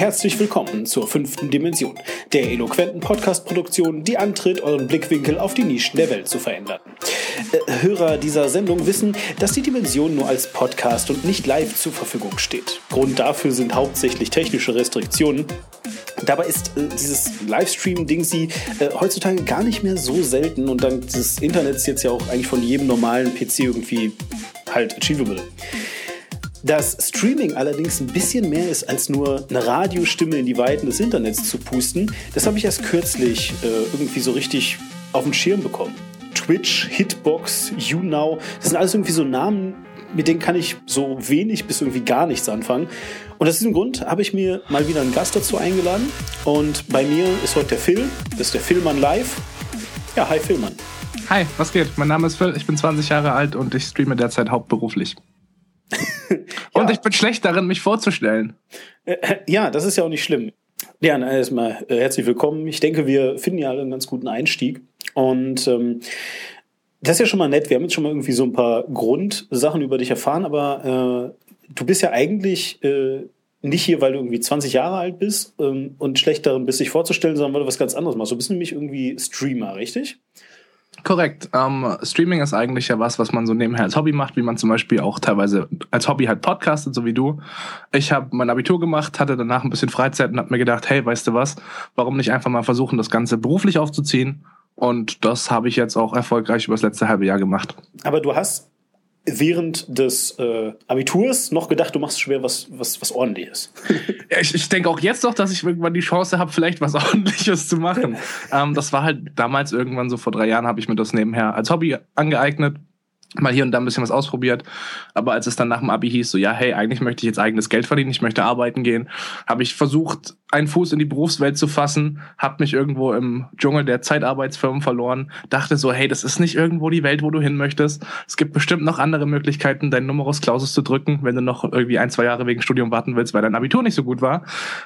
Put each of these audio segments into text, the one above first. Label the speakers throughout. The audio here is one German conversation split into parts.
Speaker 1: Herzlich willkommen zur fünften Dimension, der eloquenten Podcast-Produktion, die antritt, euren Blickwinkel auf die Nischen der Welt zu verändern. Äh, Hörer dieser Sendung wissen, dass die Dimension nur als Podcast und nicht live zur Verfügung steht. Grund dafür sind hauptsächlich technische Restriktionen. Dabei ist äh, dieses Livestream-Ding sie äh, heutzutage gar nicht mehr so selten und dank des Internets jetzt ja auch eigentlich von jedem normalen PC irgendwie halt achievable. Dass Streaming allerdings ein bisschen mehr ist, als nur eine Radiostimme in die Weiten des Internets zu pusten, das habe ich erst kürzlich äh, irgendwie so richtig auf den Schirm bekommen. Twitch, Hitbox, YouNow, das sind alles irgendwie so Namen, mit denen kann ich so wenig bis irgendwie gar nichts anfangen. Und aus diesem Grund habe ich mir mal wieder einen Gast dazu eingeladen. Und bei mir ist heute der Phil, das ist der Philmann live. Ja, hi Philmann.
Speaker 2: Hi, was geht? Mein Name ist Phil, ich bin 20 Jahre alt und ich streame derzeit hauptberuflich. Und ja. ich bin schlecht darin, mich vorzustellen.
Speaker 1: Äh, äh, ja, das ist ja auch nicht schlimm. Ja, erstmal äh, herzlich willkommen. Ich denke, wir finden ja alle einen ganz guten Einstieg. Und ähm, das ist ja schon mal nett. Wir haben jetzt schon mal irgendwie so ein paar Grundsachen über dich erfahren, aber äh, du bist ja eigentlich äh, nicht hier, weil du irgendwie 20 Jahre alt bist ähm, und schlecht darin bist, dich vorzustellen, sondern weil du was ganz anderes machst. Du bist nämlich irgendwie Streamer, richtig?
Speaker 2: Korrekt. Ähm, Streaming ist eigentlich ja was, was man so nebenher als Hobby macht, wie man zum Beispiel auch teilweise als Hobby halt podcastet, so wie du. Ich habe mein Abitur gemacht, hatte danach ein bisschen Freizeit und habe mir gedacht, hey, weißt du was, warum nicht einfach mal versuchen, das Ganze beruflich aufzuziehen? Und das habe ich jetzt auch erfolgreich über das letzte halbe Jahr gemacht.
Speaker 1: Aber du hast während des äh, Abiturs noch gedacht, du machst schwer was, was, was ordentliches.
Speaker 2: Ich, ich denke auch jetzt noch, dass ich irgendwann die Chance habe, vielleicht was ordentliches zu machen. ähm, das war halt damals irgendwann so vor drei Jahren habe ich mir das nebenher als Hobby angeeignet mal hier und da ein bisschen was ausprobiert. Aber als es dann nach dem Abi hieß, so ja, hey, eigentlich möchte ich jetzt eigenes Geld verdienen, ich möchte arbeiten gehen, habe ich versucht, einen Fuß in die Berufswelt zu fassen, habe mich irgendwo im Dschungel der Zeitarbeitsfirmen verloren, dachte so, hey, das ist nicht irgendwo die Welt, wo du hin möchtest. Es gibt bestimmt noch andere Möglichkeiten, deinen Numerus Clausus zu drücken, wenn du noch irgendwie ein, zwei Jahre wegen Studium warten willst, weil dein Abitur nicht so gut war.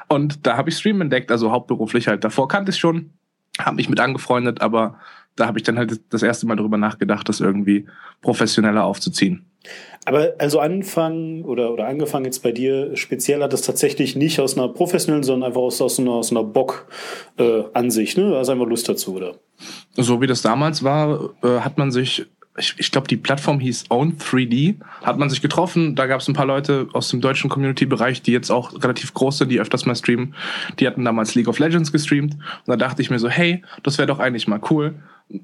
Speaker 2: Und da habe ich Stream entdeckt, also hauptberuflich halt. Davor kannte ich schon, habe mich mit angefreundet, aber da habe ich dann halt das erste Mal darüber nachgedacht, das irgendwie professioneller aufzuziehen.
Speaker 1: Aber also anfangen oder, oder angefangen jetzt bei dir speziell hat das tatsächlich nicht aus einer professionellen, sondern einfach aus, aus einer, aus einer Bock-Ansicht, äh, ne? Also einfach Lust dazu, oder?
Speaker 2: So wie das damals war, äh, hat man sich ich, ich glaube, die Plattform hieß Own3D, hat man sich getroffen. Da gab es ein paar Leute aus dem deutschen Community-Bereich, die jetzt auch relativ groß sind, die öfters mal streamen. Die hatten damals League of Legends gestreamt. Und da dachte ich mir so, hey, das wäre doch eigentlich mal cool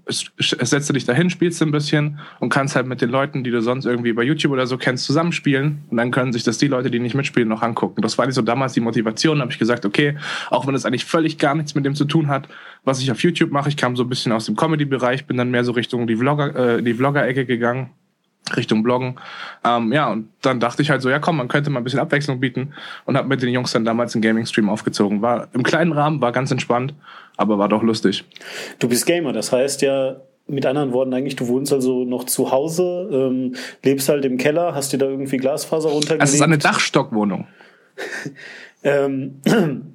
Speaker 2: setzt du dich dahin, spielst ein bisschen und kannst halt mit den Leuten, die du sonst irgendwie bei YouTube oder so kennst, zusammenspielen. Und dann können sich das die Leute, die nicht mitspielen, noch angucken. Das war nicht so damals die Motivation. Da habe ich gesagt, okay, auch wenn es eigentlich völlig gar nichts mit dem zu tun hat, was ich auf YouTube mache, ich kam so ein bisschen aus dem Comedy-Bereich, bin dann mehr so Richtung die Vlogger, äh, die Vlogger-Ecke gegangen. Richtung Bloggen. Ähm, ja, und dann dachte ich halt so, ja komm, man könnte mal ein bisschen Abwechslung bieten und habe mit den Jungs dann damals einen Gaming-Stream aufgezogen. War im kleinen Rahmen, war ganz entspannt aber war doch lustig.
Speaker 1: Du bist Gamer, das heißt ja, mit anderen Worten eigentlich, du wohnst also noch zu Hause, ähm, lebst halt im Keller, hast dir da irgendwie Glasfaser runtergelegt.
Speaker 2: Es ist eine Dachstockwohnung.
Speaker 1: ähm,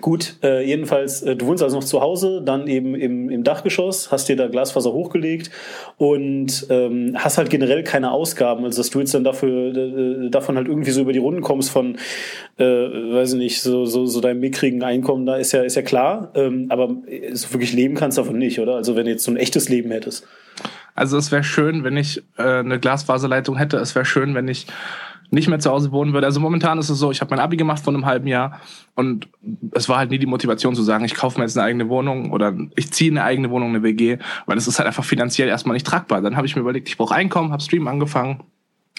Speaker 1: Gut, äh, jedenfalls, äh, du wohnst also noch zu Hause, dann eben im, im Dachgeschoss, hast dir da Glasfaser hochgelegt und ähm, hast halt generell keine Ausgaben, also dass du jetzt dann dafür äh, davon halt irgendwie so über die Runden kommst von, äh, weiß ich nicht, so, so, so deinem mickrigen Einkommen, da ist ja, ist ja klar, ähm, aber so wirklich leben kannst du davon nicht, oder? Also wenn du jetzt so ein echtes Leben hättest.
Speaker 2: Also es wäre schön, wenn ich äh, eine Glasfaserleitung hätte, es wäre schön, wenn ich nicht mehr zu Hause wohnen würde. Also momentan ist es so, ich habe mein Abi gemacht vor einem halben Jahr und es war halt nie die Motivation zu sagen, ich kaufe mir jetzt eine eigene Wohnung oder ich ziehe eine eigene Wohnung, eine WG, weil es ist halt einfach finanziell erstmal nicht tragbar. Dann habe ich mir überlegt, ich brauche Einkommen, habe Stream angefangen,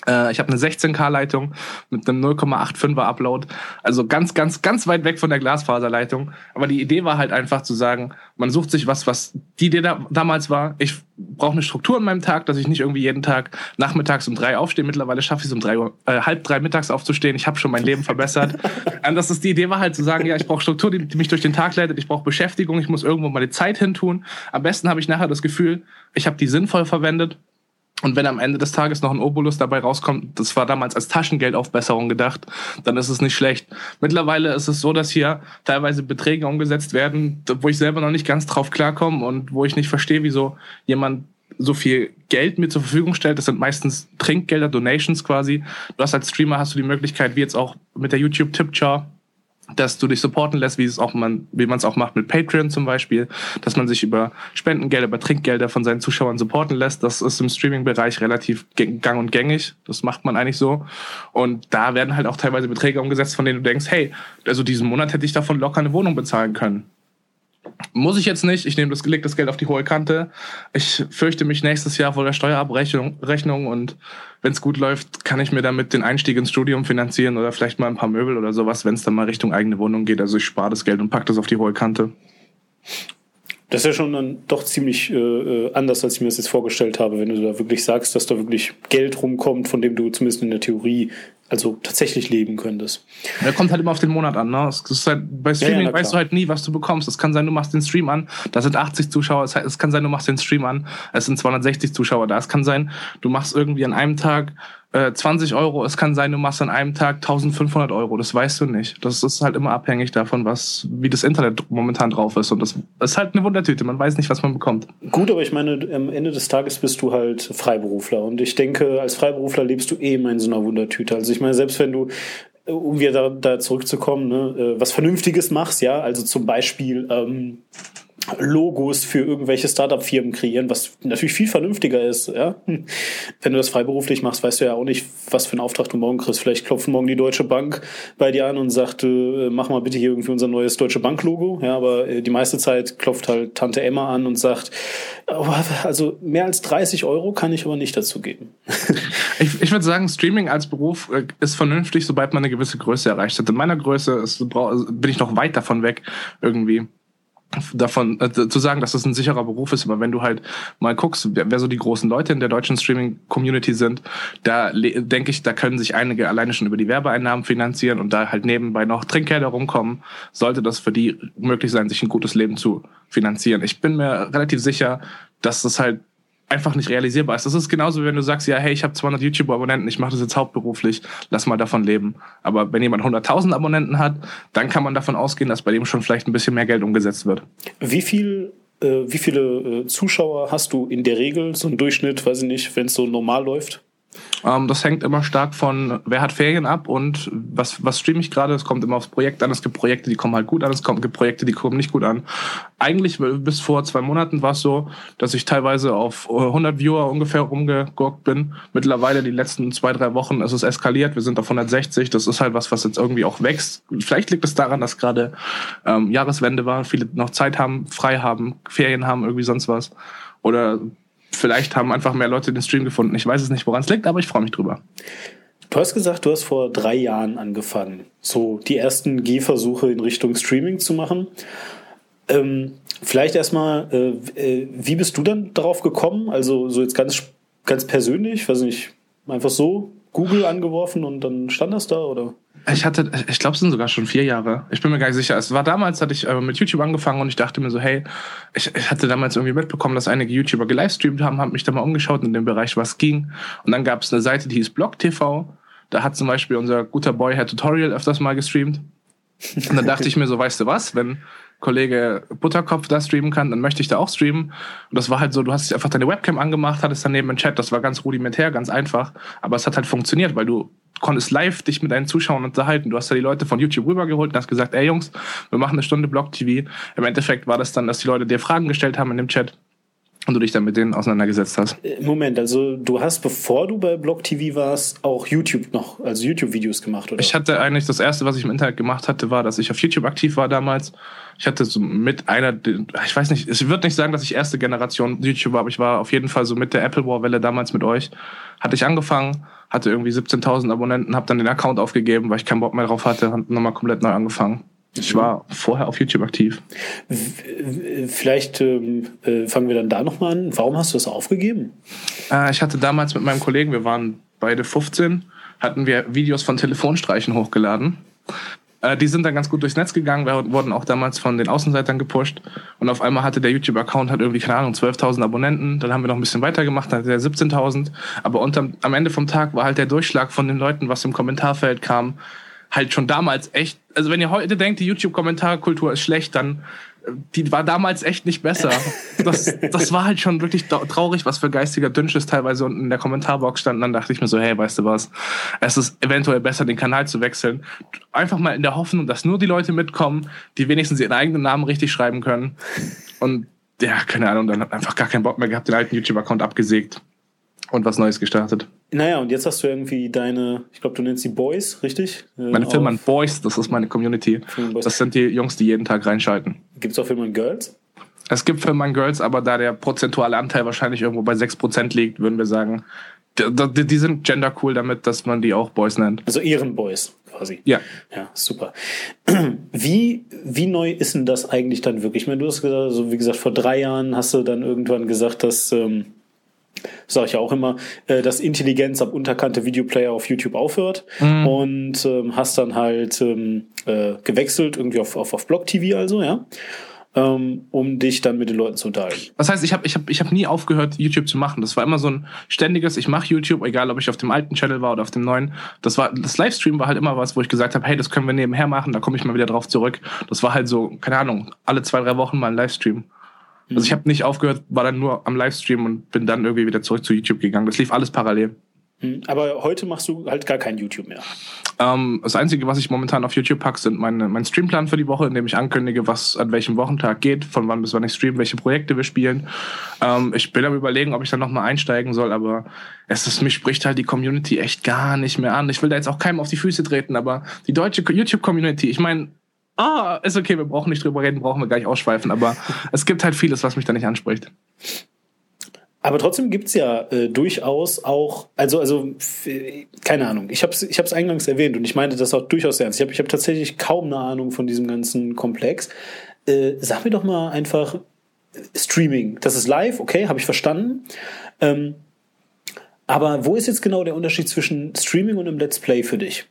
Speaker 2: ich habe eine 16K-Leitung mit einem 0,85er Upload. Also ganz, ganz, ganz weit weg von der Glasfaserleitung. Aber die Idee war halt einfach zu sagen, man sucht sich was, was die Idee da, damals war. Ich brauche eine Struktur in meinem Tag, dass ich nicht irgendwie jeden Tag nachmittags um drei aufstehe. Mittlerweile schaffe ich es um drei Uhr, äh, halb drei mittags aufzustehen. Ich habe schon mein Leben verbessert. Und das ist die Idee war halt zu sagen, ja, ich brauche Struktur, die, die mich durch den Tag leitet. Ich brauche Beschäftigung. Ich muss irgendwo meine Zeit hintun. Am besten habe ich nachher das Gefühl, ich habe die sinnvoll verwendet und wenn am Ende des Tages noch ein Obolus dabei rauskommt, das war damals als Taschengeldaufbesserung gedacht, dann ist es nicht schlecht. Mittlerweile ist es so, dass hier teilweise Beträge umgesetzt werden, wo ich selber noch nicht ganz drauf klarkomme und wo ich nicht verstehe, wieso jemand so viel Geld mir zur Verfügung stellt. Das sind meistens Trinkgelder, Donations quasi. Du hast als Streamer hast du die Möglichkeit, wie jetzt auch mit der YouTube Tip Jar, dass du dich supporten lässt, wie es auch man, wie man es auch macht mit Patreon zum Beispiel, dass man sich über Spendengelder, über Trinkgelder von seinen Zuschauern supporten lässt. Das ist im Streaming-Bereich relativ gang und gängig. Das macht man eigentlich so. Und da werden halt auch teilweise Beträge umgesetzt, von denen du denkst, hey, also diesen Monat hätte ich davon locker eine Wohnung bezahlen können. Muss ich jetzt nicht. Ich nehme das gelegtes Geld auf die hohe Kante. Ich fürchte mich nächstes Jahr vor der Steuerabrechnung Rechnung und wenn es gut läuft, kann ich mir damit den Einstieg ins Studium finanzieren oder vielleicht mal ein paar Möbel oder sowas, wenn es dann mal Richtung eigene Wohnung geht. Also ich spare das Geld und pack das auf die hohe Kante.
Speaker 1: Das ist ja schon dann doch ziemlich äh, äh, anders, als ich mir das jetzt vorgestellt habe, wenn du da wirklich sagst, dass da wirklich Geld rumkommt, von dem du zumindest in der Theorie also tatsächlich leben könntest.
Speaker 2: Ja, kommt halt immer auf den Monat an. Ne? Halt, bei Streaming ja, ja, weißt du halt nie, was du bekommst. Es kann sein, du machst den Stream an, da sind 80 Zuschauer. Es kann sein, du machst den Stream an, es sind 260 Zuschauer da. Es kann sein, du machst irgendwie an einem Tag äh, 20 Euro. Es kann sein, du machst an einem Tag 1500 Euro. Das weißt du nicht. Das ist halt immer abhängig davon, was, wie das Internet momentan drauf ist. Und das ist halt eine Wundertüte. Man weiß nicht, was man bekommt.
Speaker 1: Gut, aber ich meine, am Ende des Tages bist du halt Freiberufler. Und ich denke, als Freiberufler lebst du eh immer in so einer Wundertüte. Also ich meine, selbst wenn du um wieder da, da zurückzukommen, ne, äh, was Vernünftiges machst, ja, also zum Beispiel ähm, Logos für irgendwelche Startup-Firmen kreieren, was natürlich viel vernünftiger ist. Ja? Wenn du das freiberuflich machst, weißt du ja auch nicht, was für einen Auftrag du morgen kriegst. Vielleicht klopft morgen die Deutsche Bank bei dir an und sagt, äh, mach mal bitte hier irgendwie unser neues Deutsche Bank-Logo. Ja, aber äh, die meiste Zeit klopft halt Tante Emma an und sagt, oh, also mehr als 30 Euro kann ich aber nicht dazu geben.
Speaker 2: ich, ich würde sagen, Streaming als Beruf äh, ist vernünftig, sobald man eine gewisse Größe erreicht hat. In meiner Größe ist, bin ich noch weit davon weg, irgendwie davon äh, zu sagen, dass das ein sicherer Beruf ist, aber wenn du halt mal guckst, wer, wer so die großen Leute in der deutschen Streaming-Community sind, da denke ich, da können sich einige alleine schon über die Werbeeinnahmen finanzieren und da halt nebenbei noch Trinkgelder rumkommen, sollte das für die möglich sein, sich ein gutes Leben zu finanzieren. Ich bin mir relativ sicher, dass das halt einfach nicht realisierbar ist. Das ist genauso, wenn du sagst, ja, hey, ich habe 200 YouTube-Abonnenten, ich mache das jetzt hauptberuflich, lass mal davon leben. Aber wenn jemand 100.000 Abonnenten hat, dann kann man davon ausgehen, dass bei dem schon vielleicht ein bisschen mehr Geld umgesetzt wird.
Speaker 1: Wie viel äh, wie viele äh, Zuschauer hast du in der Regel, so ein Durchschnitt, weiß ich nicht, wenn es so normal läuft?
Speaker 2: Ähm, das hängt immer stark von, wer hat Ferien ab und was, was streame ich gerade. Es kommt immer aufs Projekt an. Es gibt Projekte, die kommen halt gut an. Es gibt Projekte, die kommen nicht gut an. Eigentlich bis vor zwei Monaten war es so, dass ich teilweise auf 100 Viewer ungefähr rumgegurkt bin. Mittlerweile die letzten zwei, drei Wochen ist es eskaliert. Wir sind auf 160. Das ist halt was, was jetzt irgendwie auch wächst. Vielleicht liegt es daran, dass gerade ähm, Jahreswende war, viele noch Zeit haben, frei haben, Ferien haben, irgendwie sonst was. Oder vielleicht haben einfach mehr Leute den Stream gefunden. Ich weiß es nicht, woran es liegt, aber ich freue mich drüber.
Speaker 1: Du hast gesagt, du hast vor drei Jahren angefangen, so die ersten Gehversuche in Richtung Streaming zu machen. Ähm, vielleicht erstmal, äh, äh, wie bist du dann darauf gekommen? Also so jetzt ganz, ganz persönlich, weiß nicht, einfach so Google angeworfen und dann stand das da oder?
Speaker 2: Ich hatte, ich glaube, es sind sogar schon vier Jahre. Ich bin mir gar nicht sicher. Es war damals, hatte ich äh, mit YouTube angefangen und ich dachte mir so, hey, ich, ich hatte damals irgendwie mitbekommen, dass einige YouTuber gelivestreamt haben, habe mich da mal umgeschaut in dem Bereich, was ging. Und dann gab es eine Seite, die hieß BlogTV. Da hat zum Beispiel unser guter Boy Herr Tutorial öfters mal gestreamt. Und dann dachte ich mir so, weißt du was, wenn Kollege Butterkopf da streamen kann, dann möchte ich da auch streamen. Und das war halt so, du hast einfach deine Webcam angemacht, hattest daneben einen Chat, das war ganz rudimentär, ganz einfach. Aber es hat halt funktioniert, weil du konntest live dich mit deinen Zuschauern unterhalten. Du hast ja die Leute von YouTube rübergeholt und hast gesagt, ey Jungs, wir machen eine Stunde Blog-TV. Im Endeffekt war das dann, dass die Leute dir Fragen gestellt haben in dem Chat und du dich dann mit denen auseinandergesetzt hast.
Speaker 1: Äh, Moment, also du hast, bevor du bei Blog TV warst, auch YouTube noch, also YouTube-Videos gemacht, oder?
Speaker 2: Ich hatte eigentlich, das erste, was ich im Internet gemacht hatte, war, dass ich auf YouTube aktiv war damals. Ich hatte so mit einer, ich weiß nicht, ich würde nicht sagen, dass ich erste Generation YouTuber, aber ich war auf jeden Fall so mit der Apple War Welle damals mit euch. Hatte ich angefangen, hatte irgendwie 17.000 Abonnenten, habe dann den Account aufgegeben, weil ich keinen Bock mehr drauf hatte, und nochmal komplett neu angefangen. Ich war vorher auf YouTube aktiv.
Speaker 1: Vielleicht ähm, äh, fangen wir dann da nochmal an. Warum hast du das aufgegeben?
Speaker 2: Äh, ich hatte damals mit meinem Kollegen, wir waren beide 15, hatten wir Videos von Telefonstreichen hochgeladen. Äh, die sind dann ganz gut durchs Netz gegangen, wir wurden auch damals von den Außenseitern gepusht. Und auf einmal hatte der YouTube-Account halt irgendwie, keine Ahnung, 12.000 Abonnenten. Dann haben wir noch ein bisschen weitergemacht, dann hatte der 17.000. Aber unterm, am Ende vom Tag war halt der Durchschlag von den Leuten, was im Kommentarfeld kam, halt schon damals echt, also wenn ihr heute denkt, die YouTube-Kommentarkultur ist schlecht, dann die war damals echt nicht besser. Das, das war halt schon wirklich traurig, was für geistiger Dünnschiss teilweise unten in der Kommentarbox stand. dann dachte ich mir so, hey, weißt du was, es ist eventuell besser, den Kanal zu wechseln. Einfach mal in der Hoffnung, dass nur die Leute mitkommen, die wenigstens ihren eigenen Namen richtig schreiben können. Und ja, keine Ahnung, dann hat einfach gar keinen Bock mehr gehabt, den alten YouTube-Account abgesägt und was Neues gestartet.
Speaker 1: Naja, und jetzt hast du irgendwie deine, ich glaube, du nennst die Boys, richtig?
Speaker 2: Äh, meine Firma Boys, das ist meine Community. Das sind die Jungs, die jeden Tag reinschalten.
Speaker 1: Gibt es auch Firmen Girls?
Speaker 2: Es gibt Firmen Girls, aber da der prozentuale Anteil wahrscheinlich irgendwo bei 6% liegt, würden wir sagen, die, die sind gendercool damit, dass man die auch Boys nennt.
Speaker 1: Also Ehrenboys quasi.
Speaker 2: Ja.
Speaker 1: Ja, super. Wie, wie neu ist denn das eigentlich dann wirklich? Ich meine, du hast gesagt, also wie gesagt, vor drei Jahren hast du dann irgendwann gesagt, dass ähm, sage ich ja auch immer, äh, dass Intelligenz ab unterkante Videoplayer auf YouTube aufhört mhm. und ähm, hast dann halt ähm, äh, gewechselt, irgendwie auf, auf, auf Blog TV also, ja. Ähm, um dich dann mit den Leuten zu unterhalten.
Speaker 2: Das heißt, ich habe ich hab, ich hab nie aufgehört, YouTube zu machen. Das war immer so ein ständiges, ich mache YouTube, egal ob ich auf dem alten Channel war oder auf dem neuen. Das war das Livestream war halt immer was, wo ich gesagt habe, hey, das können wir nebenher machen, da komme ich mal wieder drauf zurück. Das war halt so, keine Ahnung, alle zwei, drei Wochen mal ein Livestream. Also ich habe nicht aufgehört, war dann nur am Livestream und bin dann irgendwie wieder zurück zu YouTube gegangen. Das lief alles parallel.
Speaker 1: Hm, aber heute machst du halt gar kein YouTube mehr.
Speaker 2: Ähm, das Einzige, was ich momentan auf YouTube packe, sind meine, mein Streamplan für die Woche, in dem ich ankündige, was an welchem Wochentag geht, von wann bis wann ich streame, welche Projekte wir spielen. Ähm, ich bin am überlegen, ob ich da nochmal einsteigen soll, aber es ist, mich spricht halt die Community echt gar nicht mehr an. Ich will da jetzt auch keinem auf die Füße treten, aber die deutsche YouTube-Community, ich meine, ah, ist okay, wir brauchen nicht drüber reden, brauchen wir gar nicht ausschweifen, aber es gibt halt vieles, was mich da nicht anspricht.
Speaker 1: Aber trotzdem gibt's ja äh, durchaus auch, also, also keine Ahnung, ich habe es ich hab's eingangs erwähnt und ich meine das auch durchaus ernst. Ich habe ich hab tatsächlich kaum eine Ahnung von diesem ganzen Komplex. Äh, sag mir doch mal einfach Streaming. Das ist live, okay, habe ich verstanden. Ähm, aber wo ist jetzt genau der Unterschied zwischen Streaming und einem Let's Play für dich?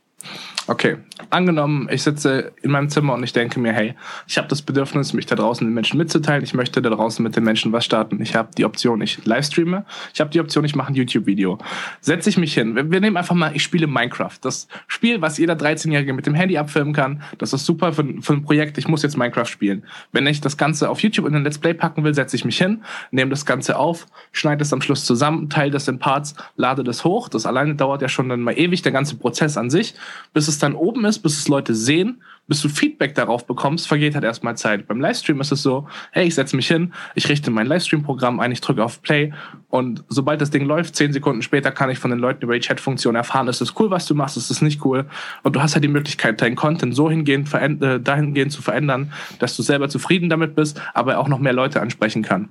Speaker 2: Okay, angenommen, ich sitze in meinem Zimmer und ich denke mir, hey, ich habe das Bedürfnis, mich da draußen den Menschen mitzuteilen. Ich möchte da draußen mit den Menschen was starten. Ich habe die Option, ich livestreame. Ich habe die Option, ich mache ein YouTube-Video. Setze ich mich hin. Wir, wir, nehmen einfach mal, ich spiele Minecraft. Das Spiel, was jeder 13-Jährige mit dem Handy abfilmen kann. Das ist super für, für ein Projekt. Ich muss jetzt Minecraft spielen. Wenn ich das Ganze auf YouTube in ein Let's Play packen will, setze ich mich hin, nehme das Ganze auf, schneide es am Schluss zusammen, teile das in Parts, lade das hoch. Das alleine dauert ja schon dann mal ewig, der ganze Prozess an sich, bis es dann oben ist, bis es Leute sehen, bis du Feedback darauf bekommst, vergeht halt erstmal Zeit. Beim Livestream ist es so, hey, ich setze mich hin, ich richte mein Livestream-Programm ein, ich drücke auf Play und sobald das Ding läuft, zehn Sekunden später kann ich von den Leuten über die Chat-Funktion erfahren, ist es cool, was du machst, ist es nicht cool und du hast halt die Möglichkeit, deinen Content so hingehend, äh, dahingehend zu verändern, dass du selber zufrieden damit bist, aber auch noch mehr Leute ansprechen kann.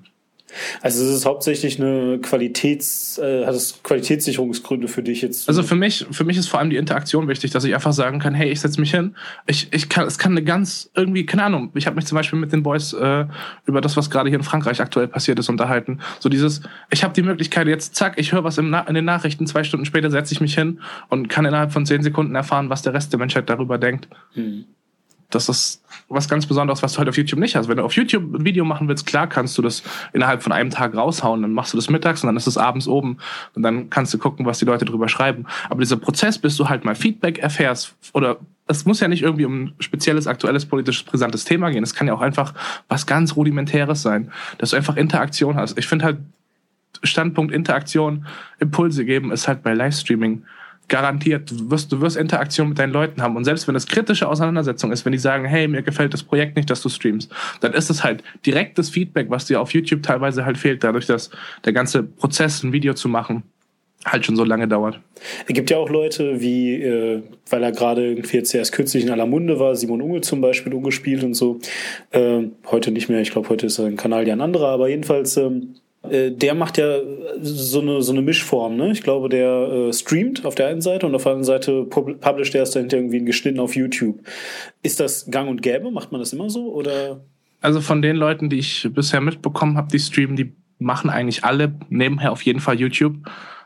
Speaker 1: Also es ist hauptsächlich eine Qualitäts, äh, hat es Qualitätssicherungsgründe für dich jetzt?
Speaker 2: Also für mich, für mich ist vor allem die Interaktion wichtig, dass ich einfach sagen kann, hey, ich setze mich hin, ich, ich kann, es kann eine ganz irgendwie, keine Ahnung, ich habe mich zum Beispiel mit den Boys äh, über das, was gerade hier in Frankreich aktuell passiert ist, unterhalten. So dieses, ich habe die Möglichkeit jetzt, zack, ich höre was im in den Nachrichten, zwei Stunden später setze ich mich hin und kann innerhalb von zehn Sekunden erfahren, was der Rest der Menschheit darüber denkt. Hm das ist was ganz Besonderes, was du halt auf YouTube nicht hast. Wenn du auf YouTube ein Video machen willst, klar kannst du das innerhalb von einem Tag raushauen. Dann machst du das mittags und dann ist es abends oben und dann kannst du gucken, was die Leute drüber schreiben. Aber dieser Prozess, bis du halt mal Feedback erfährst oder es muss ja nicht irgendwie um ein spezielles, aktuelles, politisches, brisantes Thema gehen. Es kann ja auch einfach was ganz Rudimentäres sein, dass du einfach Interaktion hast. Ich finde halt Standpunkt Interaktion, Impulse geben, ist halt bei Livestreaming garantiert, du wirst, du wirst Interaktion mit deinen Leuten haben. Und selbst wenn es kritische Auseinandersetzung ist, wenn die sagen, hey, mir gefällt das Projekt nicht, dass du streamst, dann ist es halt direktes Feedback, was dir auf YouTube teilweise halt fehlt, dadurch, dass der ganze Prozess, ein Video zu machen, halt schon so lange dauert.
Speaker 1: Es gibt ja auch Leute, wie, äh, weil er gerade irgendwie jetzt erst kürzlich in aller Munde war, Simon Unge zum Beispiel umgespielt und so. Äh, heute nicht mehr, ich glaube, heute ist sein Kanal ja ein anderer, aber jedenfalls ähm, äh, der macht ja so eine, so eine Mischform, ne? Ich glaube, der äh, streamt auf der einen Seite und auf der anderen Seite publisht der es dahinter irgendwie geschnitten auf YouTube. Ist das gang und gäbe? Macht man das immer so oder?
Speaker 2: Also von den Leuten, die ich bisher mitbekommen habe, die streamen, die machen eigentlich alle nebenher auf jeden Fall YouTube.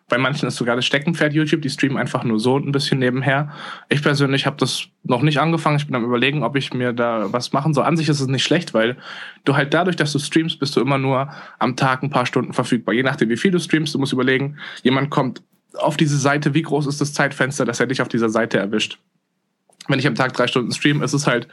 Speaker 2: Bei manchen ist sogar das Steckenpferd YouTube, die streamen einfach nur so ein bisschen nebenher. Ich persönlich habe das noch nicht angefangen. Ich bin am überlegen, ob ich mir da was machen soll. An sich ist es nicht schlecht, weil du halt dadurch, dass du streamst, bist du immer nur am Tag ein paar Stunden verfügbar. Je nachdem, wie viel du streamst, du musst überlegen, jemand kommt auf diese Seite, wie groß ist das Zeitfenster, dass er dich auf dieser Seite erwischt. Wenn ich am Tag drei Stunden stream, ist es halt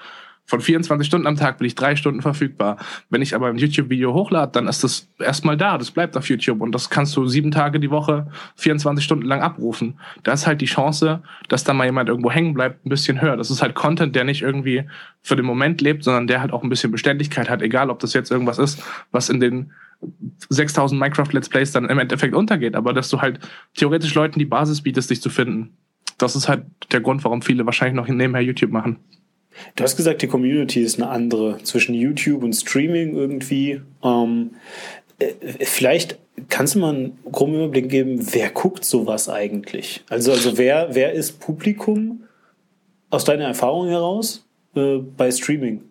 Speaker 2: Von 24 Stunden am Tag bin ich drei Stunden verfügbar. Wenn ich aber ein YouTube-Video hochlade, dann ist das erstmal da. Das bleibt auf YouTube und das kannst du sieben Tage die Woche, 24 Stunden lang abrufen. Da ist halt die Chance, dass da mal jemand irgendwo hängen bleibt, ein bisschen höher. Das ist halt Content, der nicht irgendwie für den Moment lebt, sondern der halt auch ein bisschen Beständigkeit hat. Egal, ob das jetzt irgendwas ist, was in den 6000 Minecraft Let's Plays dann im Endeffekt untergeht, aber dass du halt theoretisch Leuten die Basis bietest, dich zu finden. Das ist halt der Grund, warum viele wahrscheinlich noch nebenher YouTube machen.
Speaker 1: Du hast gesagt, die Community ist eine andere zwischen YouTube und Streaming irgendwie. Ähm, äh, vielleicht kannst du mal einen groben Überblick geben, wer guckt sowas eigentlich? Also, also wer, wer ist Publikum aus deiner Erfahrung heraus äh, bei Streaming?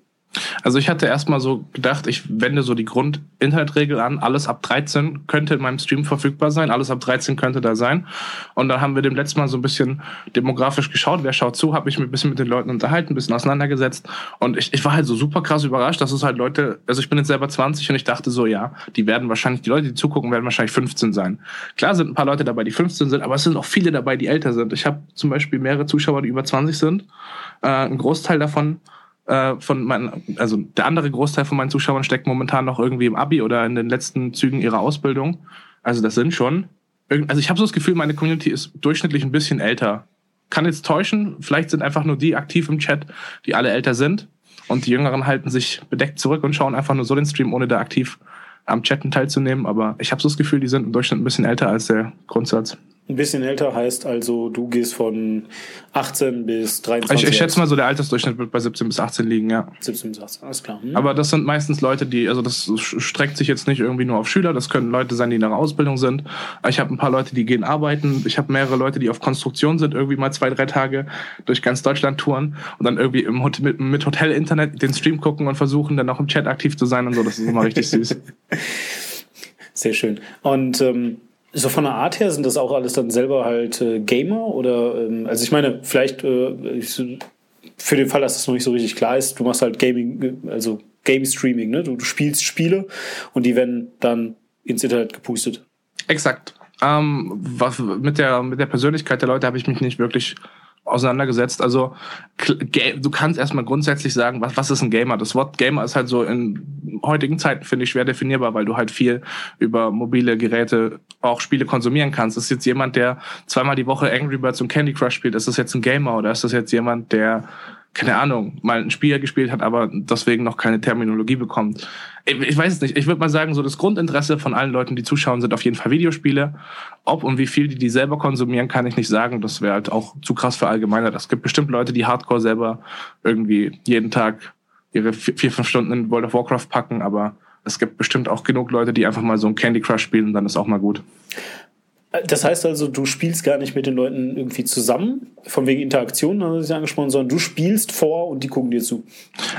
Speaker 2: Also ich hatte erstmal so gedacht, ich wende so die Grund-Internetregel an, alles ab 13 könnte in meinem Stream verfügbar sein, alles ab 13 könnte da sein. Und dann haben wir dem letzten Mal so ein bisschen demografisch geschaut, wer schaut zu, habe ich mich ein bisschen mit den Leuten unterhalten, ein bisschen auseinandergesetzt. Und ich, ich war halt so super krass überrascht, dass es halt Leute, also ich bin jetzt selber 20 und ich dachte so, ja, die werden wahrscheinlich, die Leute, die zugucken, werden wahrscheinlich 15 sein. Klar sind ein paar Leute dabei, die 15 sind, aber es sind auch viele dabei, die älter sind. Ich habe zum Beispiel mehrere Zuschauer, die über 20 sind. Äh, ein Großteil davon äh, von meinen, also der andere Großteil von meinen Zuschauern steckt momentan noch irgendwie im Abi oder in den letzten Zügen ihrer Ausbildung. Also das sind schon. Also ich habe so das Gefühl, meine Community ist durchschnittlich ein bisschen älter. Kann jetzt täuschen, vielleicht sind einfach nur die aktiv im Chat, die alle älter sind. Und die Jüngeren halten sich bedeckt zurück und schauen einfach nur so den Stream, ohne da aktiv am Chatten teilzunehmen. Aber ich habe so das Gefühl, die sind im Durchschnitt ein bisschen älter als der Grundsatz.
Speaker 1: Ein bisschen älter heißt also, du gehst von 18 bis 23.
Speaker 2: Ich, ich schätze mal so, der Altersdurchschnitt wird bei 17 bis 18 liegen, ja.
Speaker 1: 17 bis 18, alles klar. Hm.
Speaker 2: Aber das sind meistens Leute, die, also das streckt sich jetzt nicht irgendwie nur auf Schüler, das können Leute sein, die in der Ausbildung sind. Ich habe ein paar Leute, die gehen arbeiten. Ich habe mehrere Leute, die auf Konstruktion sind, irgendwie mal zwei, drei Tage durch ganz Deutschland touren und dann irgendwie im Hotel, mit, mit Hotel-Internet den Stream gucken und versuchen, dann auch im Chat aktiv zu sein und so. Das ist immer richtig süß.
Speaker 1: Sehr schön. Und ähm, so von der Art her sind das auch alles dann selber halt äh, Gamer oder ähm, also ich meine, vielleicht äh, ich, für den Fall, dass das noch nicht so richtig klar ist, du machst halt Gaming, also Game Streaming, ne? Du, du spielst Spiele und die werden dann ins Internet gepustet.
Speaker 2: Exakt. Ähm, was, mit, der, mit der Persönlichkeit der Leute habe ich mich nicht wirklich auseinandergesetzt. Also du kannst erstmal grundsätzlich sagen, was, was ist ein Gamer? Das Wort Gamer ist halt so in heutigen Zeiten, finde ich, schwer definierbar, weil du halt viel über mobile Geräte auch Spiele konsumieren kannst. Ist jetzt jemand, der zweimal die Woche Angry Birds und Candy Crush spielt, ist das jetzt ein Gamer oder ist das jetzt jemand, der keine Ahnung, mal ein Spiel gespielt hat, aber deswegen noch keine Terminologie bekommt. Ich weiß es nicht. Ich würde mal sagen, so das Grundinteresse von allen Leuten, die zuschauen, sind auf jeden Fall Videospiele. Ob und wie viel die die selber konsumieren, kann ich nicht sagen. Das wäre halt auch zu krass für allgemeiner. Es gibt bestimmt Leute, die Hardcore selber irgendwie jeden Tag ihre vier, fünf Stunden in World of Warcraft packen, aber es gibt bestimmt auch genug Leute, die einfach mal so ein Candy Crush spielen, dann ist auch mal gut.
Speaker 1: Das heißt also, du spielst gar nicht mit den Leuten irgendwie zusammen, von wegen Interaktion, haben sie angesprochen, sondern du spielst vor und die gucken dir zu.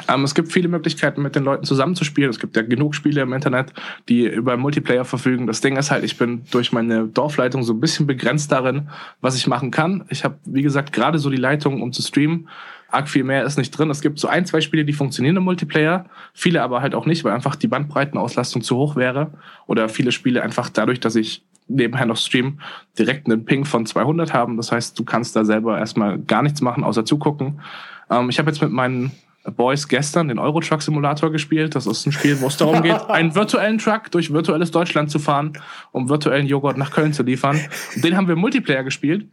Speaker 2: Ähm, es gibt viele Möglichkeiten, mit den Leuten zusammenzuspielen. Es gibt ja genug Spiele im Internet, die über Multiplayer verfügen. Das Ding ist halt, ich bin durch meine Dorfleitung so ein bisschen begrenzt darin, was ich machen kann. Ich habe, wie gesagt, gerade so die Leitung, um zu streamen. Arg viel mehr ist nicht drin. Es gibt so ein, zwei Spiele, die funktionieren im Multiplayer, viele aber halt auch nicht, weil einfach die Bandbreitenauslastung zu hoch wäre. Oder viele Spiele einfach dadurch, dass ich nebenher noch streamen, direkt einen Ping von 200 haben. Das heißt, du kannst da selber erstmal gar nichts machen, außer zugucken. Ähm, ich habe jetzt mit meinen Boys gestern den Euro Truck Simulator gespielt. Das ist ein Spiel, wo es darum geht, einen virtuellen Truck durch virtuelles Deutschland zu fahren, um virtuellen Joghurt nach Köln zu liefern. Und den haben wir Multiplayer gespielt.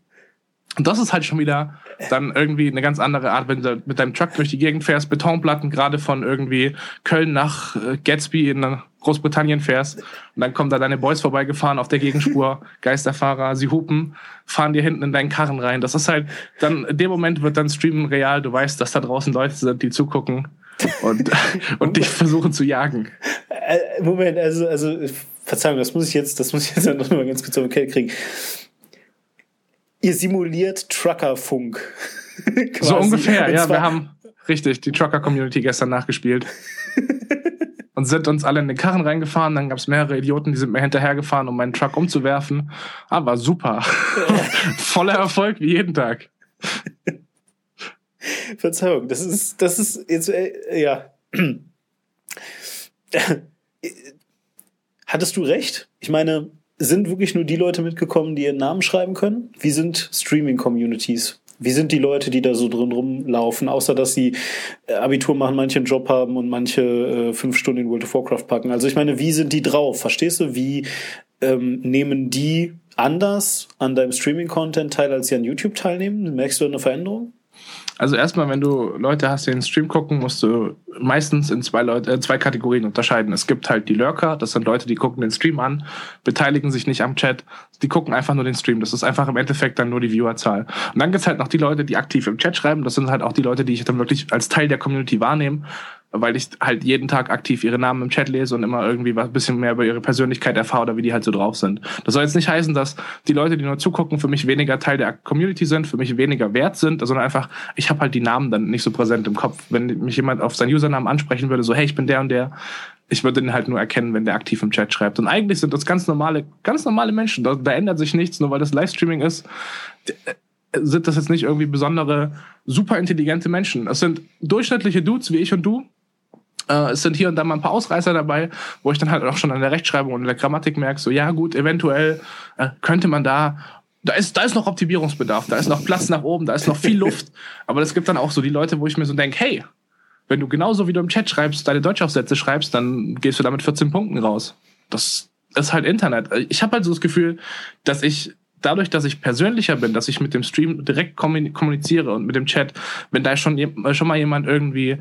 Speaker 2: Und das ist halt schon wieder dann irgendwie eine ganz andere Art, wenn du mit deinem Truck durch die Gegend fährst, Betonplatten gerade von irgendwie Köln nach äh, Gatsby in Großbritannien fährst und dann kommen da deine Boys vorbeigefahren auf der Gegenspur, Geisterfahrer, sie hupen, fahren dir hinten in deinen Karren rein. Das ist halt dann, in dem Moment wird dann Streamen real, du weißt, dass da draußen Leute sind, die zugucken und, und dich versuchen zu jagen.
Speaker 1: Äh, Moment, also, also, Verzeihung, das muss ich jetzt, das muss ich jetzt noch mal ganz kurz auf den kriegen ihr simuliert Truckerfunk.
Speaker 2: so ungefähr, ja. Wir haben richtig die Trucker-Community gestern nachgespielt. und sind uns alle in den Karren reingefahren. Dann gab es mehrere Idioten, die sind mir hinterhergefahren, um meinen Truck umzuwerfen. Aber super. Voller Erfolg wie jeden Tag.
Speaker 1: Verzeihung, das ist, das ist jetzt, äh, ja. Hattest du recht? Ich meine, sind wirklich nur die Leute mitgekommen, die ihren Namen schreiben können? Wie sind Streaming-Communities Wie sind die Leute, die da so drin rumlaufen, außer dass sie äh, Abitur machen, manche einen Job haben und manche äh, fünf Stunden in World of Warcraft packen? Also ich meine, wie sind die drauf? Verstehst du, wie ähm, nehmen die anders an deinem Streaming-Content teil, als sie an YouTube teilnehmen? Merkst du eine Veränderung?
Speaker 2: Also erstmal, wenn du Leute hast, die den Stream gucken, musst du meistens in zwei, Leute, äh, zwei Kategorien unterscheiden. Es gibt halt die Lurker, das sind Leute, die gucken den Stream an, beteiligen sich nicht am Chat, die gucken einfach nur den Stream. Das ist einfach im Endeffekt dann nur die Viewerzahl. Und dann gibt's halt noch die Leute, die aktiv im Chat schreiben. Das sind halt auch die Leute, die ich dann wirklich als Teil der Community wahrnehme weil ich halt jeden Tag aktiv ihre Namen im Chat lese und immer irgendwie was bisschen mehr über ihre Persönlichkeit erfahre oder wie die halt so drauf sind. Das soll jetzt nicht heißen, dass die Leute, die nur zugucken, für mich weniger Teil der Community sind, für mich weniger wert sind, sondern einfach, ich habe halt die Namen dann nicht so präsent im Kopf. Wenn mich jemand auf seinen Usernamen ansprechen würde, so, hey, ich bin der und der, ich würde den halt nur erkennen, wenn der aktiv im Chat schreibt. Und eigentlich sind das ganz normale, ganz normale Menschen. Da, da ändert sich nichts, nur weil das Livestreaming ist sind das jetzt nicht irgendwie besondere, super intelligente Menschen. Es sind durchschnittliche Dudes wie ich und du, äh, es sind hier und da mal ein paar Ausreißer dabei, wo ich dann halt auch schon an der Rechtschreibung und in der Grammatik merke, so ja gut, eventuell äh, könnte man da da ist, da ist noch Optimierungsbedarf, da ist noch Platz nach oben, da ist noch viel Luft. Aber es gibt dann auch so die Leute, wo ich mir so denke, hey, wenn du genauso wie du im Chat schreibst, deine Deutschaufsätze schreibst, dann gehst du damit 14 Punkten raus. Das ist halt Internet. Ich habe halt so das Gefühl, dass ich dadurch, dass ich persönlicher bin, dass ich mit dem Stream direkt kommuniziere und mit dem Chat, wenn da schon, schon mal jemand irgendwie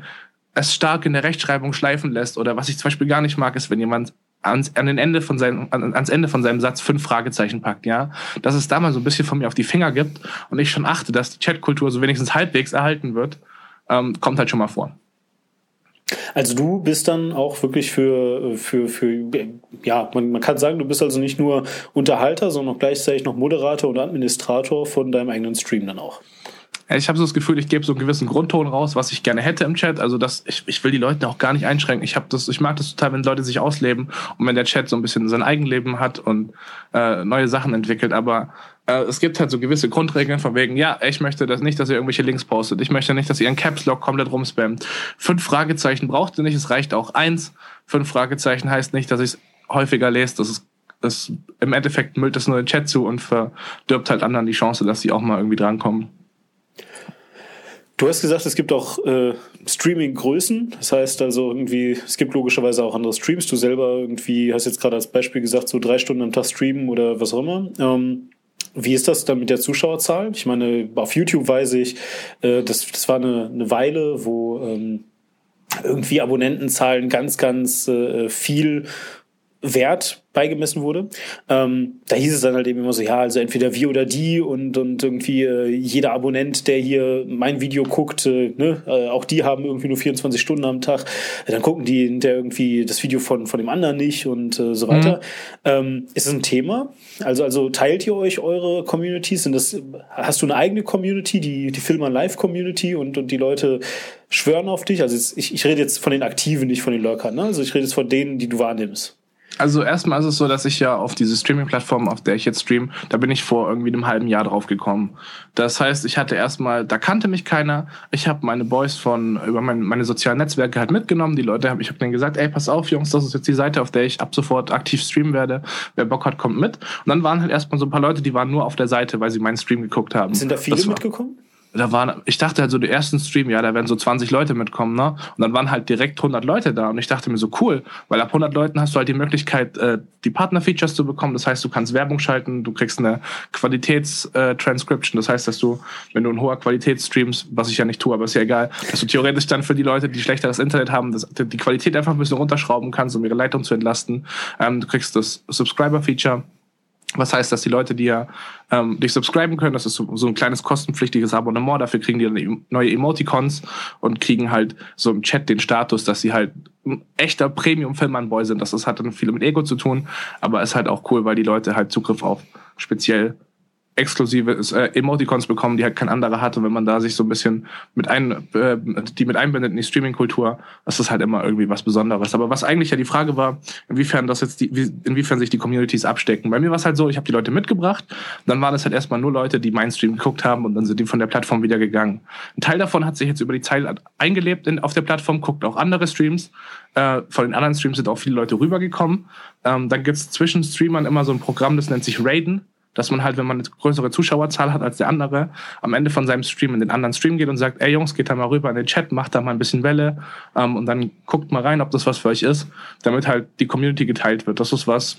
Speaker 2: es stark in der Rechtschreibung schleifen lässt oder was ich zum Beispiel gar nicht mag, ist, wenn jemand ans, an den Ende von seinem, an, ans Ende von seinem Satz fünf Fragezeichen packt, ja. Dass es da mal so ein bisschen von mir auf die Finger gibt und ich schon achte, dass die Chatkultur so wenigstens halbwegs erhalten wird, ähm, kommt halt schon mal vor.
Speaker 1: Also du bist dann auch wirklich für, für, für ja, man, man kann sagen, du bist also nicht nur Unterhalter, sondern auch gleichzeitig noch Moderator und Administrator von deinem eigenen Stream dann auch.
Speaker 2: Ich habe so das Gefühl, ich gebe so einen gewissen Grundton raus, was ich gerne hätte im Chat. Also das, ich, ich will die Leute auch gar nicht einschränken. Ich habe das, ich mag das total, wenn Leute sich ausleben und wenn der Chat so ein bisschen sein Eigenleben hat und äh, neue Sachen entwickelt. Aber äh, es gibt halt so gewisse Grundregeln von wegen, ja, ich möchte das nicht, dass ihr irgendwelche Links postet. Ich möchte nicht, dass ihr einen Caps Lock komplett rumspammt. Fünf Fragezeichen braucht ihr nicht, es reicht auch eins. Fünf Fragezeichen heißt nicht, dass ich es häufiger lese. Das ist das, im Endeffekt müllt das nur den Chat zu und verdirbt halt anderen die Chance, dass sie auch mal irgendwie drankommen.
Speaker 1: Du hast gesagt, es gibt auch äh, Streaming-Größen. Das heißt also irgendwie, es gibt logischerweise auch andere Streams. Du selber irgendwie hast jetzt gerade als Beispiel gesagt, so drei Stunden am Tag streamen oder was auch immer. Ähm, wie ist das dann mit der Zuschauerzahl? Ich meine, auf YouTube weiß ich, äh, das, das war eine, eine Weile, wo ähm, irgendwie Abonnentenzahlen ganz, ganz äh, viel Wert beigemessen wurde. Ähm, da hieß es dann halt eben immer so, ja, also entweder wir oder die und, und irgendwie äh, jeder Abonnent, der hier mein Video guckt, äh, ne, äh, auch die haben irgendwie nur 24 Stunden am Tag, dann gucken die der irgendwie das Video von, von dem anderen nicht und äh, so weiter. Mhm. Ähm, ist es ein Thema? Also, also teilt ihr euch eure Communities? Sind das, hast du eine eigene Community, die, die Film Live Community und, und die Leute schwören auf dich? Also jetzt, ich, ich rede jetzt von den Aktiven, nicht von den Lurkern, ne? Also ich rede jetzt von denen, die du wahrnimmst.
Speaker 2: Also erstmal ist es so, dass ich ja auf diese Streaming-Plattform, auf der ich jetzt stream, da bin ich vor irgendwie einem halben Jahr drauf gekommen. Das heißt, ich hatte erstmal, da kannte mich keiner. Ich habe meine Boys von über mein, meine sozialen Netzwerke halt mitgenommen. Die Leute, hab, ich habe denen gesagt, ey, pass auf, Jungs, das ist jetzt die Seite, auf der ich ab sofort aktiv streamen werde. Wer Bock hat, kommt mit. Und dann waren halt erstmal so ein paar Leute, die waren nur auf der Seite, weil sie meinen Stream geguckt haben.
Speaker 1: Sind da viele mitgekommen?
Speaker 2: Da waren, ich dachte halt so, die ersten Stream, ja, da werden so 20 Leute mitkommen, ne? Und dann waren halt direkt 100 Leute da und ich dachte mir so, cool, weil ab 100 Leuten hast du halt die Möglichkeit, äh, die Partner-Features zu bekommen. Das heißt, du kannst Werbung schalten, du kriegst eine Qualitäts-Transcription. Äh, das heißt, dass du, wenn du in hoher Qualität streamst, was ich ja nicht tue, aber ist ja egal, dass du theoretisch dann für die Leute, die schlechteres Internet haben, das, die Qualität einfach ein bisschen runterschrauben kannst, um ihre Leitung zu entlasten. Ähm, du kriegst das Subscriber-Feature was heißt, dass die Leute, die ja ähm, dich subscriben können, das ist so, so ein kleines kostenpflichtiges Abonnement, dafür kriegen die dann neue Emoticons und kriegen halt so im Chat den Status, dass sie halt ein echter Premium-Filmmann-Boy sind. Das, das hat dann viel mit Ego zu tun, aber ist halt auch cool, weil die Leute halt Zugriff auf speziell exklusive äh, Emoticons bekommen, die halt kein anderer hat. Und wenn man da sich so ein bisschen mit ein, äh, die mit einbindet in die Streaming-Kultur, ist das halt immer irgendwie was Besonderes. Aber was eigentlich ja die Frage war, inwiefern das jetzt die, wie, inwiefern sich die Communities abstecken. Bei mir war es halt so, ich habe die Leute mitgebracht, dann waren es halt erstmal nur Leute, die meinen Stream geguckt haben und dann sind die von der Plattform wieder gegangen. Ein Teil davon hat sich jetzt über die Zeit eingelebt in, auf der Plattform, guckt auch andere Streams. Äh, von den anderen Streams sind auch viele Leute rübergekommen. Ähm, dann gibt's zwischen Streamern immer so ein Programm, das nennt sich Raiden dass man halt, wenn man eine größere Zuschauerzahl hat als der andere, am Ende von seinem Stream in den anderen Stream geht und sagt, ey Jungs, geht da mal rüber in den Chat, macht da mal ein bisschen Welle ähm, und dann guckt mal rein, ob das was für euch ist, damit halt die Community geteilt wird. Das ist was,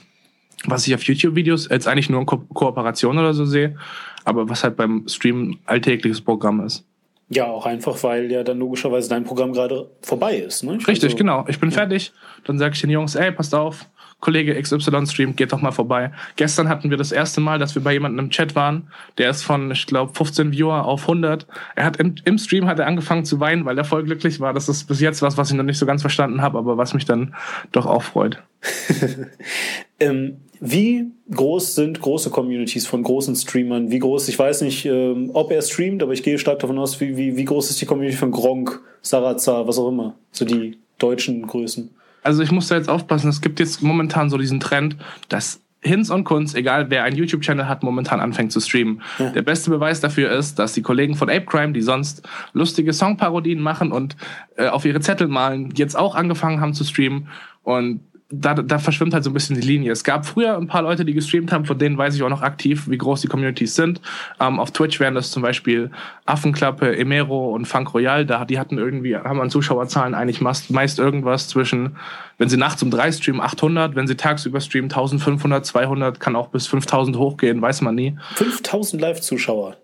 Speaker 2: was ich auf YouTube-Videos jetzt eigentlich nur in Ko Kooperation oder so sehe, aber was halt beim Stream alltägliches Programm ist.
Speaker 1: Ja, auch einfach, weil ja dann logischerweise dein Programm gerade vorbei ist. Ne?
Speaker 2: Richtig, also, genau. Ich bin ja. fertig. Dann sage ich den Jungs, ey, passt auf, Kollege XY streamt, geht doch mal vorbei. Gestern hatten wir das erste Mal, dass wir bei jemandem im Chat waren. Der ist von, ich glaube, 15 Viewer auf 100. Er hat im, im, Stream hat er angefangen zu weinen, weil er voll glücklich war. Das ist bis jetzt was, was ich noch nicht so ganz verstanden habe, aber was mich dann doch auch freut.
Speaker 1: ähm, wie groß sind große Communities von großen Streamern? Wie groß, ich weiß nicht, ähm, ob er streamt, aber ich gehe stark davon aus, wie, wie, wie groß ist die Community von Gronk, Sarazar, was auch immer? So die deutschen Größen.
Speaker 2: Also ich muss da jetzt aufpassen, es gibt jetzt momentan so diesen Trend, dass Hinz und Kunz, egal wer einen YouTube-Channel hat, momentan anfängt zu streamen. Ja. Der beste Beweis dafür ist, dass die Kollegen von Ape Crime, die sonst lustige Songparodien machen und äh, auf ihre Zettel malen, jetzt auch angefangen haben zu streamen. Und da, da verschwimmt halt so ein bisschen die Linie. Es gab früher ein paar Leute, die gestreamt haben, von denen weiß ich auch noch aktiv, wie groß die Communities sind. Ähm, auf Twitch wären das zum Beispiel Affenklappe, Emero und Funk Royal. Da, die hatten irgendwie, haben an Zuschauerzahlen eigentlich meist, meist irgendwas zwischen, wenn sie nachts um drei streamen, 800, wenn sie tagsüber streamen, 1500, 200, kann auch bis 5000 hochgehen, weiß man nie.
Speaker 1: 5000 Live-Zuschauer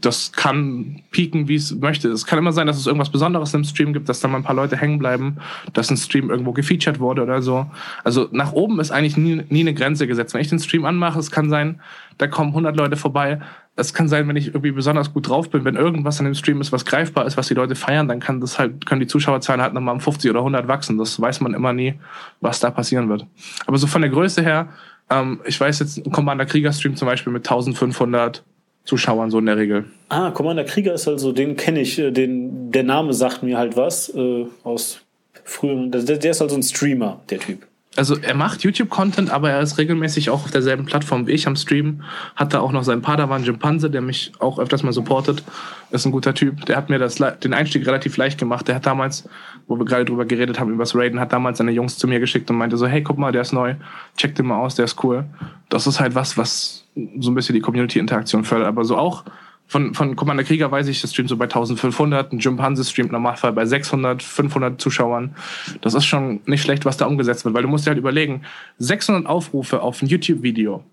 Speaker 2: das kann pieken, wie es möchte. Es kann immer sein, dass es irgendwas Besonderes im Stream gibt, dass da mal ein paar Leute hängen bleiben, dass ein Stream irgendwo gefeatured wurde oder so. Also nach oben ist eigentlich nie, nie eine Grenze gesetzt. Wenn ich den Stream anmache, es kann sein, da kommen 100 Leute vorbei. Es kann sein, wenn ich irgendwie besonders gut drauf bin, wenn irgendwas an dem Stream ist, was greifbar ist, was die Leute feiern, dann kann das halt, können die Zuschauerzahlen halt nochmal um 50 oder 100 wachsen. Das weiß man immer nie, was da passieren wird. Aber so von der Größe her, ähm, ich weiß jetzt, ein Commander Krieger Stream zum Beispiel mit 1500 Zuschauern so in der Regel.
Speaker 1: Ah, Commander Krieger ist also, den kenne ich, äh, den, der Name sagt mir halt was äh, aus früheren. Der, der ist also ein Streamer, der Typ.
Speaker 2: Also er macht YouTube-Content, aber er ist regelmäßig auch auf derselben Plattform wie ich am Stream. Hat da auch noch seinen Padawan Jimpanse, der mich auch öfters mal supportet. Ist ein guter Typ. Der hat mir das, den Einstieg relativ leicht gemacht. Der hat damals, wo wir gerade drüber geredet haben, über das Raiden, hat damals seine Jungs zu mir geschickt und meinte so, hey, guck mal, der ist neu. Check den mal aus, der ist cool. Das ist halt was, was so ein bisschen die Community-Interaktion fördert. Aber so auch von, von Commander Krieger weiß ich, das streamt so bei 1500, ein Jimpanse streamt im Normalfall bei 600, 500 Zuschauern. Das ist schon nicht schlecht, was da umgesetzt wird, weil du musst dir halt überlegen, 600 Aufrufe auf ein YouTube-Video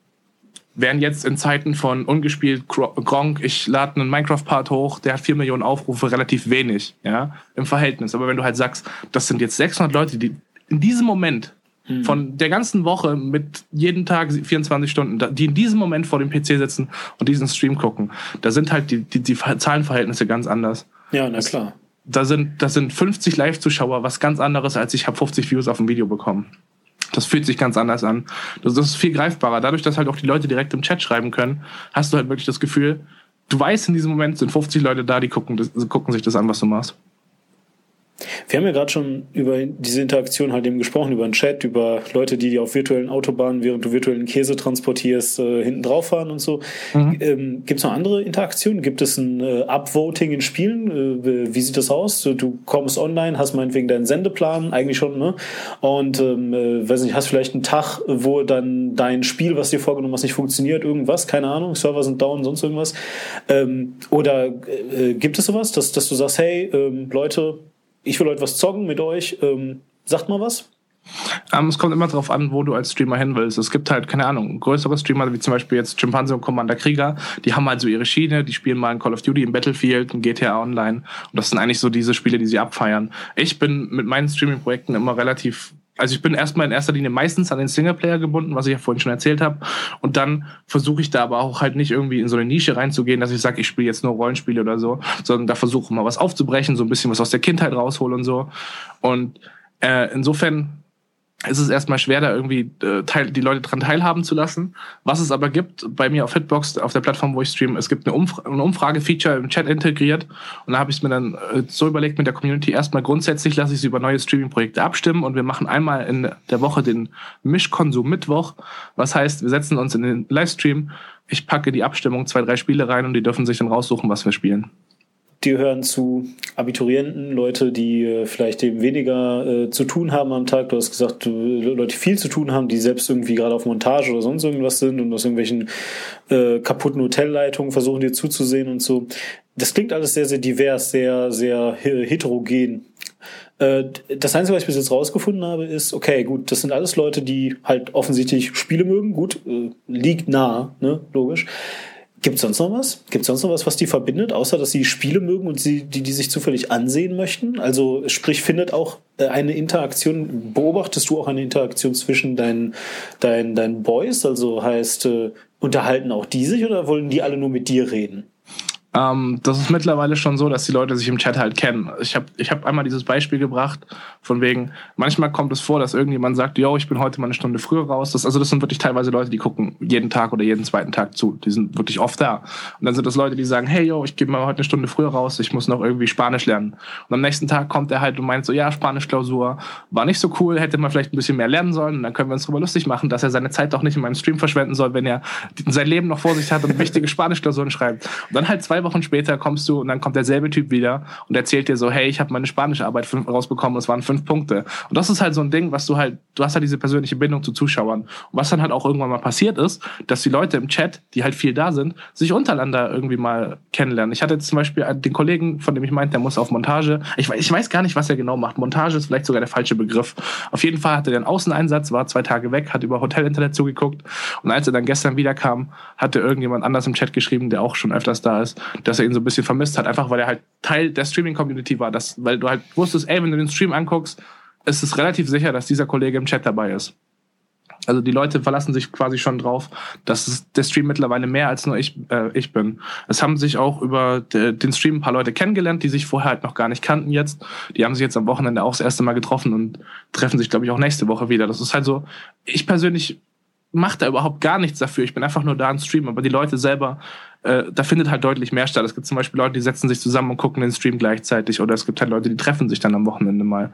Speaker 2: wären jetzt in Zeiten von ungespielt Gronk, ich lade einen Minecraft-Part hoch, der hat 4 Millionen Aufrufe, relativ wenig, ja, im Verhältnis. Aber wenn du halt sagst, das sind jetzt 600 Leute, die in diesem Moment Mhm. Von der ganzen Woche mit jeden Tag 24 Stunden, die in diesem Moment vor dem PC sitzen und diesen Stream gucken. Da sind halt die, die, die Zahlenverhältnisse ganz anders.
Speaker 1: Ja, na klar.
Speaker 2: Da sind, da sind 50 Live-Zuschauer, was ganz anderes, als ich habe 50 Views auf ein Video bekommen. Das fühlt sich ganz anders an. Das, das ist viel greifbarer. Dadurch, dass halt auch die Leute direkt im Chat schreiben können, hast du halt wirklich das Gefühl, du weißt in diesem Moment sind 50 Leute da, die gucken, das, gucken sich das an, was du machst.
Speaker 1: Wir haben ja gerade schon über diese Interaktion halt eben gesprochen, über einen Chat, über Leute, die auf virtuellen Autobahnen, während du virtuellen Käse transportierst, äh, hinten drauf fahren und so. Mhm. Ähm, Gibt es noch andere Interaktionen? Gibt es ein äh, Upvoting in Spielen? Äh, wie sieht das aus? Du, kommst online, hast meinetwegen deinen Sendeplan, eigentlich schon, ne? Und ähm, äh, weiß nicht, hast vielleicht einen Tag, wo dann dein Spiel, was dir vorgenommen hast, nicht funktioniert, irgendwas, keine Ahnung, Server sind down, sonst irgendwas. Ähm, oder äh, gibt es sowas, dass, dass du sagst, hey, ähm, Leute, ich will heute was zocken mit euch. Ähm, sagt mal was.
Speaker 2: Um, ähm, es kommt immer darauf an, wo du als Streamer hin willst. Es gibt halt, keine Ahnung, größere Streamer, wie zum Beispiel jetzt Chimpanse und Commander Krieger, die haben halt so ihre Schiene, die spielen mal in Call of Duty, im Battlefield, in GTA Online. Und das sind eigentlich so diese Spiele, die sie abfeiern. Ich bin mit meinen Streaming-Projekten immer relativ also ich bin erstmal in erster Linie meistens an den Singleplayer gebunden, was ich ja vorhin schon erzählt habe. Und dann versuche ich da aber auch halt nicht irgendwie in so eine Nische reinzugehen, dass ich sage, ich spiele jetzt nur Rollenspiele oder so, sondern da versuche mal was aufzubrechen, so ein bisschen was aus der Kindheit raushole und so. Und äh, insofern ist es erstmal schwer, da irgendwie äh, teil, die Leute dran teilhaben zu lassen. Was es aber gibt, bei mir auf Hitbox, auf der Plattform, wo ich streame, es gibt eine, Umfra ein Umfrage-Feature im Chat integriert. Und da habe ich es mir dann äh, so überlegt mit der Community, erstmal grundsätzlich lasse ich sie über neue Streaming-Projekte abstimmen und wir machen einmal in der Woche den Mischkonsum Mittwoch. Was heißt, wir setzen uns in den Livestream, ich packe die Abstimmung, zwei, drei Spiele rein und die dürfen sich dann raussuchen, was wir spielen.
Speaker 1: Die hören zu Abiturienten, Leute, die äh, vielleicht eben weniger äh, zu tun haben am Tag. Du hast gesagt, Leute, die viel zu tun haben, die selbst irgendwie gerade auf Montage oder sonst irgendwas sind und aus irgendwelchen äh, kaputten Hotelleitungen versuchen dir zuzusehen und so. Das klingt alles sehr, sehr divers, sehr, sehr heterogen. Äh, das Einzige, was ich bis jetzt rausgefunden habe, ist, okay, gut, das sind alles Leute, die halt offensichtlich Spiele mögen. Gut, äh, liegt nah, ne, logisch. Gibt es sonst noch was? Gibt es sonst noch was, was die verbindet, außer dass sie Spiele mögen und sie, die, die sich zufällig ansehen möchten? Also sprich, findet auch äh, eine Interaktion, beobachtest du auch eine Interaktion zwischen deinen, deinen, deinen Boys? Also heißt, äh, unterhalten auch die sich oder wollen die alle nur mit dir reden?
Speaker 2: Ähm, das ist mittlerweile schon so, dass die Leute sich im Chat halt kennen. Ich habe ich hab einmal dieses Beispiel gebracht, von wegen, manchmal kommt es vor, dass irgendjemand sagt, yo, ich bin heute mal eine Stunde früher raus. Das, also das sind wirklich teilweise Leute, die gucken jeden Tag oder jeden zweiten Tag zu. Die sind wirklich oft da. Und dann sind das Leute, die sagen, hey, yo, ich gehe mal heute eine Stunde früher raus, ich muss noch irgendwie Spanisch lernen. Und am nächsten Tag kommt er halt und meint so, ja, Spanisch-Klausur war nicht so cool, hätte man vielleicht ein bisschen mehr lernen sollen. Und dann können wir uns darüber lustig machen, dass er seine Zeit doch nicht in meinem Stream verschwenden soll, wenn er sein Leben noch vor sich hat und wichtige Spanisch-Klausuren schreibt. Und dann halt zwei zwei Wochen später kommst du und dann kommt derselbe Typ wieder und erzählt dir so, hey, ich habe meine spanische Arbeit rausbekommen und es waren fünf Punkte. Und das ist halt so ein Ding, was du halt, du hast halt diese persönliche Bindung zu Zuschauern. Und was dann halt auch irgendwann mal passiert ist, dass die Leute im Chat, die halt viel da sind, sich untereinander irgendwie mal kennenlernen. Ich hatte jetzt zum Beispiel den Kollegen, von dem ich meinte, der muss auf Montage. Ich weiß, ich weiß gar nicht, was er genau macht. Montage ist vielleicht sogar der falsche Begriff. Auf jeden Fall hatte er einen Außeneinsatz, war zwei Tage weg, hat über Hotel-Internet zugeguckt. Und als er dann gestern wiederkam, hatte irgendjemand anders im Chat geschrieben, der auch schon öfters da ist, dass er ihn so ein bisschen vermisst hat, einfach weil er halt Teil der Streaming-Community war. Das, weil du halt wusstest, ey, wenn du den Stream anguckst, ist es relativ sicher, dass dieser Kollege im Chat dabei ist. Also die Leute verlassen sich quasi schon drauf, dass der Stream mittlerweile mehr als nur ich, äh, ich bin. Es haben sich auch über den Stream ein paar Leute kennengelernt, die sich vorher halt noch gar nicht kannten jetzt. Die haben sich jetzt am Wochenende auch das erste Mal getroffen und treffen sich, glaube ich, auch nächste Woche wieder. Das ist halt so, ich persönlich mache da überhaupt gar nichts dafür. Ich bin einfach nur da im Stream, aber die Leute selber äh, da findet halt deutlich mehr statt. Es gibt zum Beispiel Leute, die setzen sich zusammen und gucken den Stream gleichzeitig oder es gibt halt Leute, die treffen sich dann am Wochenende mal.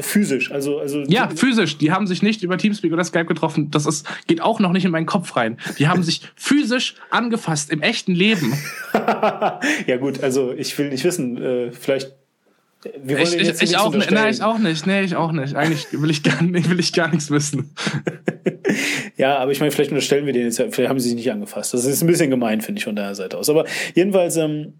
Speaker 1: Physisch, also, also.
Speaker 2: Ja, physisch. Die haben sich nicht über Teamspeak oder Skype getroffen. Das ist, geht auch noch nicht in meinen Kopf rein. Die haben sich physisch angefasst im echten Leben.
Speaker 1: ja, gut, also ich will nicht wissen, äh, vielleicht
Speaker 2: wir wollen ich, ich, ich auch nicht, nein, ich auch nicht, nee, ich auch nicht. Eigentlich will ich gar, will ich gar nichts wissen.
Speaker 1: ja, aber ich meine, vielleicht unterstellen wir den jetzt, vielleicht haben sie sich nicht angefasst. Das ist ein bisschen gemein, finde ich, von der Seite aus. Aber jedenfalls, ähm,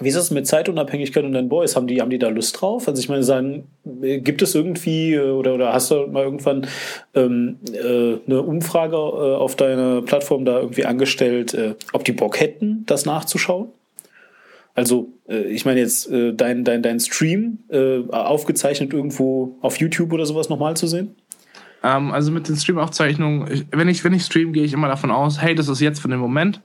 Speaker 1: wie ist es mit Zeitunabhängigkeit und deinen Boys? Haben die, haben die da Lust drauf? Also ich meine, sagen, gibt es irgendwie äh, oder, oder hast du mal irgendwann ähm, äh, eine Umfrage äh, auf deiner Plattform da irgendwie angestellt, äh, ob die Bock hätten, das nachzuschauen? Also, äh, ich meine jetzt äh, dein, dein, dein Stream äh, aufgezeichnet irgendwo auf YouTube oder sowas nochmal zu sehen?
Speaker 2: Ähm, also mit den Stream-Aufzeichnungen, wenn ich, wenn ich stream, gehe ich immer davon aus, hey, das ist jetzt für den Moment.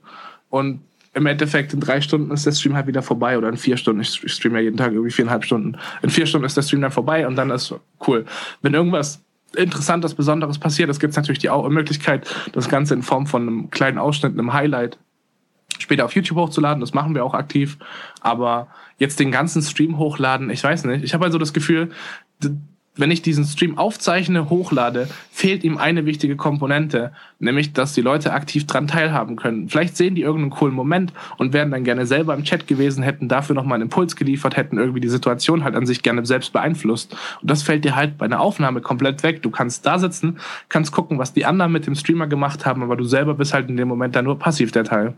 Speaker 2: Und im Endeffekt in drei Stunden ist der Stream halt wieder vorbei oder in vier Stunden. Ich streame ja jeden Tag irgendwie viereinhalb Stunden. In vier Stunden ist der Stream dann vorbei und dann ist cool. Wenn irgendwas Interessantes, Besonderes passiert, es gibt natürlich die Möglichkeit, das Ganze in Form von einem kleinen Ausschnitt, einem Highlight später auf YouTube hochzuladen. Das machen wir auch aktiv. Aber jetzt den ganzen Stream hochladen, ich weiß nicht. Ich habe also das Gefühl, wenn ich diesen Stream aufzeichne, hochlade, fehlt ihm eine wichtige Komponente, nämlich, dass die Leute aktiv dran teilhaben können. Vielleicht sehen die irgendeinen coolen Moment und wären dann gerne selber im Chat gewesen, hätten dafür nochmal einen Impuls geliefert, hätten irgendwie die Situation halt an sich gerne selbst beeinflusst. Und das fällt dir halt bei einer Aufnahme komplett weg. Du kannst da sitzen, kannst gucken, was die anderen mit dem Streamer gemacht haben, aber du selber bist halt in dem Moment dann nur passiv der Teil.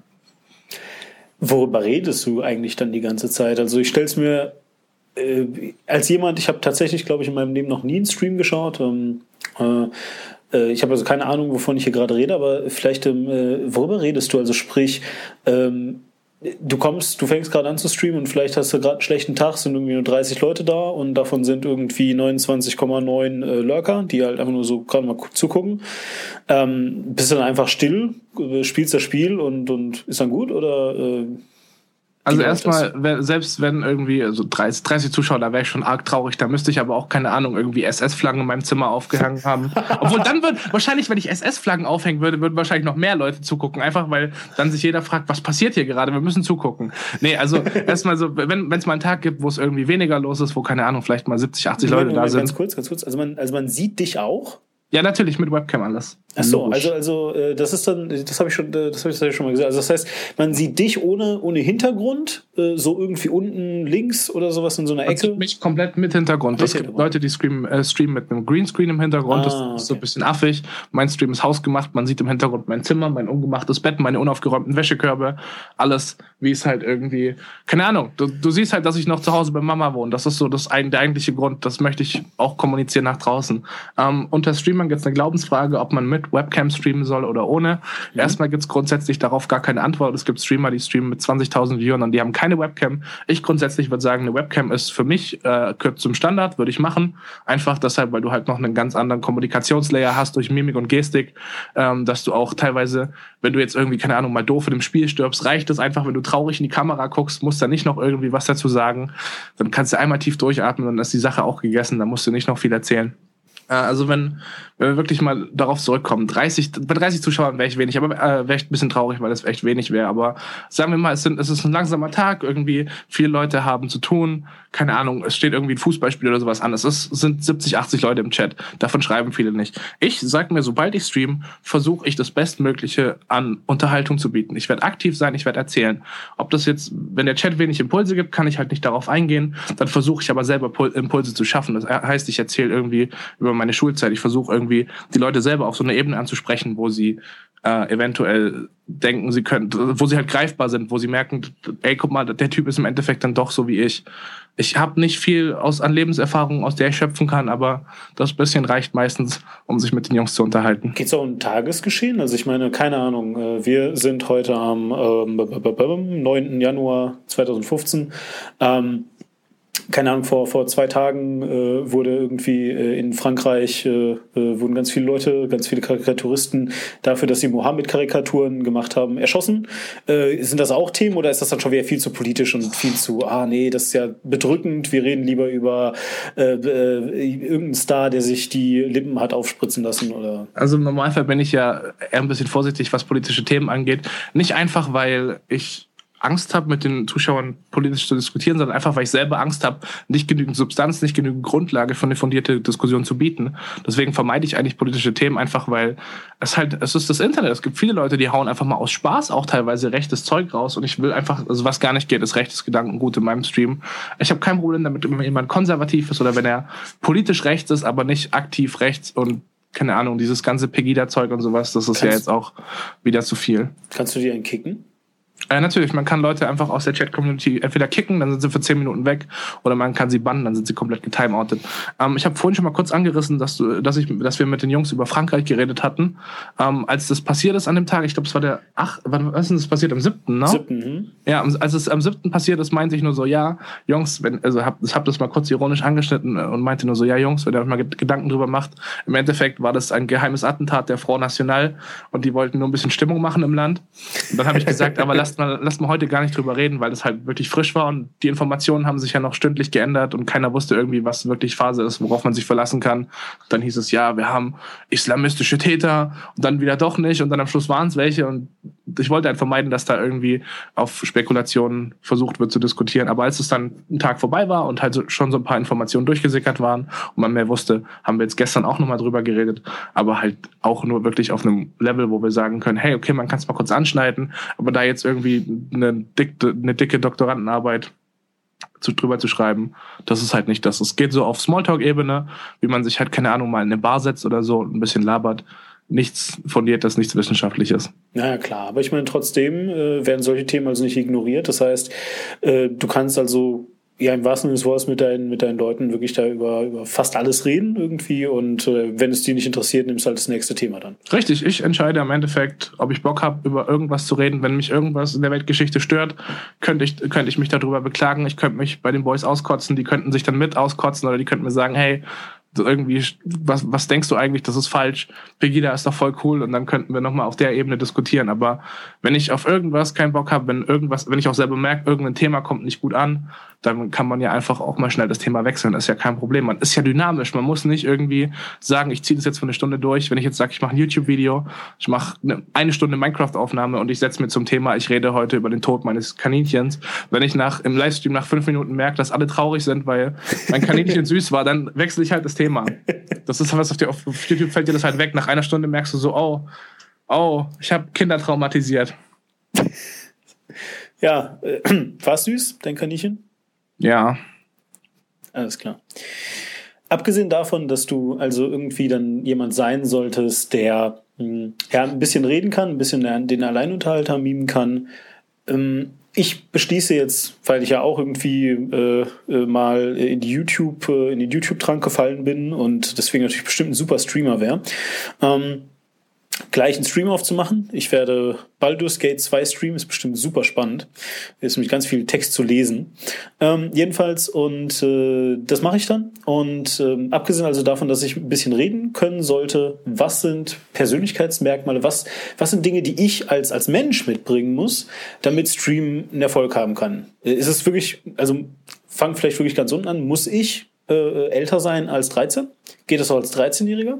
Speaker 1: Worüber redest du eigentlich dann die ganze Zeit? Also ich stelle es mir äh, als jemand, ich habe tatsächlich, glaube ich, in meinem Leben noch nie einen Stream geschaut. Ähm, äh, äh ich habe also keine Ahnung, wovon ich hier gerade rede, aber vielleicht, ähm, äh, worüber redest du? Also sprich, ähm, du kommst, du fängst gerade an zu streamen und vielleicht hast du gerade einen schlechten Tag, sind irgendwie nur 30 Leute da und davon sind irgendwie 29,9 äh, Lurker, die halt einfach nur so gerade mal zugucken. Ähm, bist du dann einfach still, äh, spielst das Spiel und, und ist dann gut oder äh,
Speaker 2: also erstmal, selbst wenn irgendwie also 30, 30 Zuschauer, da wäre ich schon arg traurig. Da müsste ich aber auch, keine Ahnung, irgendwie SS-Flaggen in meinem Zimmer aufgehangen haben. Obwohl dann wird, wahrscheinlich, wenn ich SS-Flaggen aufhängen würde, würden wahrscheinlich noch mehr Leute zugucken. Einfach, weil dann sich jeder fragt, was passiert hier gerade? Wir müssen zugucken. Nee, also erstmal so, wenn es mal einen Tag gibt, wo es irgendwie weniger los ist, wo, keine Ahnung, vielleicht mal 70, 80 Leute Moment, da sind.
Speaker 1: Ganz kurz, ganz kurz. Also man, also man sieht dich auch?
Speaker 2: Ja, natürlich, mit Webcam alles.
Speaker 1: Ach so, also, also äh, das ist dann, das habe ich schon, das habe ich schon mal gesagt. Also das heißt, man sieht dich ohne, ohne Hintergrund, äh, so irgendwie unten links oder sowas in so einer Ecke. Man sieht
Speaker 2: mich komplett mit Hintergrund. Es gibt Leute, die streamen, äh, streamen mit einem Greenscreen im Hintergrund. Ah, das ist okay. so ein bisschen affig. Mein Stream ist hausgemacht. Man sieht im Hintergrund mein Zimmer, mein ungemachtes Bett, meine unaufgeräumten Wäschekörbe. Alles, wie es halt irgendwie, keine Ahnung. Du, du siehst halt, dass ich noch zu Hause bei Mama wohne. Das ist so das, der eigentliche Grund. Das möchte ich auch kommunizieren nach draußen. Ähm, unter Streamern gibt es eine Glaubensfrage, ob man mit Webcam streamen soll oder ohne. Mhm. Erstmal gibt es grundsätzlich darauf gar keine Antwort. Es gibt Streamer, die streamen mit 20.000 Viewern und die haben keine Webcam. Ich grundsätzlich würde sagen, eine Webcam ist für mich äh, gehört zum Standard, würde ich machen. Einfach deshalb, weil du halt noch einen ganz anderen Kommunikationslayer hast durch Mimik und Gestik, ähm, dass du auch teilweise, wenn du jetzt irgendwie, keine Ahnung, mal doof in dem Spiel stirbst, reicht es einfach, wenn du traurig in die Kamera guckst, musst da nicht noch irgendwie was dazu sagen. Dann kannst du einmal tief durchatmen und dann ist die Sache auch gegessen. Dann musst du nicht noch viel erzählen. Äh, also wenn, wenn wir wirklich mal darauf zurückkommen, 30, bei 30 Zuschauern wäre ich wenig, aber äh, wäre ich ein bisschen traurig, weil das echt wenig wäre. Aber sagen wir mal, es, sind, es ist ein langsamer Tag, irgendwie viele Leute haben zu tun, keine Ahnung, es steht irgendwie ein Fußballspiel oder sowas an. Es ist, sind 70, 80 Leute im Chat. Davon schreiben viele nicht. Ich sag mir, sobald ich stream, versuche ich das Bestmögliche an Unterhaltung zu bieten. Ich werde aktiv sein, ich werde erzählen. Ob das jetzt, wenn der Chat wenig Impulse gibt, kann ich halt nicht darauf eingehen. Dann versuche ich aber selber Impulse zu schaffen. Das heißt, ich erzähle irgendwie über meine Schulzeit. Ich versuche irgendwie die Leute selber auf so eine Ebene anzusprechen, wo sie äh, eventuell denken, sie können, wo sie halt greifbar sind, wo sie merken, ey, guck mal, der Typ ist im Endeffekt dann doch so wie ich. Ich habe nicht viel aus an Lebenserfahrung, aus der ich schöpfen kann, aber das bisschen reicht meistens, um sich mit den Jungs zu unterhalten.
Speaker 1: Geht's auch um Tagesgeschehen? Also ich meine, keine Ahnung, äh, wir sind heute am ähm, 9. Januar 2015. Ähm, keine Ahnung, vor, vor zwei Tagen äh, wurde irgendwie äh, in Frankreich, äh, äh, wurden ganz viele Leute, ganz viele Karikaturisten dafür, dass sie Mohammed-Karikaturen gemacht haben, erschossen. Äh, sind das auch Themen oder ist das dann schon wieder viel zu politisch und viel zu, ah nee, das ist ja bedrückend, wir reden lieber über äh, äh, irgendeinen Star, der sich die Lippen hat aufspritzen lassen? oder?
Speaker 2: Also im Normalfall bin ich ja eher ein bisschen vorsichtig, was politische Themen angeht. Nicht einfach, weil ich Angst habe, mit den Zuschauern politisch zu diskutieren, sondern einfach, weil ich selber Angst habe, nicht genügend Substanz, nicht genügend Grundlage für eine fundierte Diskussion zu bieten. Deswegen vermeide ich eigentlich politische Themen einfach, weil es halt, es ist das Internet. Es gibt viele Leute, die hauen einfach mal aus Spaß auch teilweise rechtes Zeug raus und ich will einfach, also was gar nicht geht, ist rechtes Gedankengut in meinem Stream. Ich habe kein Problem damit, wenn jemand konservativ ist oder wenn er politisch rechts ist, aber nicht aktiv rechts und keine Ahnung, dieses ganze Pegida-Zeug und sowas, das ist kannst, ja jetzt auch wieder zu viel.
Speaker 1: Kannst du dir einen kicken?
Speaker 2: Äh, natürlich, man kann Leute einfach aus der Chat-Community entweder kicken, dann sind sie für 10 Minuten weg, oder man kann sie bannen, dann sind sie komplett getimeoutet. Ähm, ich habe vorhin schon mal kurz angerissen, dass, du, dass, ich, dass wir mit den Jungs über Frankreich geredet hatten. Ähm, als das passiert ist an dem Tag, ich glaube, es war der, ach, wann was ist denn das passiert? Am 7., ne? 7. Hm. Ja, als es am 7. passiert ist, meinte ich nur so, ja, Jungs, wenn, also hab, ich habe das mal kurz ironisch angeschnitten und meinte nur so, ja, Jungs, wenn ihr euch mal Gedanken drüber macht, im Endeffekt war das ein geheimes Attentat der Front National und die wollten nur ein bisschen Stimmung machen im Land. Und dann habe ich gesagt, aber lasst mal, lasst mal heute gar nicht drüber reden, weil es halt wirklich frisch war und die Informationen haben sich ja noch stündlich geändert und keiner wusste irgendwie, was wirklich Phase ist, worauf man sich verlassen kann. dann hieß es, ja, wir haben islamistische Täter und dann wieder doch nicht und dann am Schluss waren es welche und ich wollte halt vermeiden, dass da irgendwie auf Spekulationen versucht wird zu diskutieren. Aber als es dann ein Tag vorbei war und halt schon so ein paar Informationen durchgesickert waren und man mehr wusste, haben wir jetzt gestern auch nochmal drüber geredet, aber halt auch nur wirklich auf einem Level, wo wir sagen können, hey, okay, man kann es mal kurz anschneiden, aber da jetzt irgendwie eine, dick, eine dicke Doktorandenarbeit zu, drüber zu schreiben, das ist halt nicht das. Es geht so auf Smalltalk-Ebene, wie man sich halt, keine Ahnung, mal in eine Bar setzt oder so und ein bisschen labert nichts fundiertes, nichts Wissenschaftliches.
Speaker 1: Ja, klar. Aber ich meine, trotzdem äh, werden solche Themen also nicht ignoriert. Das heißt, äh, du kannst also ja im wahrsten Sinne des Wortes mit deinen, mit deinen Leuten wirklich da über, über fast alles reden irgendwie und äh, wenn es die nicht interessiert, nimmst du halt das nächste Thema dann.
Speaker 2: Richtig, ich entscheide im Endeffekt, ob ich Bock habe, über irgendwas zu reden. Wenn mich irgendwas in der Weltgeschichte stört, könnte ich, könnte ich mich darüber beklagen. Ich könnte mich bei den Boys auskotzen, die könnten sich dann mit auskotzen oder die könnten mir sagen, hey, irgendwie, was, was denkst du eigentlich, das ist falsch? Pegida ist doch voll cool und dann könnten wir nochmal auf der Ebene diskutieren. Aber wenn ich auf irgendwas keinen Bock habe, wenn irgendwas, wenn ich auch selber merke, irgendein Thema kommt nicht gut an, dann kann man ja einfach auch mal schnell das Thema wechseln. Das ist ja kein Problem. Man ist ja dynamisch. Man muss nicht irgendwie sagen, ich ziehe das jetzt für eine Stunde durch. Wenn ich jetzt sage, ich mache ein YouTube-Video, ich mache eine Stunde Minecraft-Aufnahme und ich setze mir zum Thema, ich rede heute über den Tod meines Kaninchens. Wenn ich nach im Livestream nach fünf Minuten merke, dass alle traurig sind, weil mein Kaninchen süß war, dann wechsle ich halt das Thema. Das ist was auf, dir, auf YouTube fällt dir das halt weg. Nach einer Stunde merkst du so, oh, oh, ich habe Kinder traumatisiert.
Speaker 1: Ja, äh, war süß, dein Kaninchen?
Speaker 2: Ja.
Speaker 1: Alles klar. Abgesehen davon, dass du also irgendwie dann jemand sein solltest, der hm, ja, ein bisschen reden kann, ein bisschen den Alleinunterhalter mimen kann, ähm, ich beschließe jetzt, weil ich ja auch irgendwie äh, äh, mal in die YouTube, äh, in den YouTube-Trank gefallen bin und deswegen natürlich bestimmt ein super Streamer wäre. Ähm, gleich einen Stream aufzumachen. Ich werde Baldur's Gate 2 streamen, ist bestimmt super spannend. Ist nämlich ganz viel Text zu lesen. Ähm, jedenfalls, und äh, das mache ich dann. Und ähm, abgesehen also davon, dass ich ein bisschen reden können sollte, was sind Persönlichkeitsmerkmale, was, was sind Dinge, die ich als, als Mensch mitbringen muss, damit Stream einen Erfolg haben kann. Äh, ist es wirklich, also fang vielleicht wirklich ganz unten an, muss ich äh, älter sein als 13? Geht das auch als 13-Jähriger?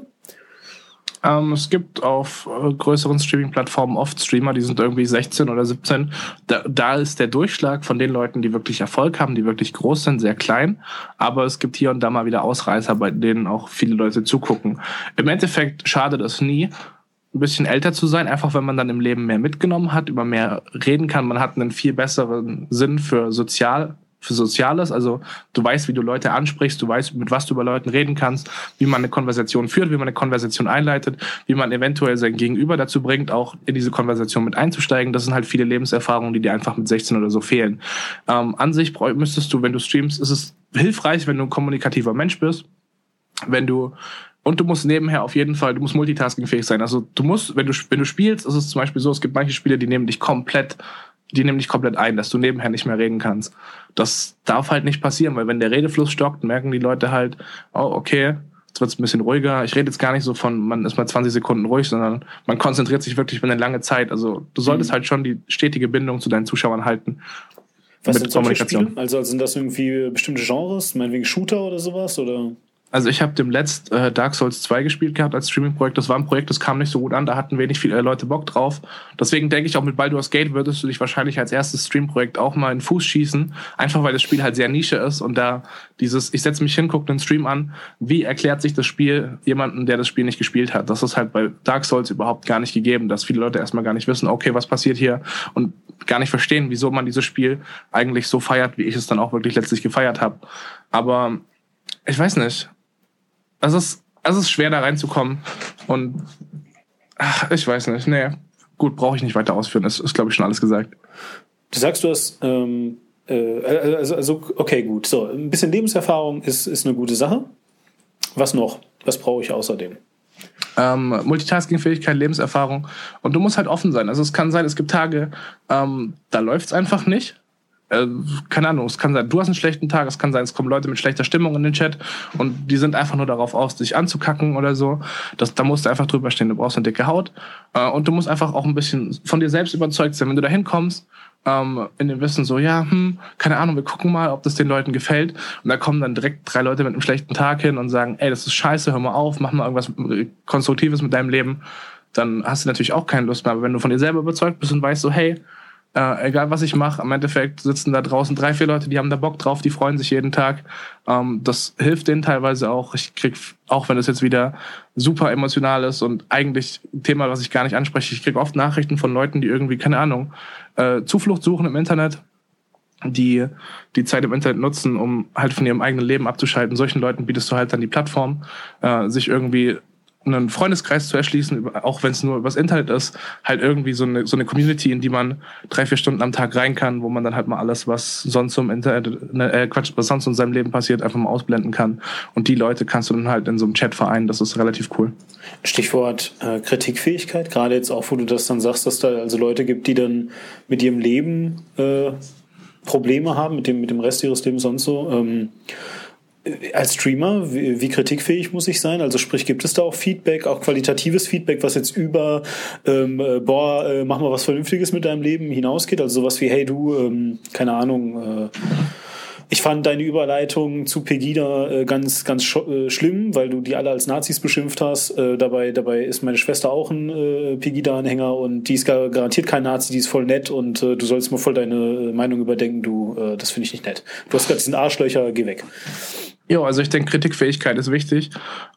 Speaker 2: Ähm, es gibt auf äh, größeren Streaming-Plattformen oft Streamer, die sind irgendwie 16 oder 17. Da, da ist der Durchschlag von den Leuten, die wirklich Erfolg haben, die wirklich groß sind, sehr klein. Aber es gibt hier und da mal wieder Ausreißer, bei denen auch viele Leute zugucken. Im Endeffekt schadet es nie, ein bisschen älter zu sein, einfach wenn man dann im Leben mehr mitgenommen hat, über mehr reden kann. Man hat einen viel besseren Sinn für sozial für Soziales. Also du weißt, wie du Leute ansprichst, du weißt, mit was du über Leuten reden kannst, wie man eine Konversation führt, wie man eine Konversation einleitet, wie man eventuell sein Gegenüber dazu bringt, auch in diese Konversation mit einzusteigen. Das sind halt viele Lebenserfahrungen, die dir einfach mit 16 oder so fehlen. Ähm, an sich müsstest du, wenn du streamst, ist es hilfreich, wenn du ein kommunikativer Mensch bist, wenn du und du musst nebenher auf jeden Fall, du musst multitaskingfähig sein. Also du musst, wenn du, wenn du spielst, ist es zum Beispiel so, es gibt manche Spiele, die nehmen dich komplett die nehmen dich komplett ein, dass du nebenher nicht mehr reden kannst. Das darf halt nicht passieren, weil wenn der Redefluss stockt, merken die Leute halt, oh, okay, jetzt wird's ein bisschen ruhiger. Ich rede jetzt gar nicht so von, man ist mal 20 Sekunden ruhig, sondern man konzentriert sich wirklich über eine lange Zeit. Also du solltest mhm. halt schon die stetige Bindung zu deinen Zuschauern halten.
Speaker 1: Was sind solche Spiele? Also sind das irgendwie bestimmte Genres, meinetwegen Shooter oder sowas? Oder?
Speaker 2: Also ich habe dem letzt äh, Dark Souls 2 gespielt gehabt als Streaming-Projekt. Das war ein Projekt, das kam nicht so gut an, da hatten wenig viele äh, Leute Bock drauf. Deswegen denke ich auch mit Baldur's Gate würdest du dich wahrscheinlich als erstes Stream-Projekt auch mal in den Fuß schießen. Einfach weil das Spiel halt sehr Nische ist und da dieses, ich setze mich hin, gucke den Stream an, wie erklärt sich das Spiel jemanden, der das Spiel nicht gespielt hat. Das ist halt bei Dark Souls überhaupt gar nicht gegeben, dass viele Leute erstmal gar nicht wissen, okay, was passiert hier und gar nicht verstehen, wieso man dieses Spiel eigentlich so feiert, wie ich es dann auch wirklich letztlich gefeiert habe. Aber ich weiß nicht es ist, es ist schwer da reinzukommen. Und ach, ich weiß nicht. Nee, gut, brauche ich nicht weiter ausführen. Das ist, glaube ich, schon alles gesagt.
Speaker 1: Du sagst, du hast, ähm, äh, also, also, okay, gut. So, ein bisschen Lebenserfahrung ist, ist eine gute Sache. Was noch? Was brauche ich außerdem?
Speaker 2: Ähm, Multitasking-Fähigkeit, Lebenserfahrung. Und du musst halt offen sein. Also es kann sein, es gibt Tage, ähm, da läuft es einfach nicht äh, keine Ahnung, es kann sein, du hast einen schlechten Tag, es kann sein, es kommen Leute mit schlechter Stimmung in den Chat und die sind einfach nur darauf aus, dich anzukacken oder so. Das, da musst du einfach drüber stehen, du brauchst eine dicke Haut äh, und du musst einfach auch ein bisschen von dir selbst überzeugt sein. Wenn du da hinkommst, ähm, in dem Wissen so, ja, hm, keine Ahnung, wir gucken mal, ob das den Leuten gefällt und da kommen dann direkt drei Leute mit einem schlechten Tag hin und sagen, ey, das ist scheiße, hör mal auf, mach mal irgendwas Konstruktives mit deinem Leben, dann hast du natürlich auch keine Lust mehr. Aber wenn du von dir selber überzeugt bist und weißt so, hey, äh, egal was ich mache, im Endeffekt sitzen da draußen drei, vier Leute, die haben da Bock drauf, die freuen sich jeden Tag. Ähm, das hilft denen teilweise auch. Ich krieg, auch wenn es jetzt wieder super emotional ist und eigentlich ein Thema, was ich gar nicht anspreche, ich krieg oft Nachrichten von Leuten, die irgendwie, keine Ahnung, äh, Zuflucht suchen im Internet, die die Zeit im Internet nutzen, um halt von ihrem eigenen Leben abzuschalten. Solchen Leuten bietest du halt dann die Plattform, äh, sich irgendwie einen Freundeskreis zu erschließen, auch wenn es nur übers Internet ist, halt irgendwie so eine, so eine Community, in die man drei, vier Stunden am Tag rein kann, wo man dann halt mal alles, was sonst im Internet, ne, äh, Quatsch, was sonst in seinem Leben passiert, einfach mal ausblenden kann. Und die Leute kannst du dann halt in so einem Chat vereinen, das ist relativ cool.
Speaker 1: Stichwort äh, Kritikfähigkeit, gerade jetzt auch, wo du das dann sagst, dass da also Leute gibt, die dann mit ihrem Leben äh, Probleme haben, mit dem, mit dem Rest ihres Lebens sonst so. Ähm, als Streamer, wie, wie, kritikfähig muss ich sein? Also sprich, gibt es da auch Feedback, auch qualitatives Feedback, was jetzt über, ähm, äh, boah, äh, mach mal was Vernünftiges mit deinem Leben hinausgeht? Also sowas wie, hey du, ähm, keine Ahnung, äh, ich fand deine Überleitung zu Pegida äh, ganz, ganz sch äh, schlimm, weil du die alle als Nazis beschimpft hast. Äh, dabei, dabei ist meine Schwester auch ein äh, Pegida-Anhänger und die ist gar garantiert kein Nazi, die ist voll nett und äh, du sollst mal voll deine Meinung überdenken. Du, äh, das finde ich nicht nett. Du hast gerade diesen Arschlöcher, geh weg.
Speaker 2: Ja, also ich denke, Kritikfähigkeit ist wichtig.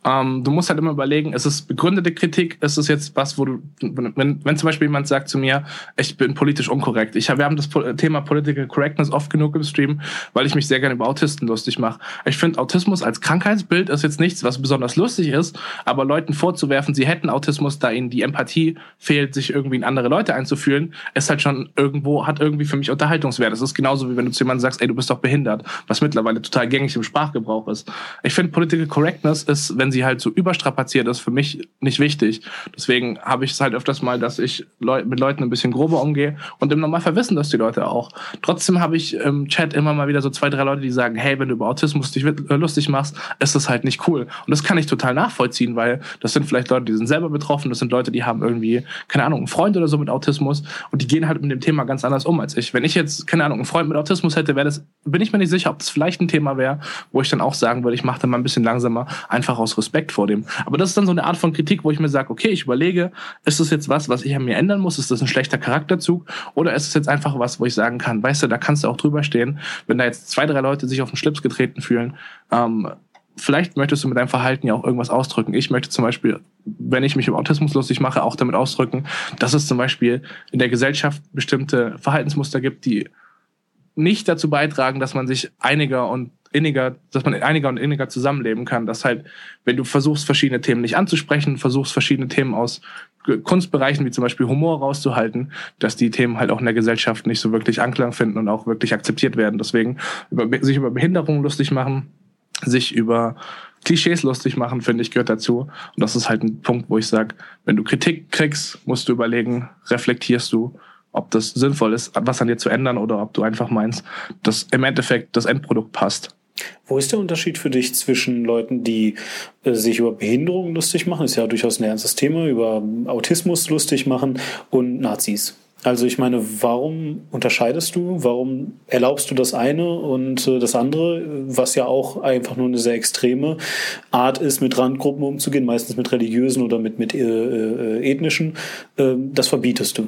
Speaker 2: Ähm, du musst halt immer überlegen, ist es begründete Kritik? Ist es jetzt was, wo du, wenn, wenn zum Beispiel jemand sagt zu mir, ich bin politisch unkorrekt. Ich, wir haben das Thema Political Correctness oft genug im Stream, weil ich mich sehr gerne über Autisten lustig mache. Ich finde, Autismus als Krankheitsbild ist jetzt nichts, was besonders lustig ist, aber Leuten vorzuwerfen, sie hätten Autismus, da ihnen die Empathie fehlt, sich irgendwie in andere Leute einzufühlen, ist halt schon irgendwo, hat irgendwie für mich Unterhaltungswert. Das ist genauso wie wenn du zu jemandem sagst, ey, du bist doch behindert, was mittlerweile total gängig im Sprachgebrauch auch ist. Ich finde, Political Correctness ist, wenn sie halt so überstrapaziert ist, für mich nicht wichtig. Deswegen habe ich es halt öfters mal, dass ich Leu mit Leuten ein bisschen grober umgehe und im Normalfall wissen das die Leute auch. Trotzdem habe ich im Chat immer mal wieder so zwei, drei Leute, die sagen, hey, wenn du über Autismus dich äh, lustig machst, ist das halt nicht cool. Und das kann ich total nachvollziehen, weil das sind vielleicht Leute, die sind selber betroffen, das sind Leute, die haben irgendwie, keine Ahnung, einen Freund oder so mit Autismus und die gehen halt mit dem Thema ganz anders um als ich. Wenn ich jetzt, keine Ahnung, einen Freund mit Autismus hätte, wäre das, bin ich mir nicht sicher, ob das vielleicht ein Thema wäre, wo ich dann auch sagen würde, ich mache dann mal ein bisschen langsamer, einfach aus Respekt vor dem. Aber das ist dann so eine Art von Kritik, wo ich mir sage, okay, ich überlege, ist das jetzt was, was ich an mir ändern muss? Ist das ein schlechter Charakterzug? Oder ist es jetzt einfach was, wo ich sagen kann, weißt du, da kannst du auch drüber stehen, wenn da jetzt zwei, drei Leute sich auf den Schlips getreten fühlen, ähm, vielleicht möchtest du mit deinem Verhalten ja auch irgendwas ausdrücken. Ich möchte zum Beispiel, wenn ich mich über Autismus lustig mache, auch damit ausdrücken, dass es zum Beispiel in der Gesellschaft bestimmte Verhaltensmuster gibt, die nicht dazu beitragen, dass man sich einiger und inniger, dass man einiger und inniger zusammenleben kann. Dass halt, wenn du versuchst, verschiedene Themen nicht anzusprechen, versuchst, verschiedene Themen aus Kunstbereichen wie zum Beispiel Humor rauszuhalten, dass die Themen halt auch in der Gesellschaft nicht so wirklich Anklang finden und auch wirklich akzeptiert werden. Deswegen über, sich über Behinderung lustig machen, sich über Klischees lustig machen, finde ich, gehört dazu. Und das ist halt ein Punkt, wo ich sage, wenn du Kritik kriegst, musst du überlegen, reflektierst du ob das sinnvoll ist, was an dir zu ändern oder ob du einfach meinst, dass im Endeffekt das Endprodukt passt.
Speaker 1: Wo ist der Unterschied für dich zwischen Leuten, die äh, sich über Behinderungen lustig machen, ist ja durchaus ein ernstes Thema, über Autismus lustig machen und Nazis? Also ich meine, warum unterscheidest du? Warum erlaubst du das eine und äh, das andere, was ja auch einfach nur eine sehr extreme Art ist, mit Randgruppen umzugehen, meistens mit religiösen oder mit, mit äh, äh, ethnischen, äh, das verbietest du?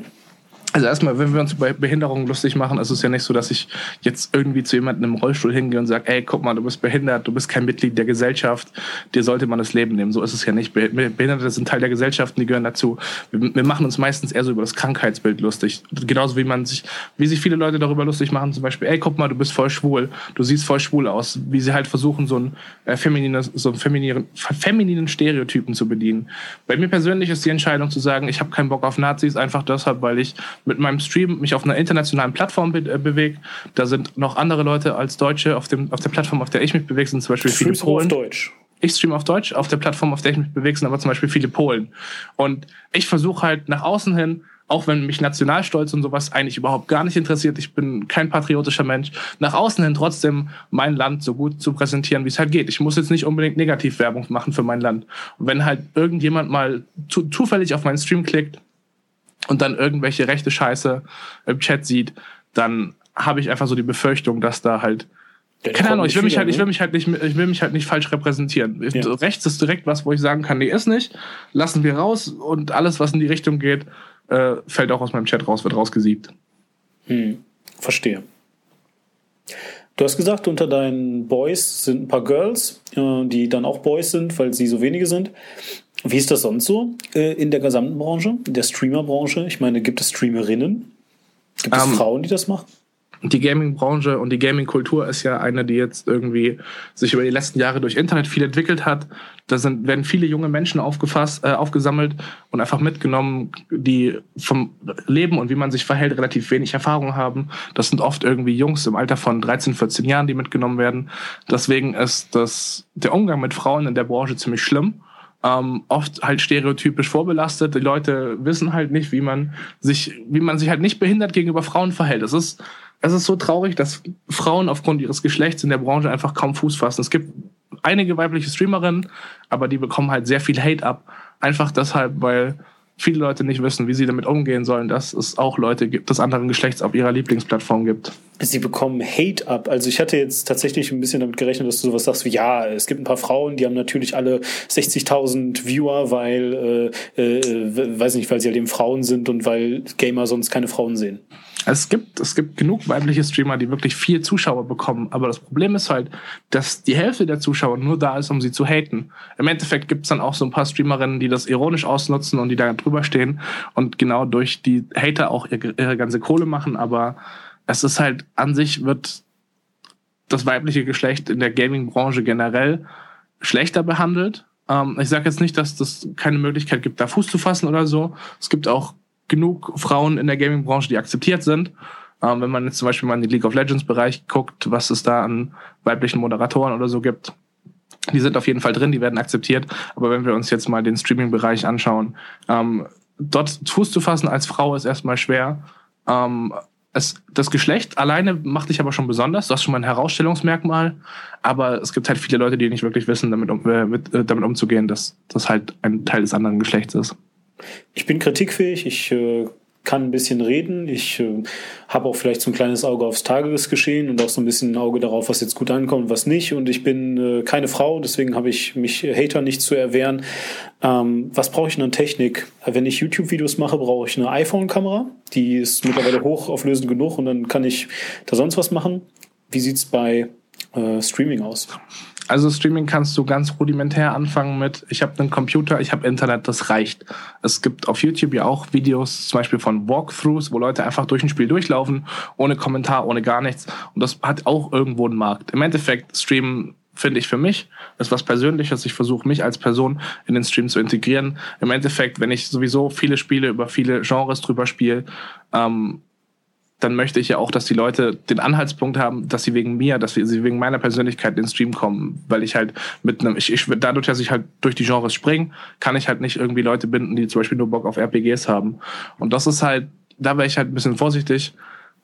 Speaker 2: Also erstmal, wenn wir uns bei Behinderungen lustig machen, ist es ja nicht so, dass ich jetzt irgendwie zu jemandem im Rollstuhl hingehe und sage, ey, guck mal, du bist behindert, du bist kein Mitglied der Gesellschaft, dir sollte man das Leben nehmen. So ist es ja nicht. Behinderte sind Teil der Gesellschaft und die gehören dazu. Wir, machen uns meistens eher so über das Krankheitsbild lustig. Genauso wie man sich, wie sich viele Leute darüber lustig machen, zum Beispiel, ey, guck mal, du bist voll schwul, du siehst voll schwul aus, wie sie halt versuchen, so einen äh, femininen, so einen femininen, femininen Stereotypen zu bedienen. Bei mir persönlich ist die Entscheidung zu sagen, ich habe keinen Bock auf Nazis, einfach deshalb, weil ich mit meinem Stream mich auf einer internationalen Plattform be äh, bewege. Da sind noch andere Leute als Deutsche auf, dem, auf der Plattform, auf der ich mich bewege, sind zum Beispiel viele Polen. Auf Deutsch. Ich streame auf Deutsch, auf der Plattform, auf der ich mich bewege, sind aber zum Beispiel viele Polen. Und ich versuche halt nach außen hin, auch wenn mich Nationalstolz und sowas eigentlich überhaupt gar nicht interessiert, ich bin kein patriotischer Mensch, nach außen hin trotzdem mein Land so gut zu präsentieren, wie es halt geht. Ich muss jetzt nicht unbedingt Negativwerbung machen für mein Land. Und wenn halt irgendjemand mal zu, zufällig auf meinen Stream klickt und dann irgendwelche rechte Scheiße im Chat sieht, dann habe ich einfach so die Befürchtung, dass da halt keine Ahnung, ich will mich halt, ich will ne? mich halt nicht, ich will mich halt nicht falsch repräsentieren. Ja. Rechts ist direkt was, wo ich sagen kann, nee, ist nicht. Lassen wir raus und alles, was in die Richtung geht, äh, fällt auch aus meinem Chat raus, wird rausgesiebt.
Speaker 1: Hm. Verstehe. Du hast gesagt, unter deinen Boys sind ein paar Girls, äh, die dann auch Boys sind, weil sie so wenige sind. Wie ist das sonst so äh, in der gesamten Branche, in der Streamerbranche? Ich meine, gibt es Streamerinnen? Gibt es um, ähm, Frauen, die das machen?
Speaker 2: Die Gaming-Branche und die Gaming-Kultur ist ja eine, die jetzt irgendwie sich über die letzten Jahre durch Internet viel entwickelt hat. Da sind, werden viele junge Menschen aufgefasst, äh, aufgesammelt und einfach mitgenommen, die vom Leben und wie man sich verhält relativ wenig Erfahrung haben. Das sind oft irgendwie Jungs im Alter von 13, 14 Jahren, die mitgenommen werden. Deswegen ist das, der Umgang mit Frauen in der Branche ziemlich schlimm ähm, oft halt stereotypisch vorbelastet. Die Leute wissen halt nicht, wie man sich, wie man sich halt nicht behindert gegenüber Frauen verhält. Es ist, es ist so traurig, dass Frauen aufgrund ihres Geschlechts in der Branche einfach kaum Fuß fassen. Es gibt einige weibliche Streamerinnen, aber die bekommen halt sehr viel Hate ab. Einfach deshalb, weil viele Leute nicht wissen, wie sie damit umgehen sollen, dass es auch Leute gibt, des anderen Geschlechts auf ihrer Lieblingsplattform gibt.
Speaker 1: Sie bekommen Hate ab. Also ich hatte jetzt tatsächlich ein bisschen damit gerechnet, dass du sowas sagst wie, ja, es gibt ein paar Frauen, die haben natürlich alle 60.000 Viewer, weil, äh, äh, weiß nicht, weil sie halt eben Frauen sind und weil Gamer sonst keine Frauen sehen.
Speaker 2: Es gibt, es gibt genug weibliche Streamer, die wirklich viel Zuschauer bekommen. Aber das Problem ist halt, dass die Hälfte der Zuschauer nur da ist, um sie zu haten. Im Endeffekt gibt es dann auch so ein paar Streamerinnen, die das ironisch ausnutzen und die da drüber stehen und genau durch die Hater auch ihre, ihre ganze Kohle machen. Aber es ist halt an sich wird das weibliche Geschlecht in der Gaming-Branche generell schlechter behandelt. Ähm, ich sage jetzt nicht, dass das keine Möglichkeit gibt, da Fuß zu fassen oder so. Es gibt auch genug Frauen in der Gaming-Branche, die akzeptiert sind. Ähm, wenn man jetzt zum Beispiel mal in den League of Legends-Bereich guckt, was es da an weiblichen Moderatoren oder so gibt, die sind auf jeden Fall drin, die werden akzeptiert. Aber wenn wir uns jetzt mal den Streaming-Bereich anschauen, ähm, dort Fuß zu fassen als Frau ist erstmal schwer. Ähm, es, das Geschlecht alleine macht dich aber schon besonders. Du hast schon mal ein Herausstellungsmerkmal. Aber es gibt halt viele Leute, die nicht wirklich wissen, damit, um, äh, mit, äh, damit umzugehen, dass das halt ein Teil des anderen Geschlechts ist.
Speaker 1: Ich bin kritikfähig, ich äh, kann ein bisschen reden, ich äh, habe auch vielleicht so ein kleines Auge aufs Tagesgeschehen und auch so ein bisschen ein Auge darauf, was jetzt gut ankommt und was nicht. Und ich bin äh, keine Frau, deswegen habe ich mich Hater nicht zu erwehren. Ähm, was brauche ich denn an Technik? Wenn ich YouTube-Videos mache, brauche ich eine iPhone-Kamera. Die ist mittlerweile hochauflösend genug und dann kann ich da sonst was machen. Wie sieht's bei äh, Streaming aus?
Speaker 2: Also Streaming kannst du ganz rudimentär anfangen mit, ich habe einen Computer, ich habe Internet, das reicht. Es gibt auf YouTube ja auch Videos, zum Beispiel von Walkthroughs, wo Leute einfach durch ein Spiel durchlaufen, ohne Kommentar, ohne gar nichts. Und das hat auch irgendwo einen Markt. Im Endeffekt Streamen finde ich für mich, ist was Persönliches. Ich versuche mich als Person in den Stream zu integrieren. Im Endeffekt, wenn ich sowieso viele Spiele über viele Genres drüber spiele, ähm, dann möchte ich ja auch, dass die Leute den Anhaltspunkt haben, dass sie wegen mir, dass sie wegen meiner Persönlichkeit in den Stream kommen, weil ich halt mit einem, ich, ich dadurch, dass ich halt durch die Genres springe, kann ich halt nicht irgendwie Leute binden, die zum Beispiel nur Bock auf RPGs haben. Und das ist halt, da wäre ich halt ein bisschen vorsichtig,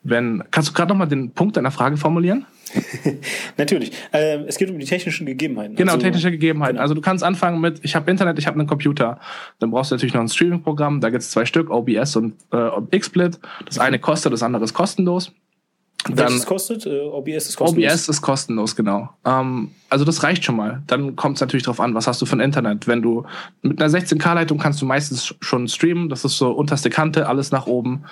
Speaker 2: wenn, kannst du gerade nochmal den Punkt deiner Frage formulieren?
Speaker 1: Natürlich. Ähm, es geht um die technischen Gegebenheiten.
Speaker 2: Genau, also, technische Gegebenheiten. Genau. Also du kannst anfangen mit, ich habe Internet, ich habe einen Computer. Dann brauchst du natürlich noch ein Streaming-Programm. Da gibt es zwei Stück, OBS und äh, XSplit. Das eine kostet, das andere ist kostenlos.
Speaker 1: Dann, Welches kostet? Äh, OBS
Speaker 2: ist kostenlos? OBS ist kostenlos, genau. Ähm, also das reicht schon mal. Dann kommt es natürlich drauf an, was hast du für ein Internet. Wenn du mit einer 16K-Leitung kannst du meistens schon streamen. Das ist so unterste Kante, alles nach oben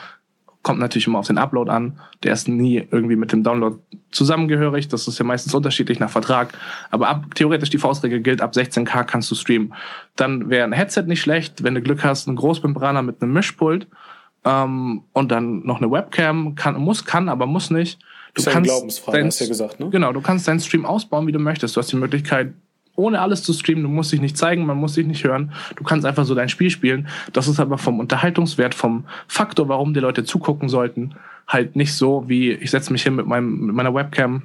Speaker 2: kommt natürlich immer auf den Upload an. Der ist nie irgendwie mit dem Download zusammengehörig. Das ist ja meistens unterschiedlich nach Vertrag. Aber ab, theoretisch die Faustregel gilt, ab 16K kannst du streamen. Dann wäre ein Headset nicht schlecht, wenn du Glück hast, ein Großmembraner mit einem Mischpult ähm, und dann noch eine Webcam. Kann, muss, kann, aber muss nicht.
Speaker 1: Du ist kannst Glaubensfrage, dein, hast du ja gesagt, ne?
Speaker 2: Genau, du kannst deinen Stream ausbauen, wie du möchtest. Du hast die Möglichkeit, ohne alles zu streamen. Du musst dich nicht zeigen, man muss dich nicht hören. Du kannst einfach so dein Spiel spielen. Das ist aber vom Unterhaltungswert, vom Faktor, warum die Leute zugucken sollten, halt nicht so wie ich setze mich hin mit, meinem, mit meiner Webcam,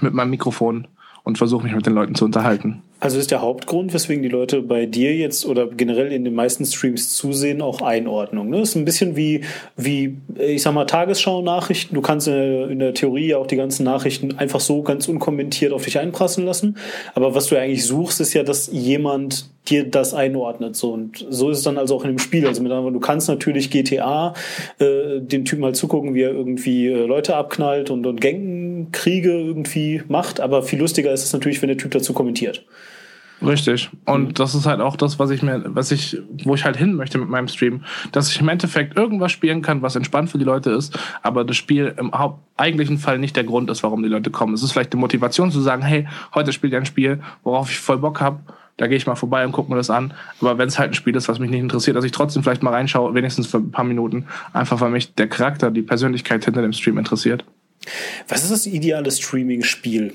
Speaker 2: mit meinem Mikrofon und versuche mich mit den Leuten zu unterhalten.
Speaker 1: Also ist der Hauptgrund, weswegen die Leute bei dir jetzt oder generell in den meisten Streams zusehen, auch Einordnung. Ne? Ist ein bisschen wie, wie ich sag mal, Tagesschau-Nachrichten. Du kannst in der Theorie auch die ganzen Nachrichten einfach so ganz unkommentiert auf dich einprassen lassen. Aber was du eigentlich suchst, ist ja, dass jemand dir das einordnet. So. Und so ist es dann also auch in dem Spiel. Also mit anderen, du kannst natürlich GTA äh, den Typen mal zugucken, wie er irgendwie äh, Leute abknallt und, und Gangkriege irgendwie macht. Aber viel lustiger ist es natürlich, wenn der Typ dazu kommentiert.
Speaker 2: Richtig. Und mhm. das ist halt auch das, was ich mir, was ich, wo ich halt hin möchte mit meinem Stream, dass ich im Endeffekt irgendwas spielen kann, was entspannt für die Leute ist, aber das Spiel im Haupt eigentlichen Fall nicht der Grund ist, warum die Leute kommen. Es ist vielleicht die Motivation zu sagen, hey, heute spielt ihr ein Spiel, worauf ich voll Bock hab, da gehe ich mal vorbei und gucke mir das an. Aber wenn es halt ein Spiel ist, was mich nicht interessiert, dass ich trotzdem vielleicht mal reinschaue, wenigstens für ein paar Minuten, einfach weil mich der Charakter, die Persönlichkeit hinter dem Stream interessiert.
Speaker 1: Was ist das ideale Streaming-Spiel?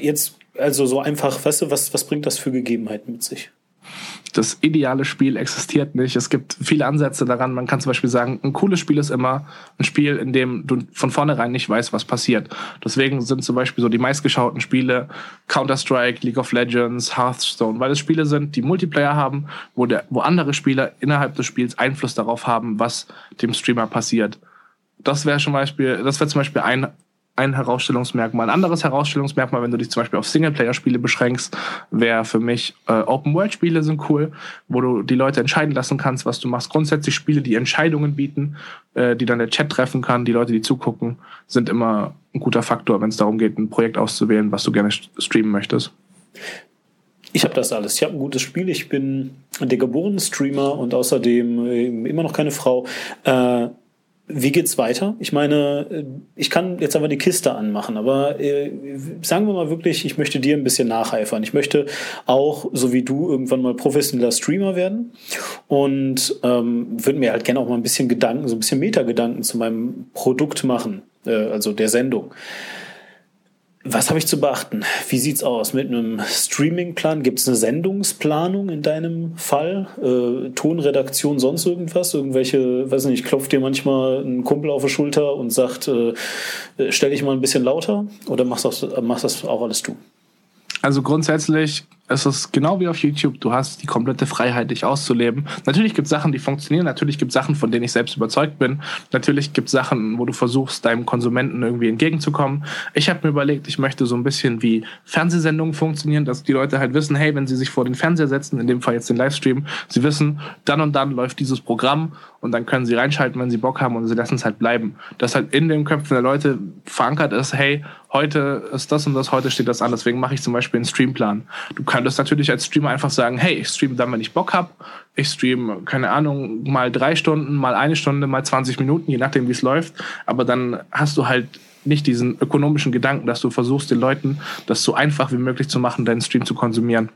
Speaker 1: Jetzt also so einfach, weißt du, was, was bringt das für Gegebenheiten mit sich?
Speaker 2: Das ideale Spiel existiert nicht. Es gibt viele Ansätze daran. Man kann zum Beispiel sagen, ein cooles Spiel ist immer ein Spiel, in dem du von vornherein nicht weißt, was passiert. Deswegen sind zum Beispiel so die meistgeschauten Spiele Counter-Strike, League of Legends, Hearthstone, weil es Spiele sind, die Multiplayer haben, wo, der, wo andere Spieler innerhalb des Spiels Einfluss darauf haben, was dem Streamer passiert. Das wäre zum Beispiel, das wäre zum Beispiel ein ein Herausstellungsmerkmal. Ein anderes Herausstellungsmerkmal, wenn du dich zum Beispiel auf Singleplayer-Spiele beschränkst, wäre für mich äh, Open-World-Spiele sind cool, wo du die Leute entscheiden lassen kannst, was du machst. Grundsätzlich Spiele, die Entscheidungen bieten, äh, die dann der Chat treffen kann, die Leute, die zugucken, sind immer ein guter Faktor, wenn es darum geht, ein Projekt auszuwählen, was du gerne streamen möchtest.
Speaker 1: Ich habe das alles. Ich habe ein gutes Spiel. Ich bin der geborene Streamer und außerdem äh, immer noch keine Frau. Äh, wie geht's weiter? Ich meine, äh, ich kann jetzt einfach die Kiste anmachen, aber äh, sagen wir mal wirklich, ich möchte dir ein bisschen nacheifern. Ich möchte auch, so wie du, irgendwann mal professioneller Streamer werden und ähm, würde mir halt gerne auch mal ein bisschen Gedanken, so ein bisschen Metagedanken zu meinem Produkt machen, äh, also der Sendung. Was habe ich zu beachten? Wie sieht's aus mit einem Streamingplan? Gibt es eine Sendungsplanung in deinem Fall? Äh, Tonredaktion, sonst irgendwas? Irgendwelche, weiß nicht, klopft dir manchmal ein Kumpel auf die Schulter und sagt, äh, äh stell dich mal ein bisschen lauter? Oder machst das, machst das auch alles du?
Speaker 2: Also grundsätzlich es ist genau wie auf YouTube. Du hast die komplette Freiheit, dich auszuleben. Natürlich gibt es Sachen, die funktionieren. Natürlich gibt es Sachen, von denen ich selbst überzeugt bin. Natürlich gibt es Sachen, wo du versuchst, deinem Konsumenten irgendwie entgegenzukommen. Ich habe mir überlegt, ich möchte so ein bisschen wie Fernsehsendungen funktionieren, dass die Leute halt wissen, hey, wenn sie sich vor den Fernseher setzen, in dem Fall jetzt den Livestream, sie wissen, dann und dann läuft dieses Programm und dann können sie reinschalten, wenn sie Bock haben und sie lassen es halt bleiben. Dass halt in den Köpfen der Leute verankert ist, hey, heute ist das und das, heute steht das an, deswegen mache ich zum Beispiel einen Streamplan. Du könntest natürlich als Streamer einfach sagen, hey, ich streame dann, wenn ich Bock habe. Ich streame, keine Ahnung, mal drei Stunden, mal eine Stunde, mal 20 Minuten, je nachdem, wie es läuft. Aber dann hast du halt nicht diesen ökonomischen Gedanken, dass du versuchst, den Leuten das so einfach wie möglich zu machen, deinen Stream zu konsumieren.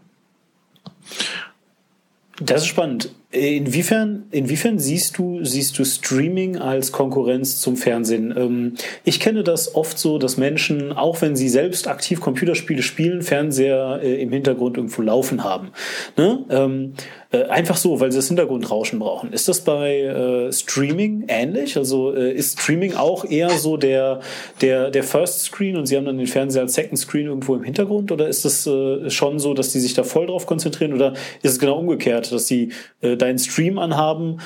Speaker 1: Das ist spannend. Inwiefern, inwiefern siehst du, siehst du Streaming als Konkurrenz zum Fernsehen? Ähm, ich kenne das oft so, dass Menschen, auch wenn sie selbst aktiv Computerspiele spielen, Fernseher äh, im Hintergrund irgendwo laufen haben. Ne? Ähm, äh, einfach so, weil sie das Hintergrundrauschen brauchen. Ist das bei äh, Streaming ähnlich? Also ist Streaming auch eher so der, der, der First Screen und sie haben dann den Fernseher als Second Screen irgendwo im Hintergrund? Oder ist äh, schon so, dass die sich da voll drauf konzentrieren? Oder ist es genau umgekehrt, dass sie deinen Stream anhaben,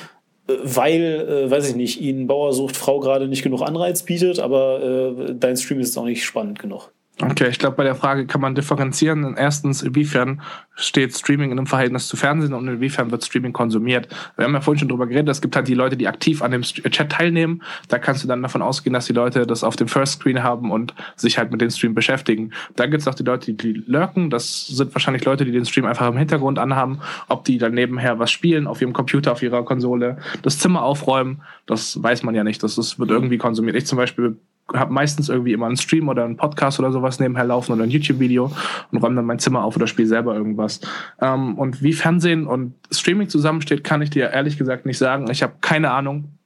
Speaker 1: äh, weil, äh, weiß ich nicht, ihnen Bauer sucht Frau gerade nicht genug Anreiz bietet, aber äh, dein Stream ist auch nicht spannend genug.
Speaker 2: Okay, ich glaube, bei der Frage kann man differenzieren. Erstens, inwiefern steht Streaming in einem Verhältnis zu Fernsehen und inwiefern wird Streaming konsumiert. Wir haben ja vorhin schon drüber geredet, es gibt halt die Leute, die aktiv an dem Chat teilnehmen. Da kannst du dann davon ausgehen, dass die Leute das auf dem First Screen haben und sich halt mit dem Stream beschäftigen. Da gibt es auch die Leute, die lurken. Das sind wahrscheinlich Leute, die den Stream einfach im Hintergrund anhaben. Ob die dann nebenher was spielen, auf ihrem Computer, auf ihrer Konsole, das Zimmer aufräumen, das weiß man ja nicht. Das, das wird irgendwie konsumiert. Ich zum Beispiel habe meistens irgendwie immer einen Stream oder einen Podcast oder sowas nebenher laufen oder ein YouTube-Video und räume dann mein Zimmer auf oder spiele selber irgendwas. Ähm, und wie Fernsehen und Streaming zusammensteht, kann ich dir ehrlich gesagt nicht sagen. Ich habe keine Ahnung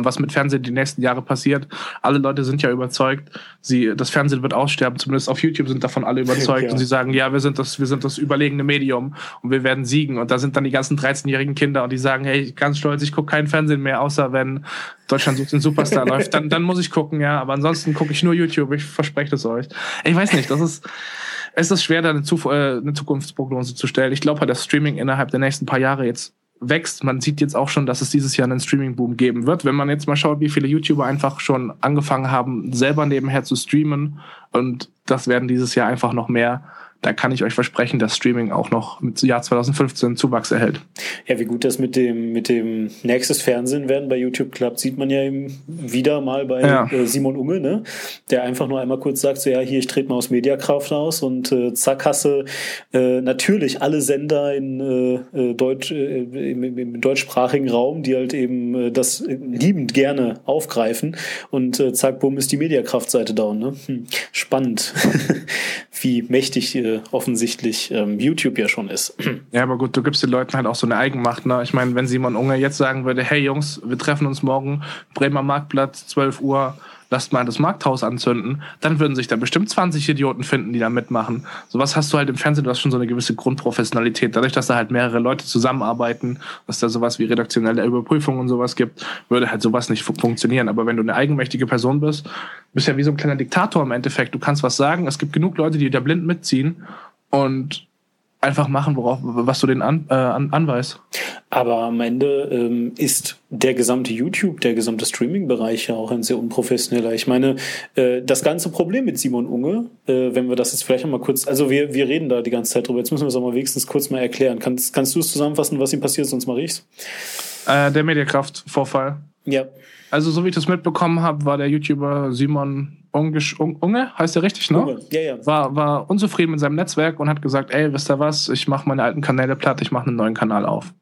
Speaker 2: was mit Fernsehen die nächsten Jahre passiert. Alle Leute sind ja überzeugt, sie, das Fernsehen wird aussterben, zumindest auf YouTube sind davon alle überzeugt ja. und sie sagen, ja, wir sind das, wir sind das überlegene Medium und wir werden siegen. Und da sind dann die ganzen 13-jährigen Kinder und die sagen, hey, ganz stolz, ich gucke keinen Fernsehen mehr, außer wenn Deutschland sucht den Superstar läuft, dann, dann muss ich gucken, ja. Aber ansonsten gucke ich nur YouTube, ich verspreche das euch. Ich weiß nicht, das ist es ist schwer, da eine, äh, eine Zukunftsprognose zu stellen. Ich glaube halt, dass Streaming innerhalb der nächsten paar Jahre jetzt wächst. Man sieht jetzt auch schon, dass es dieses Jahr einen Streaming-Boom geben wird. Wenn man jetzt mal schaut, wie viele YouTuber einfach schon angefangen haben, selber nebenher zu streamen und das werden dieses Jahr einfach noch mehr da kann ich euch versprechen, dass Streaming auch noch im Jahr 2015 Zuwachs erhält.
Speaker 1: Ja, wie gut das mit dem, mit dem nächstes Fernsehen werden bei YouTube klappt, sieht man ja eben wieder mal bei ja. äh, Simon Unge, ne? der einfach nur einmal kurz sagt, so ja, hier, ich trete mal aus Mediakraft aus und äh, zack, hasse äh, natürlich alle Sender in äh, äh Deutsch, äh, im, im, deutschsprachigen Raum, die halt eben äh, das liebend gerne aufgreifen und äh, zack, bumm, ist die Mediakraft-Seite down. Ne? Hm. Spannend, wie mächtig äh, offensichtlich ähm, YouTube ja schon ist.
Speaker 2: Ja, aber gut, du gibst den Leuten halt auch so eine Eigenmacht. Ne? Ich meine, wenn Simon Unger jetzt sagen würde, hey Jungs, wir treffen uns morgen, Bremer Marktplatz, 12 Uhr, lasst mal das Markthaus anzünden, dann würden sich da bestimmt 20 Idioten finden, die da mitmachen. Sowas hast du halt im Fernsehen, du hast schon so eine gewisse Grundprofessionalität. Dadurch, dass da halt mehrere Leute zusammenarbeiten, dass da sowas wie redaktionelle Überprüfung und sowas gibt, würde halt sowas nicht funktionieren. Aber wenn du eine eigenmächtige Person bist, bist ja wie so ein kleiner Diktator im Endeffekt. Du kannst was sagen, es gibt genug Leute, die da blind mitziehen und einfach machen, worauf, was du denen an, äh, an, anweist.
Speaker 1: Aber am Ende ähm, ist der gesamte YouTube, der gesamte Streaming-Bereich ja auch ein sehr unprofessioneller. Ich meine, äh, das ganze Problem mit Simon Unge, äh, wenn wir das jetzt vielleicht mal kurz, also wir, wir reden da die ganze Zeit drüber, jetzt müssen wir es auch mal wenigstens kurz mal erklären. Kannst, kannst du es zusammenfassen, was ihm passiert, sonst mache ich's?
Speaker 2: Äh, der Mediakraft-Vorfall.
Speaker 1: Ja.
Speaker 2: Also, so wie ich das mitbekommen habe, war der YouTuber Simon Ungisch, Unge, heißt der richtig, ne? Unge. Ja, ja. War, war unzufrieden mit seinem Netzwerk und hat gesagt, ey, wisst ihr was, ich mache meine alten Kanäle platt, ich mache einen neuen Kanal auf.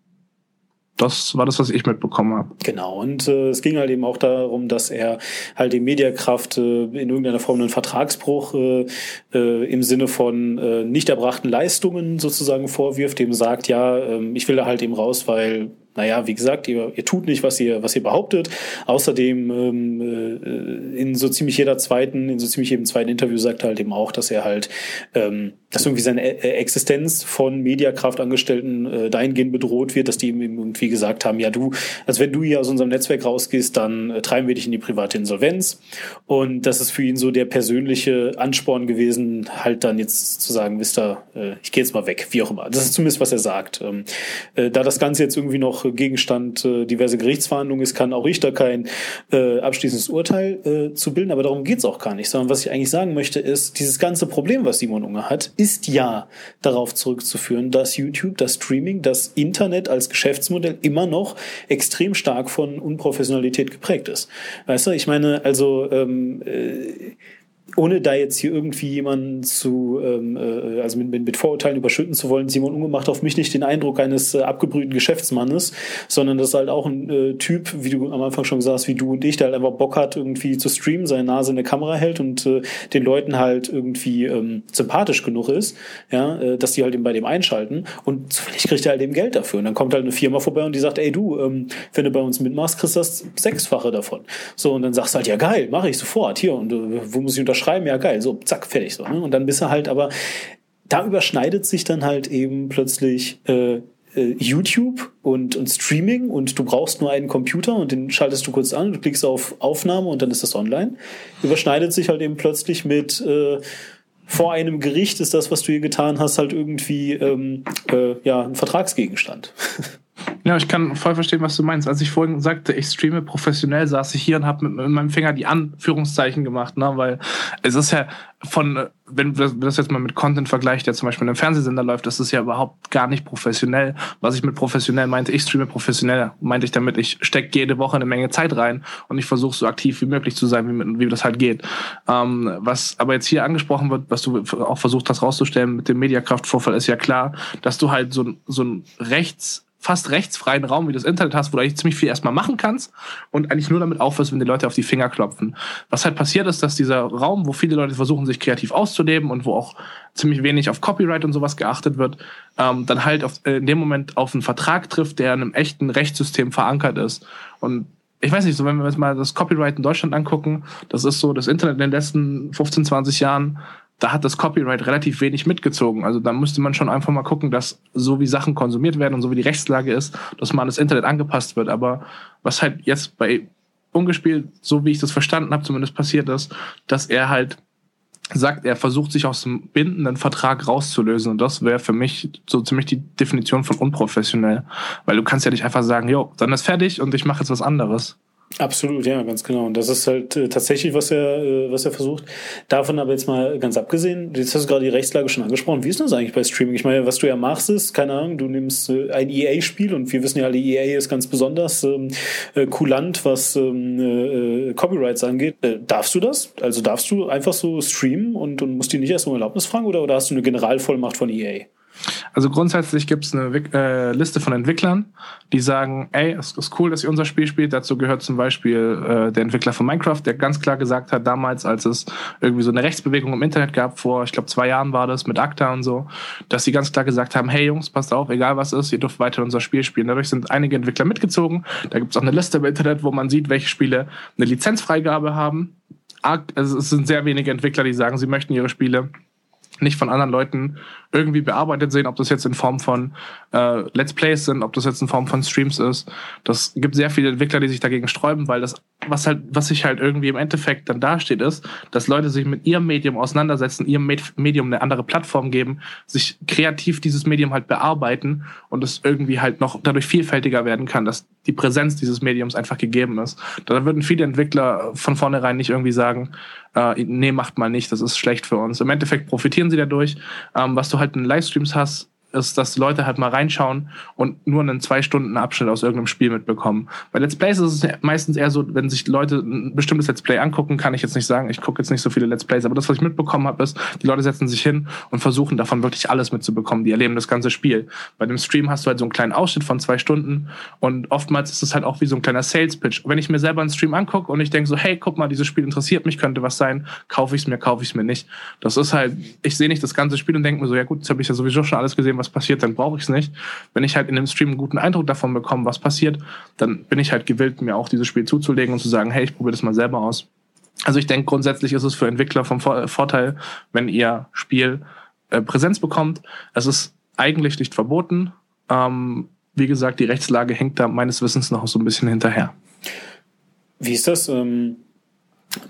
Speaker 2: Das war das, was ich mitbekommen habe.
Speaker 1: Genau, und äh, es ging halt eben auch darum, dass er halt dem Mediakraft äh, in irgendeiner Form einen Vertragsbruch äh, äh, im Sinne von äh, nicht erbrachten Leistungen sozusagen vorwirft, dem sagt, ja, äh, ich will da halt eben raus, weil naja, wie gesagt, ihr, ihr tut nicht, was ihr, was ihr behauptet. Außerdem ähm, äh, in so ziemlich jeder zweiten, in so ziemlich jedem zweiten Interview sagt er halt eben auch, dass er halt, ähm, dass irgendwie seine äh, Existenz von Mediakraftangestellten äh, dahingehend bedroht wird, dass die ihm irgendwie gesagt haben, ja du, also wenn du hier aus unserem Netzwerk rausgehst, dann äh, treiben wir dich in die private Insolvenz. Und das ist für ihn so der persönliche Ansporn gewesen, halt dann jetzt zu sagen, wisst ihr, äh, ich gehe jetzt mal weg, wie auch immer. Das ist zumindest, was er sagt. Ähm, äh, da das Ganze jetzt irgendwie noch Gegenstand äh, diverse Gerichtsverhandlungen ist, kann auch Richter kein äh, abschließendes Urteil äh, zu bilden. Aber darum geht's auch gar nicht. Sondern was ich eigentlich sagen möchte, ist, dieses ganze Problem, was Simon Unger hat, ist ja darauf zurückzuführen, dass YouTube, das Streaming, das Internet als Geschäftsmodell immer noch extrem stark von Unprofessionalität geprägt ist. Weißt du, ich meine, also ähm, äh, ohne da jetzt hier irgendwie jemanden zu, ähm, äh, also mit, mit, mit Vorurteilen überschütten zu wollen, Simon Unge macht auf mich nicht den Eindruck eines äh, abgebrühten Geschäftsmannes, sondern das ist halt auch ein äh, Typ, wie du am Anfang schon gesagt hast, wie du und ich, der halt einfach Bock hat, irgendwie zu streamen, seine Nase in der Kamera hält und äh, den Leuten halt irgendwie ähm, sympathisch genug ist, ja, äh, dass die halt eben bei dem einschalten und zufällig kriegt er halt eben Geld dafür. Und dann kommt halt eine Firma vorbei und die sagt, ey du, ähm, wenn du bei uns mitmachst, kriegst du das Sechsfache davon. So, und dann sagst du halt, ja geil, mache ich sofort, hier, und äh, wo muss ich unterschreiben? schreiben, ja geil, so, zack, fertig so. Ne? Und dann bist du halt, aber da überschneidet sich dann halt eben plötzlich äh, äh, YouTube und, und Streaming und du brauchst nur einen Computer und den schaltest du kurz an, du klickst auf Aufnahme und dann ist das online. Überschneidet sich halt eben plötzlich mit äh, vor einem Gericht ist das, was du hier getan hast, halt irgendwie ähm, äh, ja ein Vertragsgegenstand.
Speaker 2: Ja, ich kann voll verstehen, was du meinst. Als ich vorhin sagte, ich streame professionell, saß ich hier und habe mit, meinem Finger die Anführungszeichen gemacht, ne? weil es ist ja von, wenn das jetzt mal mit Content vergleicht, der zum Beispiel in einem Fernsehsender läuft, das ist ja überhaupt gar nicht professionell. Was ich mit professionell meinte, ich streame professionell, meinte ich damit, ich stecke jede Woche eine Menge Zeit rein und ich versuche so aktiv wie möglich zu sein, wie, wie das halt geht. Ähm, was aber jetzt hier angesprochen wird, was du auch versucht hast rauszustellen mit dem Mediakraftvorfall, ist ja klar, dass du halt so, so ein Rechts fast rechtsfreien Raum wie das Internet hast, wo du eigentlich ziemlich viel erstmal machen kannst und eigentlich nur damit aufhörst, wenn die Leute auf die Finger klopfen. Was halt passiert ist, dass dieser Raum, wo viele Leute versuchen, sich kreativ auszuleben und wo auch ziemlich wenig auf Copyright und sowas geachtet wird, ähm, dann halt auf, äh, in dem Moment auf einen Vertrag trifft, der in einem echten Rechtssystem verankert ist. Und ich weiß nicht, so wenn wir jetzt mal das Copyright in Deutschland angucken, das ist so das Internet in den letzten 15, 20 Jahren da hat das Copyright relativ wenig mitgezogen. Also da müsste man schon einfach mal gucken, dass so wie Sachen konsumiert werden und so wie die Rechtslage ist, dass man das Internet angepasst wird. Aber was halt jetzt bei ungespielt, so wie ich das verstanden habe, zumindest passiert ist, dass er halt sagt, er versucht sich aus dem bindenden Vertrag rauszulösen. Und das wäre für mich so ziemlich die Definition von unprofessionell. Weil du kannst ja nicht einfach sagen, jo, dann ist fertig und ich mache jetzt was anderes.
Speaker 1: Absolut, ja, ganz genau. Und das ist halt äh, tatsächlich, was er, äh, was er versucht. Davon aber jetzt mal ganz abgesehen, jetzt hast du gerade die Rechtslage schon angesprochen. Wie ist das eigentlich bei Streaming? Ich meine, was du ja machst, ist, keine Ahnung, du nimmst äh, ein EA-Spiel und wir wissen ja alle, EA ist ganz besonders ähm, äh, kulant, was ähm, äh, Copyrights angeht. Äh, darfst du das? Also darfst du einfach so streamen und, und musst die nicht erst um Erlaubnis fragen oder, oder hast du eine Generalvollmacht von EA?
Speaker 2: Also grundsätzlich gibt es eine äh, Liste von Entwicklern, die sagen, ey, es ist cool, dass ihr unser Spiel spielt. Dazu gehört zum Beispiel äh, der Entwickler von Minecraft, der ganz klar gesagt hat, damals, als es irgendwie so eine Rechtsbewegung im Internet gab, vor, ich glaube, zwei Jahren war das, mit ACTA und so, dass sie ganz klar gesagt haben, hey Jungs, passt auf, egal was ist, ihr dürft weiter unser Spiel spielen. Dadurch sind einige Entwickler mitgezogen. Da gibt es auch eine Liste im Internet, wo man sieht, welche Spiele eine Lizenzfreigabe haben. Also es sind sehr wenige Entwickler, die sagen, sie möchten ihre Spiele nicht von anderen Leuten irgendwie bearbeitet sehen, ob das jetzt in Form von äh, Let's Plays sind, ob das jetzt in Form von Streams ist. Das gibt sehr viele Entwickler, die sich dagegen sträuben, weil das, was halt, was sich halt irgendwie im Endeffekt dann dasteht, ist, dass Leute sich mit ihrem Medium auseinandersetzen, ihrem Medium eine andere Plattform geben, sich kreativ dieses Medium halt bearbeiten und es irgendwie halt noch dadurch vielfältiger werden kann, dass die Präsenz dieses Mediums einfach gegeben ist. Da würden viele Entwickler von vornherein nicht irgendwie sagen, äh, nee, macht mal nicht, das ist schlecht für uns. Im Endeffekt profitieren sie dadurch. Ähm, was du halt in Livestreams hast, ist, dass Leute halt mal reinschauen und nur einen zwei Stunden Abschnitt aus irgendeinem Spiel mitbekommen. Bei Let's Plays ist es meistens eher so, wenn sich Leute ein bestimmtes Let's Play angucken, kann ich jetzt nicht sagen, ich gucke jetzt nicht so viele Let's Plays, aber das, was ich mitbekommen habe, ist, die Leute setzen sich hin und versuchen davon wirklich alles mitzubekommen. Die erleben das ganze Spiel. Bei dem Stream hast du halt so einen kleinen Ausschnitt von zwei Stunden und oftmals ist es halt auch wie so ein kleiner Sales Pitch. Wenn ich mir selber einen Stream angucke und ich denke so, hey, guck mal, dieses Spiel interessiert mich, könnte was sein, kaufe ich es mir, kaufe ich es mir nicht. Das ist halt, ich sehe nicht das ganze Spiel und denke mir so, ja gut, jetzt habe ich ja sowieso schon alles gesehen, was passiert, dann brauche ich es nicht. Wenn ich halt in dem Stream einen guten Eindruck davon bekomme, was passiert, dann bin ich halt gewillt, mir auch dieses Spiel zuzulegen und zu sagen, hey, ich probiere das mal selber aus. Also ich denke, grundsätzlich ist es für Entwickler vom Vorteil, wenn ihr Spiel äh, Präsenz bekommt. Es ist eigentlich nicht verboten. Ähm, wie gesagt, die Rechtslage hängt da meines Wissens noch so ein bisschen hinterher.
Speaker 1: Wie ist das? Ähm,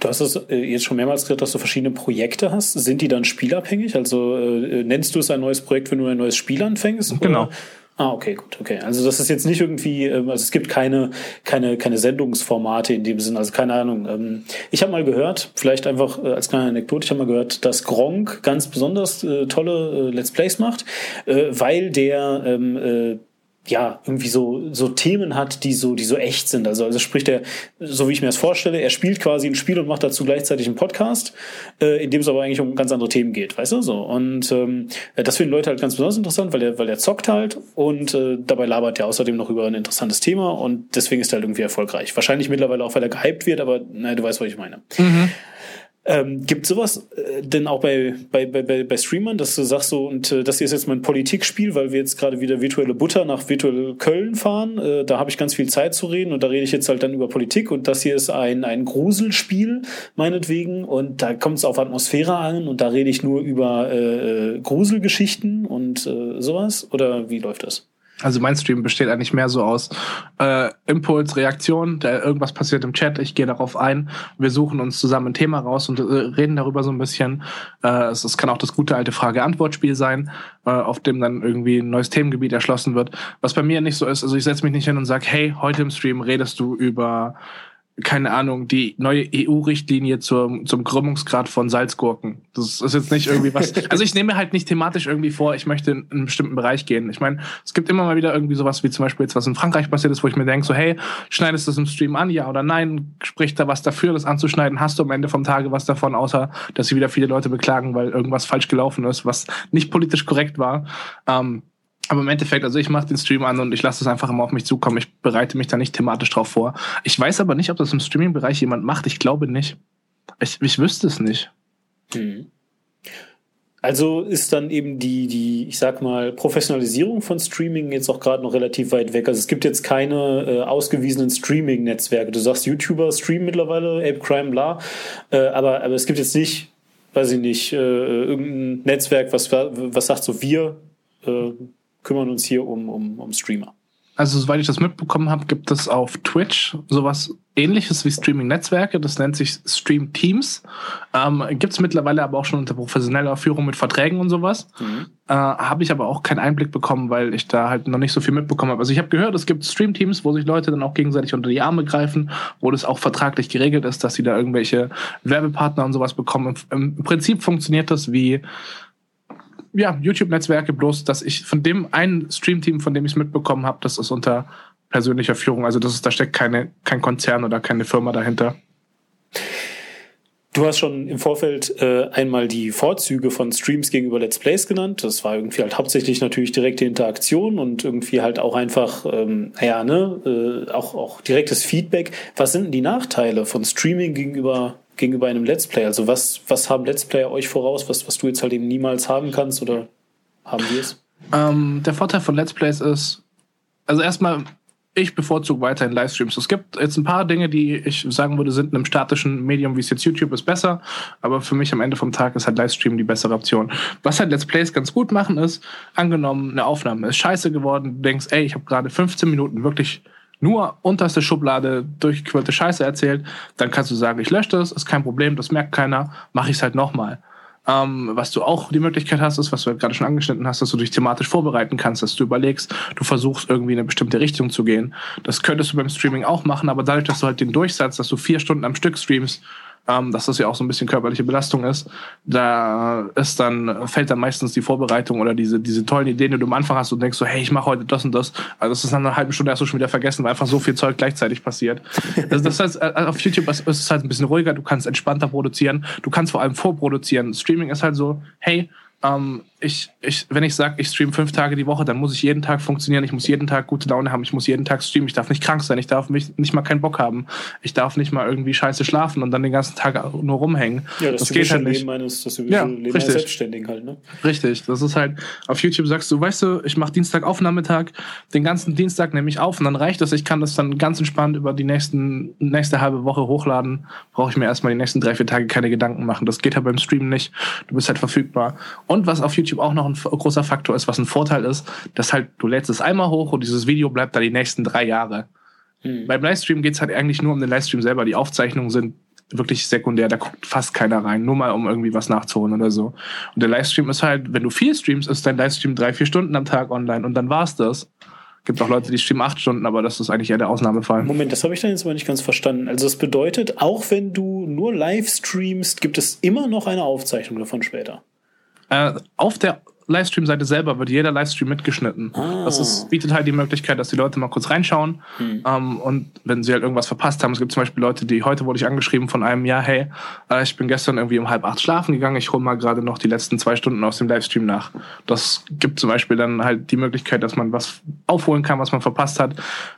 Speaker 1: du hast es äh, jetzt schon mehrmals gesagt, dass du verschiedene Projekte hast. Sind die dann spielabhängig? Also äh, nennst du es ein neues Projekt, wenn du ein neues Spiel anfängst?
Speaker 2: Genau.
Speaker 1: Oder? Ah, okay, gut, okay. Also das ist jetzt nicht irgendwie, ähm, also es gibt keine, keine, keine Sendungsformate in dem Sinn, also keine Ahnung. Ähm, ich habe mal gehört, vielleicht einfach äh, als kleine Anekdote, ich habe mal gehört, dass Gronk ganz besonders äh, tolle Let's Plays macht, weil der ähm, ja, irgendwie so, so Themen hat, die so, die so echt sind. Also, also spricht er, so wie ich mir das vorstelle, er spielt quasi ein Spiel und macht dazu gleichzeitig einen Podcast, äh, in dem es aber eigentlich um ganz andere Themen geht, weißt du, so. Und ähm, das finden Leute halt ganz besonders interessant, weil er, weil er zockt halt und äh, dabei labert er außerdem noch über ein interessantes Thema und deswegen ist er halt irgendwie erfolgreich. Wahrscheinlich mittlerweile auch, weil er gehypt wird, aber naja, du weißt, was ich meine. Mhm. Ähm, gibt sowas äh, denn auch bei, bei, bei, bei Streamern, dass du sagst so, und äh, das hier ist jetzt mein Politikspiel, weil wir jetzt gerade wieder virtuelle Butter nach virtuell Köln fahren, äh, da habe ich ganz viel Zeit zu reden und da rede ich jetzt halt dann über Politik und das hier ist ein, ein Gruselspiel, meinetwegen, und da kommt es auf Atmosphäre an und da rede ich nur über äh, äh Gruselgeschichten und äh, sowas? Oder wie läuft das?
Speaker 2: Also mein Stream besteht eigentlich mehr so aus äh, Impuls, Reaktion, da irgendwas passiert im Chat, ich gehe darauf ein, wir suchen uns zusammen ein Thema raus und äh, reden darüber so ein bisschen. Äh, es, es kann auch das gute alte Frage-Antwort-Spiel sein, äh, auf dem dann irgendwie ein neues Themengebiet erschlossen wird. Was bei mir nicht so ist, also ich setze mich nicht hin und sage, hey, heute im Stream redest du über keine Ahnung, die neue EU-Richtlinie zum, zum Krümmungsgrad von Salzgurken. Das ist jetzt nicht irgendwie was. Also ich nehme halt nicht thematisch irgendwie vor, ich möchte in einen bestimmten Bereich gehen. Ich meine, es gibt immer mal wieder irgendwie sowas wie zum Beispiel jetzt was in Frankreich passiert ist, wo ich mir denke, so, hey, schneidest du das im Stream an, ja oder nein? Spricht da was dafür, das anzuschneiden? Hast du am Ende vom Tage was davon, außer dass sich wieder viele Leute beklagen, weil irgendwas falsch gelaufen ist, was nicht politisch korrekt war? Ähm, aber im Endeffekt, also ich mache den Stream an und ich lasse es einfach immer auf mich zukommen. Ich bereite mich da nicht thematisch drauf vor. Ich weiß aber nicht, ob das im Streaming-Bereich jemand macht. Ich glaube nicht. Ich, ich wüsste es nicht. Hm.
Speaker 1: Also ist dann eben die, die, ich sag mal, Professionalisierung von Streaming jetzt auch gerade noch relativ weit weg. Also es gibt jetzt keine äh, ausgewiesenen Streaming-Netzwerke. Du sagst, YouTuber streamen mittlerweile, Ape Crime, bla. Äh, aber, aber es gibt jetzt nicht, weiß ich nicht, äh, irgendein Netzwerk, was, was sagt so, wir äh, kümmern uns hier um, um, um Streamer.
Speaker 2: Also, soweit ich das mitbekommen habe, gibt es auf Twitch sowas ähnliches wie Streaming-Netzwerke. Das nennt sich Stream Teams. Ähm, gibt es mittlerweile aber auch schon unter professioneller Führung mit Verträgen und sowas. Mhm. Äh, habe ich aber auch keinen Einblick bekommen, weil ich da halt noch nicht so viel mitbekommen habe. Also ich habe gehört, es gibt Stream-Teams, wo sich Leute dann auch gegenseitig unter die Arme greifen, wo das auch vertraglich geregelt ist, dass sie da irgendwelche Werbepartner und sowas bekommen. Im, im Prinzip funktioniert das wie ja, YouTube-Netzwerke, bloß dass ich von dem einen Stream-Team, von dem ich es mitbekommen habe, das ist unter persönlicher Führung. Also das ist, da steckt keine, kein Konzern oder keine Firma dahinter.
Speaker 1: Du hast schon im Vorfeld äh, einmal die Vorzüge von Streams gegenüber Let's Plays genannt. Das war irgendwie halt hauptsächlich natürlich direkte Interaktion und irgendwie halt auch einfach, ähm, ja, ne, äh, auch, auch direktes Feedback. Was sind denn die Nachteile von Streaming gegenüber gegenüber einem Let's Play? Also was, was haben Let's Player euch voraus, was, was du jetzt halt eben niemals haben kannst oder haben wir es?
Speaker 2: Ähm, der Vorteil von Let's Plays ist, also erstmal, ich bevorzuge weiterhin Livestreams. Es gibt jetzt ein paar Dinge, die ich sagen würde, sind in einem statischen Medium, wie es jetzt YouTube ist, besser. Aber für mich am Ende vom Tag ist halt Livestream die bessere Option. Was halt Let's Plays ganz gut machen ist, angenommen, eine Aufnahme ist scheiße geworden, du denkst, ey, ich habe gerade 15 Minuten wirklich nur unterste Schublade durchgequirlte Scheiße erzählt, dann kannst du sagen, ich lösche das, ist kein Problem, das merkt keiner, mache ich es halt nochmal. Ähm, was du auch die Möglichkeit hast, ist, was du halt gerade schon angeschnitten hast, dass du dich thematisch vorbereiten kannst, dass du überlegst, du versuchst irgendwie in eine bestimmte Richtung zu gehen. Das könntest du beim Streaming auch machen, aber dadurch, dass du halt den Durchsatz, dass du vier Stunden am Stück streamst, ähm, dass das ja auch so ein bisschen körperliche Belastung ist. Da ist dann, fällt dann meistens die Vorbereitung oder diese, diese tollen Ideen, die du am Anfang hast und denkst so, hey, ich mache heute das und das. Also das ist nach einer halben Stunde erst so schon wieder vergessen, weil einfach so viel Zeug gleichzeitig passiert. Also das heißt, äh, auf YouTube ist es halt ein bisschen ruhiger, du kannst entspannter produzieren, du kannst vor allem vorproduzieren. Streaming ist halt so, hey, ähm, ich, ich, wenn ich sage, ich streame fünf Tage die Woche, dann muss ich jeden Tag funktionieren, ich muss jeden Tag gute Laune haben, ich muss jeden Tag streamen, ich darf nicht krank sein, ich darf mich nicht mal keinen Bock haben, ich darf nicht mal irgendwie scheiße schlafen und dann den ganzen Tag nur rumhängen.
Speaker 1: Ja, das,
Speaker 2: das
Speaker 1: geht halt nicht. Leben eines, das ja, Leben richtig. Selbstständigen halt, ne?
Speaker 2: Richtig, das ist halt, auf YouTube sagst du, weißt du, ich mache Dienstag Aufnahmetag, den ganzen Dienstag nehme ich auf und dann reicht das, ich kann das dann ganz entspannt über die nächsten, nächste halbe Woche hochladen, brauche ich mir erstmal die nächsten drei, vier Tage keine Gedanken machen. Das geht halt beim Streamen nicht, du bist halt verfügbar. Und was auf YouTube auch noch ein großer Faktor ist, was ein Vorteil ist, dass halt du lädst es einmal hoch und dieses Video bleibt da die nächsten drei Jahre. Hm. Beim Livestream geht es halt eigentlich nur um den Livestream selber. Die Aufzeichnungen sind wirklich sekundär, da guckt fast keiner rein, nur mal um irgendwie was nachzuholen oder so. Und der Livestream ist halt, wenn du viel streamst, ist dein Livestream drei, vier Stunden am Tag online und dann war's das. Gibt auch Leute, die streamen acht Stunden, aber das ist eigentlich eher der Ausnahmefall.
Speaker 1: Moment, das habe ich dann jetzt mal nicht ganz verstanden. Also das bedeutet, auch wenn du nur live streamst, gibt es immer noch eine Aufzeichnung davon später.
Speaker 2: Äh, auf der Livestream-Seite selber wird jeder Livestream mitgeschnitten. Ah. Das ist, bietet halt die Möglichkeit, dass die Leute mal kurz reinschauen. Hm. Ähm, und wenn sie halt irgendwas verpasst haben, es gibt zum Beispiel Leute, die heute wurde ich angeschrieben von einem, ja, hey, äh, ich bin gestern irgendwie um halb acht schlafen gegangen, ich hole mal gerade noch die letzten zwei Stunden aus dem Livestream nach. Das gibt zum Beispiel dann halt die Möglichkeit, dass man was aufholen kann, was man verpasst hat.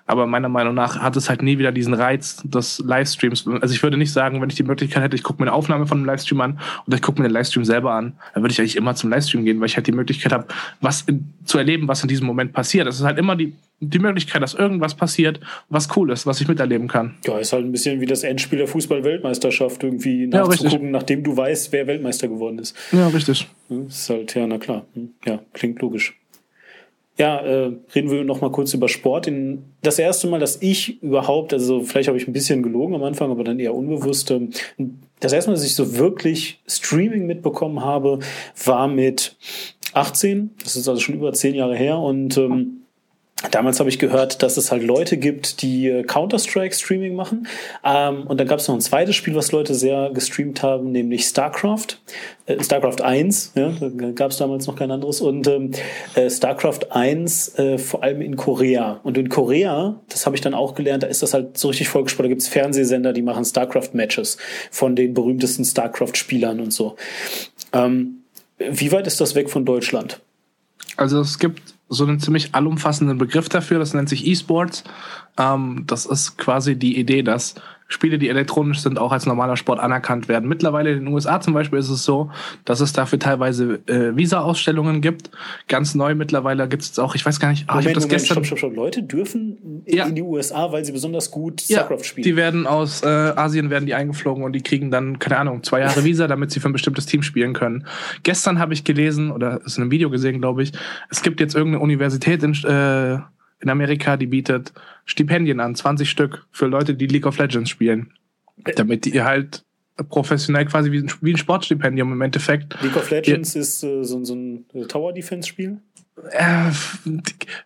Speaker 2: Aber meiner Meinung nach hat es halt nie wieder diesen Reiz des Livestreams. Also ich würde nicht sagen, wenn ich die Möglichkeit hätte, ich gucke mir eine Aufnahme von einem Livestream an oder ich gucke mir den Livestream selber an, dann würde ich eigentlich immer zum Livestream gehen, weil ich halt die Möglichkeit habe, was in, zu erleben, was in diesem Moment passiert. Es ist halt immer die, die Möglichkeit, dass irgendwas passiert, was cool ist, was ich miterleben kann.
Speaker 1: Ja, ist halt ein bisschen wie das Endspiel der Fußball-Weltmeisterschaft, irgendwie nachzugucken, ja, nachdem du weißt, wer Weltmeister geworden ist.
Speaker 2: Ja, richtig.
Speaker 1: Ist halt, ja, na klar. Hm, ja, klingt logisch. Ja, äh, reden wir noch mal kurz über Sport. In, das erste Mal, dass ich überhaupt, also vielleicht habe ich ein bisschen gelogen am Anfang, aber dann eher unbewusst, ähm, das erste Mal, dass ich so wirklich Streaming mitbekommen habe, war mit 18. Das ist also schon über zehn Jahre her und ähm, Damals habe ich gehört, dass es halt Leute gibt, die äh, Counter-Strike-Streaming machen. Ähm, und dann gab es noch ein zweites Spiel, was Leute sehr gestreamt haben, nämlich StarCraft. Äh, StarCraft 1, ja, gab es damals noch kein anderes. Und ähm, äh, StarCraft 1 äh, vor allem in Korea. Und in Korea, das habe ich dann auch gelernt, da ist das halt so richtig vollgesprochen. Da gibt es Fernsehsender, die machen StarCraft-Matches von den berühmtesten StarCraft-Spielern und so. Ähm, wie weit ist das weg von Deutschland?
Speaker 2: Also es gibt so einen ziemlich allumfassenden Begriff dafür, das nennt sich E-Sports. Ähm, das ist quasi die Idee, dass Spiele, die elektronisch sind, auch als normaler Sport anerkannt werden. Mittlerweile in den USA zum Beispiel ist es so, dass es dafür teilweise äh, Visa-Ausstellungen gibt. Ganz neu mittlerweile gibt es auch, ich weiß gar nicht,
Speaker 1: ah, Moment, ich das Moment, gestern. Stopp, stopp, stopp. Leute dürfen in, ja. in die USA, weil sie besonders gut StarCraft ja, spielen.
Speaker 2: Die werden aus äh, Asien werden die eingeflogen und die kriegen dann, keine Ahnung, zwei Jahre Visa, damit sie für ein bestimmtes Team spielen können. Gestern habe ich gelesen, oder ist in einem Video gesehen, glaube ich, es gibt jetzt irgendeine Universität in äh, in Amerika, die bietet Stipendien an, 20 Stück für Leute, die League of Legends spielen. Damit die halt professionell quasi wie ein, wie ein Sportstipendium im Endeffekt.
Speaker 1: League of Legends ja. ist äh, so, so, ein Tower-Defense-Spiel?
Speaker 2: Äh,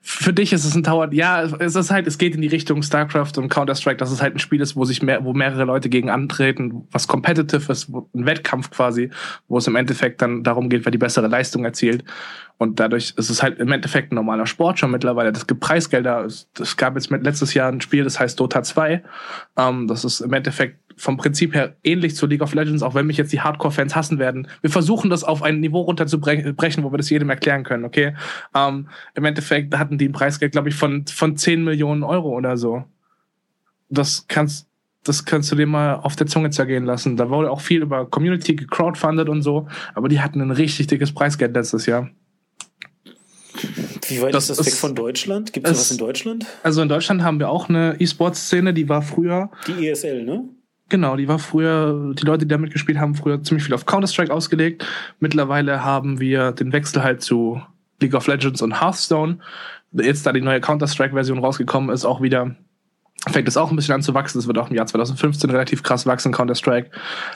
Speaker 2: für dich ist es ein Tower. Ja, es ist halt, es geht in die Richtung StarCraft und Counter-Strike, dass es halt ein Spiel ist, wo sich mehr, wo mehrere Leute gegen antreten, was competitive ist, ein Wettkampf quasi, wo es im Endeffekt dann darum geht, wer die bessere Leistung erzielt. Und dadurch ist es halt im Endeffekt ein normaler Sport schon mittlerweile. Das gibt Preisgelder. Es gab jetzt mit letztes Jahr ein Spiel, das heißt Dota 2. Ähm, das ist im Endeffekt vom Prinzip her ähnlich zu League of Legends, auch wenn mich jetzt die Hardcore-Fans hassen werden. Wir versuchen das auf ein Niveau runterzubrechen, wo wir das jedem erklären können, okay? Ähm, Im Endeffekt hatten die ein Preisgeld, glaube ich, von, von 10 Millionen Euro oder so. Das kannst, das kannst du dir mal auf der Zunge zergehen lassen. Da wurde auch viel über Community gecrowdfundet und so, aber die hatten ein richtig dickes Preisgeld letztes Jahr.
Speaker 1: Wie weit das ist das weg von Deutschland? Gibt es was in Deutschland?
Speaker 2: Also in Deutschland haben wir auch eine E-Sports-Szene, die war früher.
Speaker 1: Die ESL, ne?
Speaker 2: Genau, die war früher, die Leute, die da mitgespielt haben, früher ziemlich viel auf Counter-Strike ausgelegt. Mittlerweile haben wir den Wechsel halt zu League of Legends und Hearthstone. Jetzt, da die neue Counter-Strike-Version rausgekommen ist, auch wieder fängt es auch ein bisschen an zu wachsen. Es wird auch im Jahr 2015 relativ krass wachsen, Counter-Strike.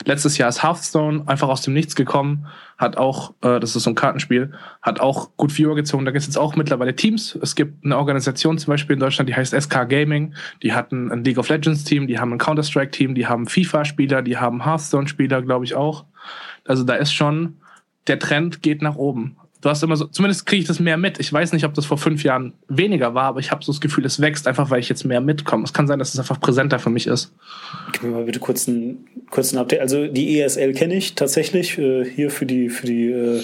Speaker 2: Letztes Jahr ist Hearthstone einfach aus dem Nichts gekommen, hat auch, äh, das ist so ein Kartenspiel, hat auch gut Viewer gezogen. Da gibt es jetzt auch mittlerweile Teams. Es gibt eine Organisation zum Beispiel in Deutschland, die heißt SK Gaming. Die hatten ein League of Legends Team, die haben ein Counter-Strike Team, die haben FIFA-Spieler, die haben Hearthstone-Spieler, glaube ich auch. Also da ist schon, der Trend geht nach oben du hast immer so, zumindest kriege ich das mehr mit. Ich weiß nicht, ob das vor fünf Jahren weniger war, aber ich habe so das Gefühl, es wächst einfach, weil ich jetzt mehr mitkomme. Es kann sein, dass es einfach präsenter für mich ist.
Speaker 1: Gib mir mal bitte kurz einen kurzen Update. Also die ESL kenne ich tatsächlich äh, hier für die für die äh,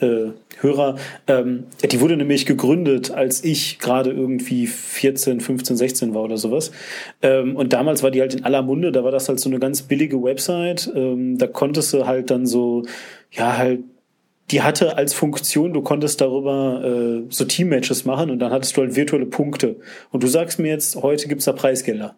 Speaker 1: äh, Hörer. Ähm, die wurde nämlich gegründet, als ich gerade irgendwie 14, 15, 16 war oder sowas. Ähm, und damals war die halt in aller Munde. Da war das halt so eine ganz billige Website. Ähm, da konntest du halt dann so ja halt die hatte als Funktion, du konntest darüber äh, so Teammatches machen und dann hattest du halt virtuelle Punkte. Und du sagst mir jetzt, heute gibt's da Preisgelder.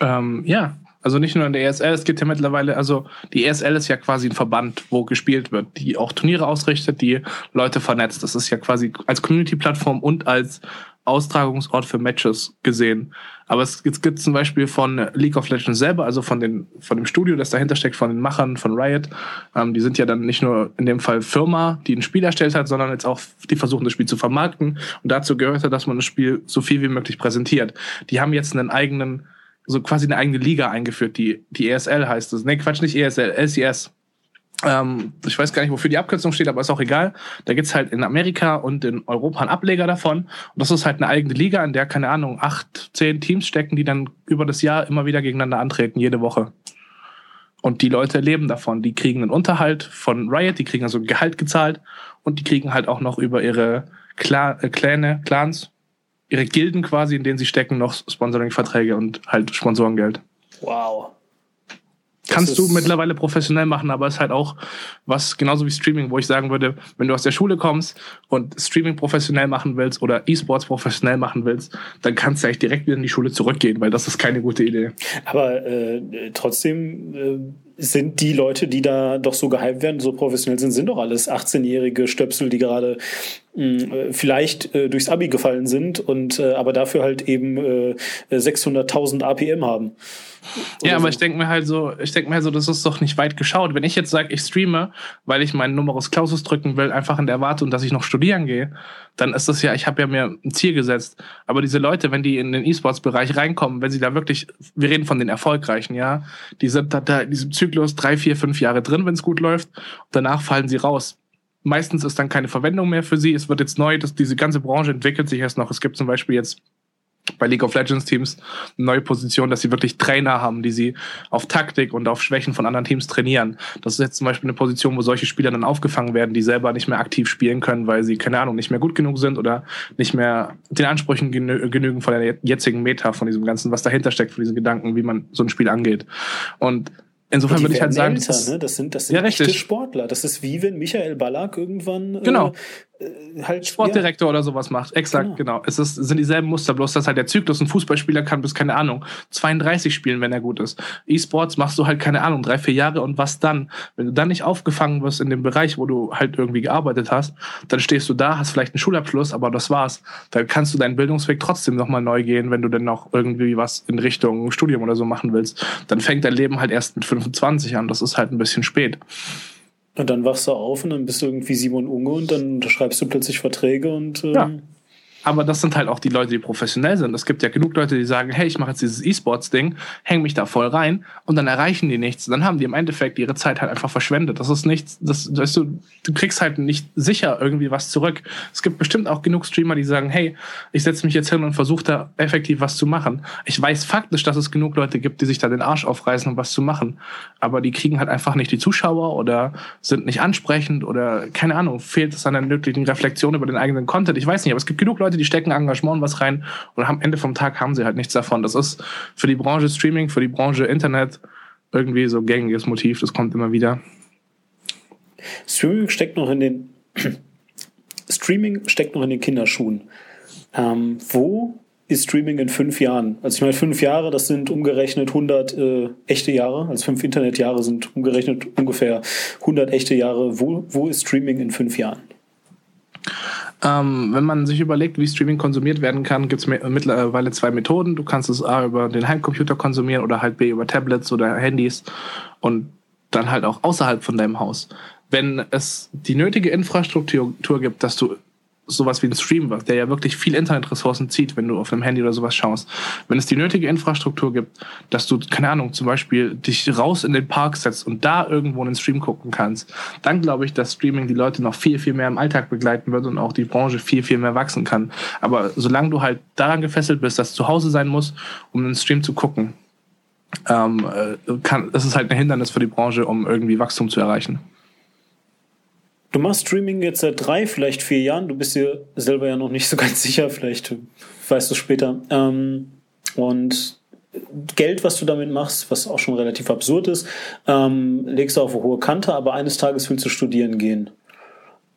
Speaker 2: Ähm, ja, also nicht nur in der ESL, es gibt ja mittlerweile, also die ESL ist ja quasi ein Verband, wo gespielt wird, die auch Turniere ausrichtet, die Leute vernetzt. Das ist ja quasi als Community-Plattform und als Austragungsort für Matches gesehen. Aber es, gibt zum Beispiel von League of Legends selber, also von, den, von dem Studio, das dahinter steckt, von den Machern von Riot. Ähm, die sind ja dann nicht nur in dem Fall Firma, die ein Spiel erstellt hat, sondern jetzt auch, die versuchen das Spiel zu vermarkten. Und dazu gehört dass man das Spiel so viel wie möglich präsentiert. Die haben jetzt einen eigenen, so quasi eine eigene Liga eingeführt, die, die ESL heißt es. Nee, Quatsch, nicht ESL, LCS. Ähm, ich weiß gar nicht, wofür die Abkürzung steht, aber ist auch egal. Da gibt's halt in Amerika und in Europa einen Ableger davon. Und das ist halt eine eigene Liga, in der, keine Ahnung, acht, zehn Teams stecken, die dann über das Jahr immer wieder gegeneinander antreten, jede Woche. Und die Leute leben davon. Die kriegen einen Unterhalt von Riot, die kriegen also Gehalt gezahlt und die kriegen halt auch noch über ihre Cla äh, Clans, ihre Gilden quasi, in denen sie stecken, noch Sponsoring-Verträge und halt Sponsorengeld.
Speaker 1: Wow.
Speaker 2: Kannst du mittlerweile professionell machen, aber es ist halt auch was, genauso wie Streaming, wo ich sagen würde, wenn du aus der Schule kommst und Streaming professionell machen willst oder E-Sports professionell machen willst, dann kannst du eigentlich direkt wieder in die Schule zurückgehen, weil das ist keine gute Idee.
Speaker 1: Aber äh, trotzdem äh, sind die Leute, die da doch so gehypt werden, so professionell sind, sind doch alles 18-jährige Stöpsel, die gerade äh, vielleicht äh, durchs Abi gefallen sind und äh, aber dafür halt eben äh, 600.000 APM haben.
Speaker 2: Ja, aber so. ich denke mir halt so, ich denke mir halt so, das ist doch nicht weit geschaut. Wenn ich jetzt sage, ich streame, weil ich meinen Numerus Clausus drücken will, einfach in der Erwartung, dass ich noch studieren gehe, dann ist das ja, ich habe ja mir ein Ziel gesetzt. Aber diese Leute, wenn die in den E-Sports-Bereich reinkommen, wenn sie da wirklich, wir reden von den Erfolgreichen, ja, die sind da, da in diesem Zyklus drei, vier, fünf Jahre drin, wenn es gut läuft. Danach fallen sie raus meistens ist dann keine Verwendung mehr für sie. Es wird jetzt neu, dass diese ganze Branche entwickelt sich erst noch. Es gibt zum Beispiel jetzt bei League of Legends Teams eine neue Position, dass sie wirklich Trainer haben, die sie auf Taktik und auf Schwächen von anderen Teams trainieren. Das ist jetzt zum Beispiel eine Position, wo solche Spieler dann aufgefangen werden, die selber nicht mehr aktiv spielen können, weil sie, keine Ahnung, nicht mehr gut genug sind oder nicht mehr den Ansprüchen genü genügen von der jetzigen Meta, von diesem Ganzen, was dahinter steckt, von diesen Gedanken, wie man so ein Spiel angeht. Und Insofern würde ich halt sagen,
Speaker 1: älter, ne? das sind, das sind ja, echte Sportler. Das ist wie wenn Michael Ballack irgendwann
Speaker 2: genau. Äh, halt Sportdirektor ja. oder sowas macht. Exakt, genau. genau. Es ist, sind dieselben Muster, bloß dass halt der Zyklus, ein Fußballspieler kann bis, keine Ahnung, 32 spielen, wenn er gut ist. E-Sports machst du halt, keine Ahnung, drei, vier Jahre und was dann? Wenn du dann nicht aufgefangen wirst in dem Bereich, wo du halt irgendwie gearbeitet hast, dann stehst du da, hast vielleicht einen Schulabschluss, aber das war's. Dann kannst du deinen Bildungsweg trotzdem nochmal neu gehen, wenn du dann noch irgendwie was in Richtung Studium oder so machen willst. Dann fängt dein Leben halt erst mit 25 an. Das ist halt ein bisschen spät.
Speaker 1: Und dann wachst du auf und dann bist du irgendwie Simon Unge und dann unterschreibst du plötzlich Verträge und ähm,
Speaker 2: ja. Aber das sind halt auch die Leute, die professionell sind. Es gibt ja genug Leute, die sagen, hey, ich mache jetzt dieses E-Sports-Ding, häng mich da voll rein und dann erreichen die nichts. Dann haben die im Endeffekt ihre Zeit halt einfach verschwendet. Das ist nichts, das, weißt du, du kriegst halt nicht sicher irgendwie was zurück. Es gibt bestimmt auch genug Streamer, die sagen, hey, ich setze mich jetzt hin und versuche da effektiv was zu machen. Ich weiß faktisch, dass es genug Leute gibt, die sich da den Arsch aufreißen, um was zu machen. Aber die kriegen halt einfach nicht die Zuschauer oder sind nicht ansprechend oder keine Ahnung, fehlt es an der nötigen Reflexion über den eigenen Content. Ich weiß nicht, aber es gibt genug Leute, die stecken Engagement was rein und am Ende vom Tag haben sie halt nichts davon. Das ist für die Branche Streaming, für die Branche Internet irgendwie so gängiges Motiv. Das kommt immer wieder.
Speaker 1: Streaming steckt noch in den Streaming steckt noch in den Kinderschuhen. Ähm, wo ist Streaming in fünf Jahren? Also ich meine, fünf Jahre, das sind umgerechnet 100 äh, echte Jahre. Also fünf Internetjahre sind umgerechnet ungefähr 100 echte Jahre. Wo, wo ist Streaming in fünf Jahren?
Speaker 2: Ähm, wenn man sich überlegt, wie Streaming konsumiert werden kann, gibt es mittlerweile zwei Methoden. Du kannst es A über den Heimcomputer konsumieren oder halt B über Tablets oder Handys und dann halt auch außerhalb von deinem Haus. Wenn es die nötige Infrastruktur gibt, dass du sowas wie ein Stream, der ja wirklich viel Internetressourcen zieht, wenn du auf einem Handy oder sowas schaust. Wenn es die nötige Infrastruktur gibt, dass du, keine Ahnung, zum Beispiel dich raus in den Park setzt und da irgendwo einen Stream gucken kannst, dann glaube ich, dass Streaming die Leute noch viel, viel mehr im Alltag begleiten wird und auch die Branche viel, viel mehr wachsen kann. Aber solange du halt daran gefesselt bist, dass du zu Hause sein musst, um einen Stream zu gucken, ähm, äh, kann, das ist halt ein Hindernis für die Branche, um irgendwie Wachstum zu erreichen.
Speaker 1: Du machst Streaming jetzt seit drei, vielleicht vier Jahren. Du bist dir selber ja noch nicht so ganz sicher. Vielleicht weißt du es später. Ähm, und Geld, was du damit machst, was auch schon relativ absurd ist, ähm, legst du auf eine hohe Kante, aber eines Tages willst du studieren gehen.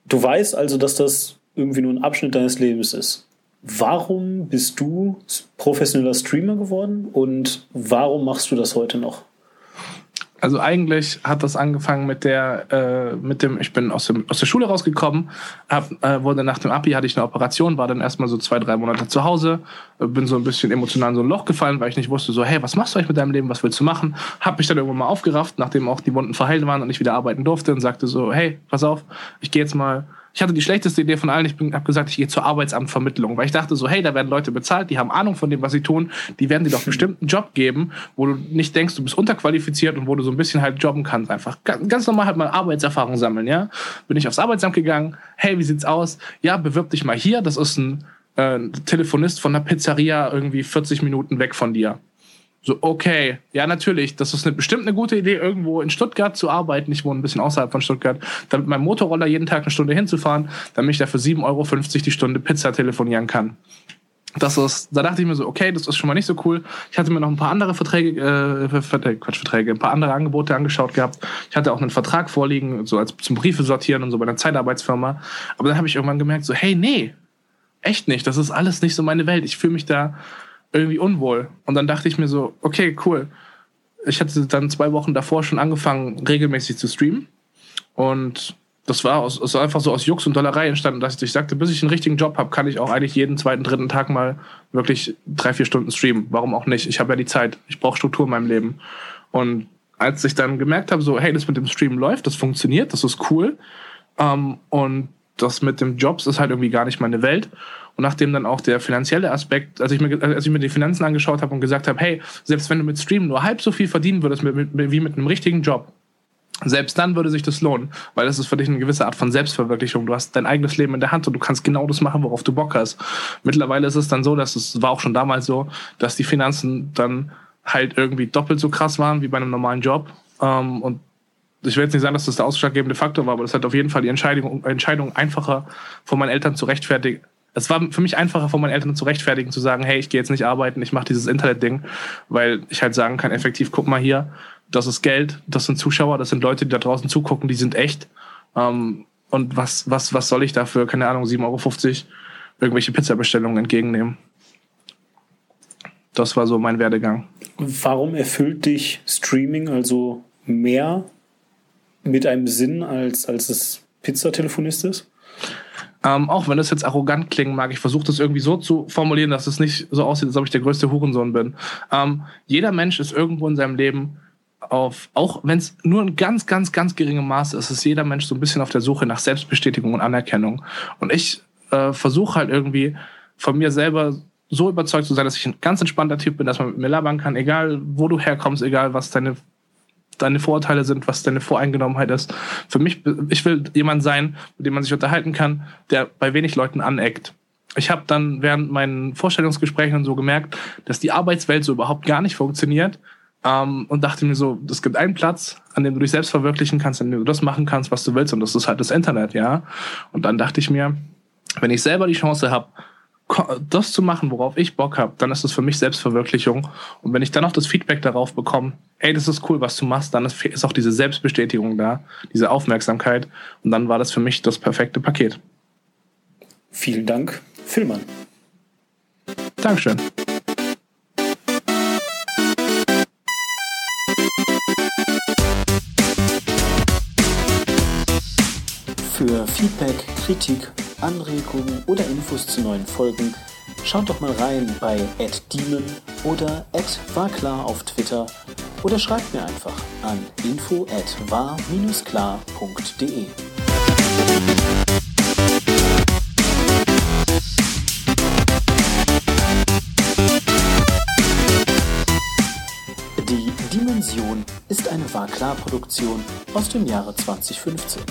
Speaker 1: Du weißt also, dass das irgendwie nur ein Abschnitt deines Lebens ist. Warum bist du professioneller Streamer geworden und warum machst du das heute noch?
Speaker 2: Also eigentlich hat das angefangen mit der, äh, mit dem, ich bin aus, dem, aus der Schule rausgekommen, hab, äh, wurde nach dem Abi hatte ich eine Operation, war dann erstmal so zwei, drei Monate zu Hause, äh, bin so ein bisschen emotional in so ein Loch gefallen, weil ich nicht wusste, so, hey, was machst du eigentlich mit deinem Leben, was willst du machen? Hab mich dann irgendwann mal aufgerafft, nachdem auch die Wunden verheilt waren und ich wieder arbeiten durfte und sagte so, hey, pass auf, ich gehe jetzt mal ich hatte die schlechteste Idee von allen. Ich habe gesagt, ich gehe zur Arbeitsamtvermittlung, weil ich dachte so, hey, da werden Leute bezahlt, die haben Ahnung von dem, was sie tun. Die werden dir doch bestimmt einen Job geben, wo du nicht denkst, du bist unterqualifiziert und wo du so ein bisschen halt jobben kannst. Einfach ganz normal halt mal Arbeitserfahrung sammeln, ja. Bin ich aufs Arbeitsamt gegangen. Hey, wie sieht's aus? Ja, bewirb dich mal hier. Das ist ein äh, Telefonist von der Pizzeria irgendwie 40 Minuten weg von dir. So, okay, ja, natürlich, das ist eine, bestimmt eine gute Idee, irgendwo in Stuttgart zu arbeiten. Ich wohne ein bisschen außerhalb von Stuttgart, damit mein Motorroller jeden Tag eine Stunde hinzufahren, damit ich da für 7,50 Euro die Stunde Pizza telefonieren kann. Das ist, da dachte ich mir so, okay, das ist schon mal nicht so cool. Ich hatte mir noch ein paar andere Verträge, äh, Quatsch, Verträge, ein paar andere Angebote angeschaut gehabt. Ich hatte auch einen Vertrag vorliegen, so als zum Briefe sortieren und so bei einer Zeitarbeitsfirma. Aber dann habe ich irgendwann gemerkt, so, hey, nee, echt nicht. Das ist alles nicht so meine Welt. Ich fühle mich da irgendwie unwohl. Und dann dachte ich mir so, okay, cool. Ich hatte dann zwei Wochen davor schon angefangen, regelmäßig zu streamen. Und das war, aus, das war einfach so aus Jux und Dollerei entstanden, dass ich sagte, bis ich einen richtigen Job habe, kann ich auch eigentlich jeden zweiten, dritten Tag mal wirklich drei, vier Stunden streamen. Warum auch nicht? Ich habe ja die Zeit. Ich brauche Struktur in meinem Leben. Und als ich dann gemerkt habe, so, hey, das mit dem Streamen läuft, das funktioniert, das ist cool. Ähm, und das mit dem Jobs ist halt irgendwie gar nicht meine Welt. Und nachdem dann auch der finanzielle Aspekt, als ich mir, als ich mir die Finanzen angeschaut habe und gesagt habe, hey, selbst wenn du mit Streamen nur halb so viel verdienen würdest mit, mit, wie mit einem richtigen Job, selbst dann würde sich das lohnen, weil das ist für dich eine gewisse Art von Selbstverwirklichung. Du hast dein eigenes Leben in der Hand und du kannst genau das machen, worauf du Bock hast. Mittlerweile ist es dann so, dass es war auch schon damals so, dass die Finanzen dann halt irgendwie doppelt so krass waren wie bei einem normalen Job. Ähm, und ich will jetzt nicht sagen, dass das der ausschlaggebende Faktor war, aber das hat auf jeden Fall die Entscheidung, Entscheidung einfacher von meinen Eltern zu rechtfertigen, es war für mich einfacher von meinen Eltern zu rechtfertigen, zu sagen, hey, ich gehe jetzt nicht arbeiten, ich mache dieses Internet-Ding, weil ich halt sagen kann, effektiv, guck mal hier, das ist Geld, das sind Zuschauer, das sind Leute, die da draußen zugucken, die sind echt. Ähm, und was, was, was soll ich dafür, keine Ahnung, 7,50 Euro irgendwelche Pizzabestellungen entgegennehmen? Das war so mein Werdegang.
Speaker 1: Warum erfüllt dich Streaming also mehr mit einem Sinn, als, als es Pizzatelefonist ist?
Speaker 2: Ähm, auch wenn das jetzt arrogant klingen mag, ich versuche das irgendwie so zu formulieren, dass es nicht so aussieht, als ob ich der größte Hurensohn bin. Ähm, jeder Mensch ist irgendwo in seinem Leben auf, auch wenn es nur ein ganz, ganz, ganz geringem Maß ist, ist jeder Mensch so ein bisschen auf der Suche nach Selbstbestätigung und Anerkennung. Und ich äh, versuche halt irgendwie von mir selber so überzeugt zu sein, dass ich ein ganz entspannter Typ bin, dass man mit mir labern kann, egal wo du herkommst, egal was deine deine Vorurteile sind, was deine Voreingenommenheit ist. Für mich, ich will jemand sein, mit dem man sich unterhalten kann, der bei wenig Leuten aneckt. Ich habe dann während meinen Vorstellungsgesprächen und so gemerkt, dass die Arbeitswelt so überhaupt gar nicht funktioniert. Ähm, und dachte mir so, es gibt einen Platz, an dem du dich selbst verwirklichen kannst, an dem du das machen kannst, was du willst. Und das ist halt das Internet, ja. Und dann dachte ich mir, wenn ich selber die Chance habe, das zu machen, worauf ich Bock habe, dann ist das für mich Selbstverwirklichung. Und wenn ich dann auch das Feedback darauf bekomme, ey, das ist cool, was du machst, dann ist auch diese Selbstbestätigung da, diese Aufmerksamkeit. Und dann war das für mich das perfekte Paket.
Speaker 1: Vielen Dank, Philmann.
Speaker 2: Dankeschön.
Speaker 1: Für Feedback, Kritik Anregungen oder Infos zu neuen Folgen, schaut doch mal rein bei @demon oder @warklar auf Twitter oder schreibt mir einfach an info@war-klar.de. Die Dimension ist eine War-Klar-Produktion aus dem Jahre 2015.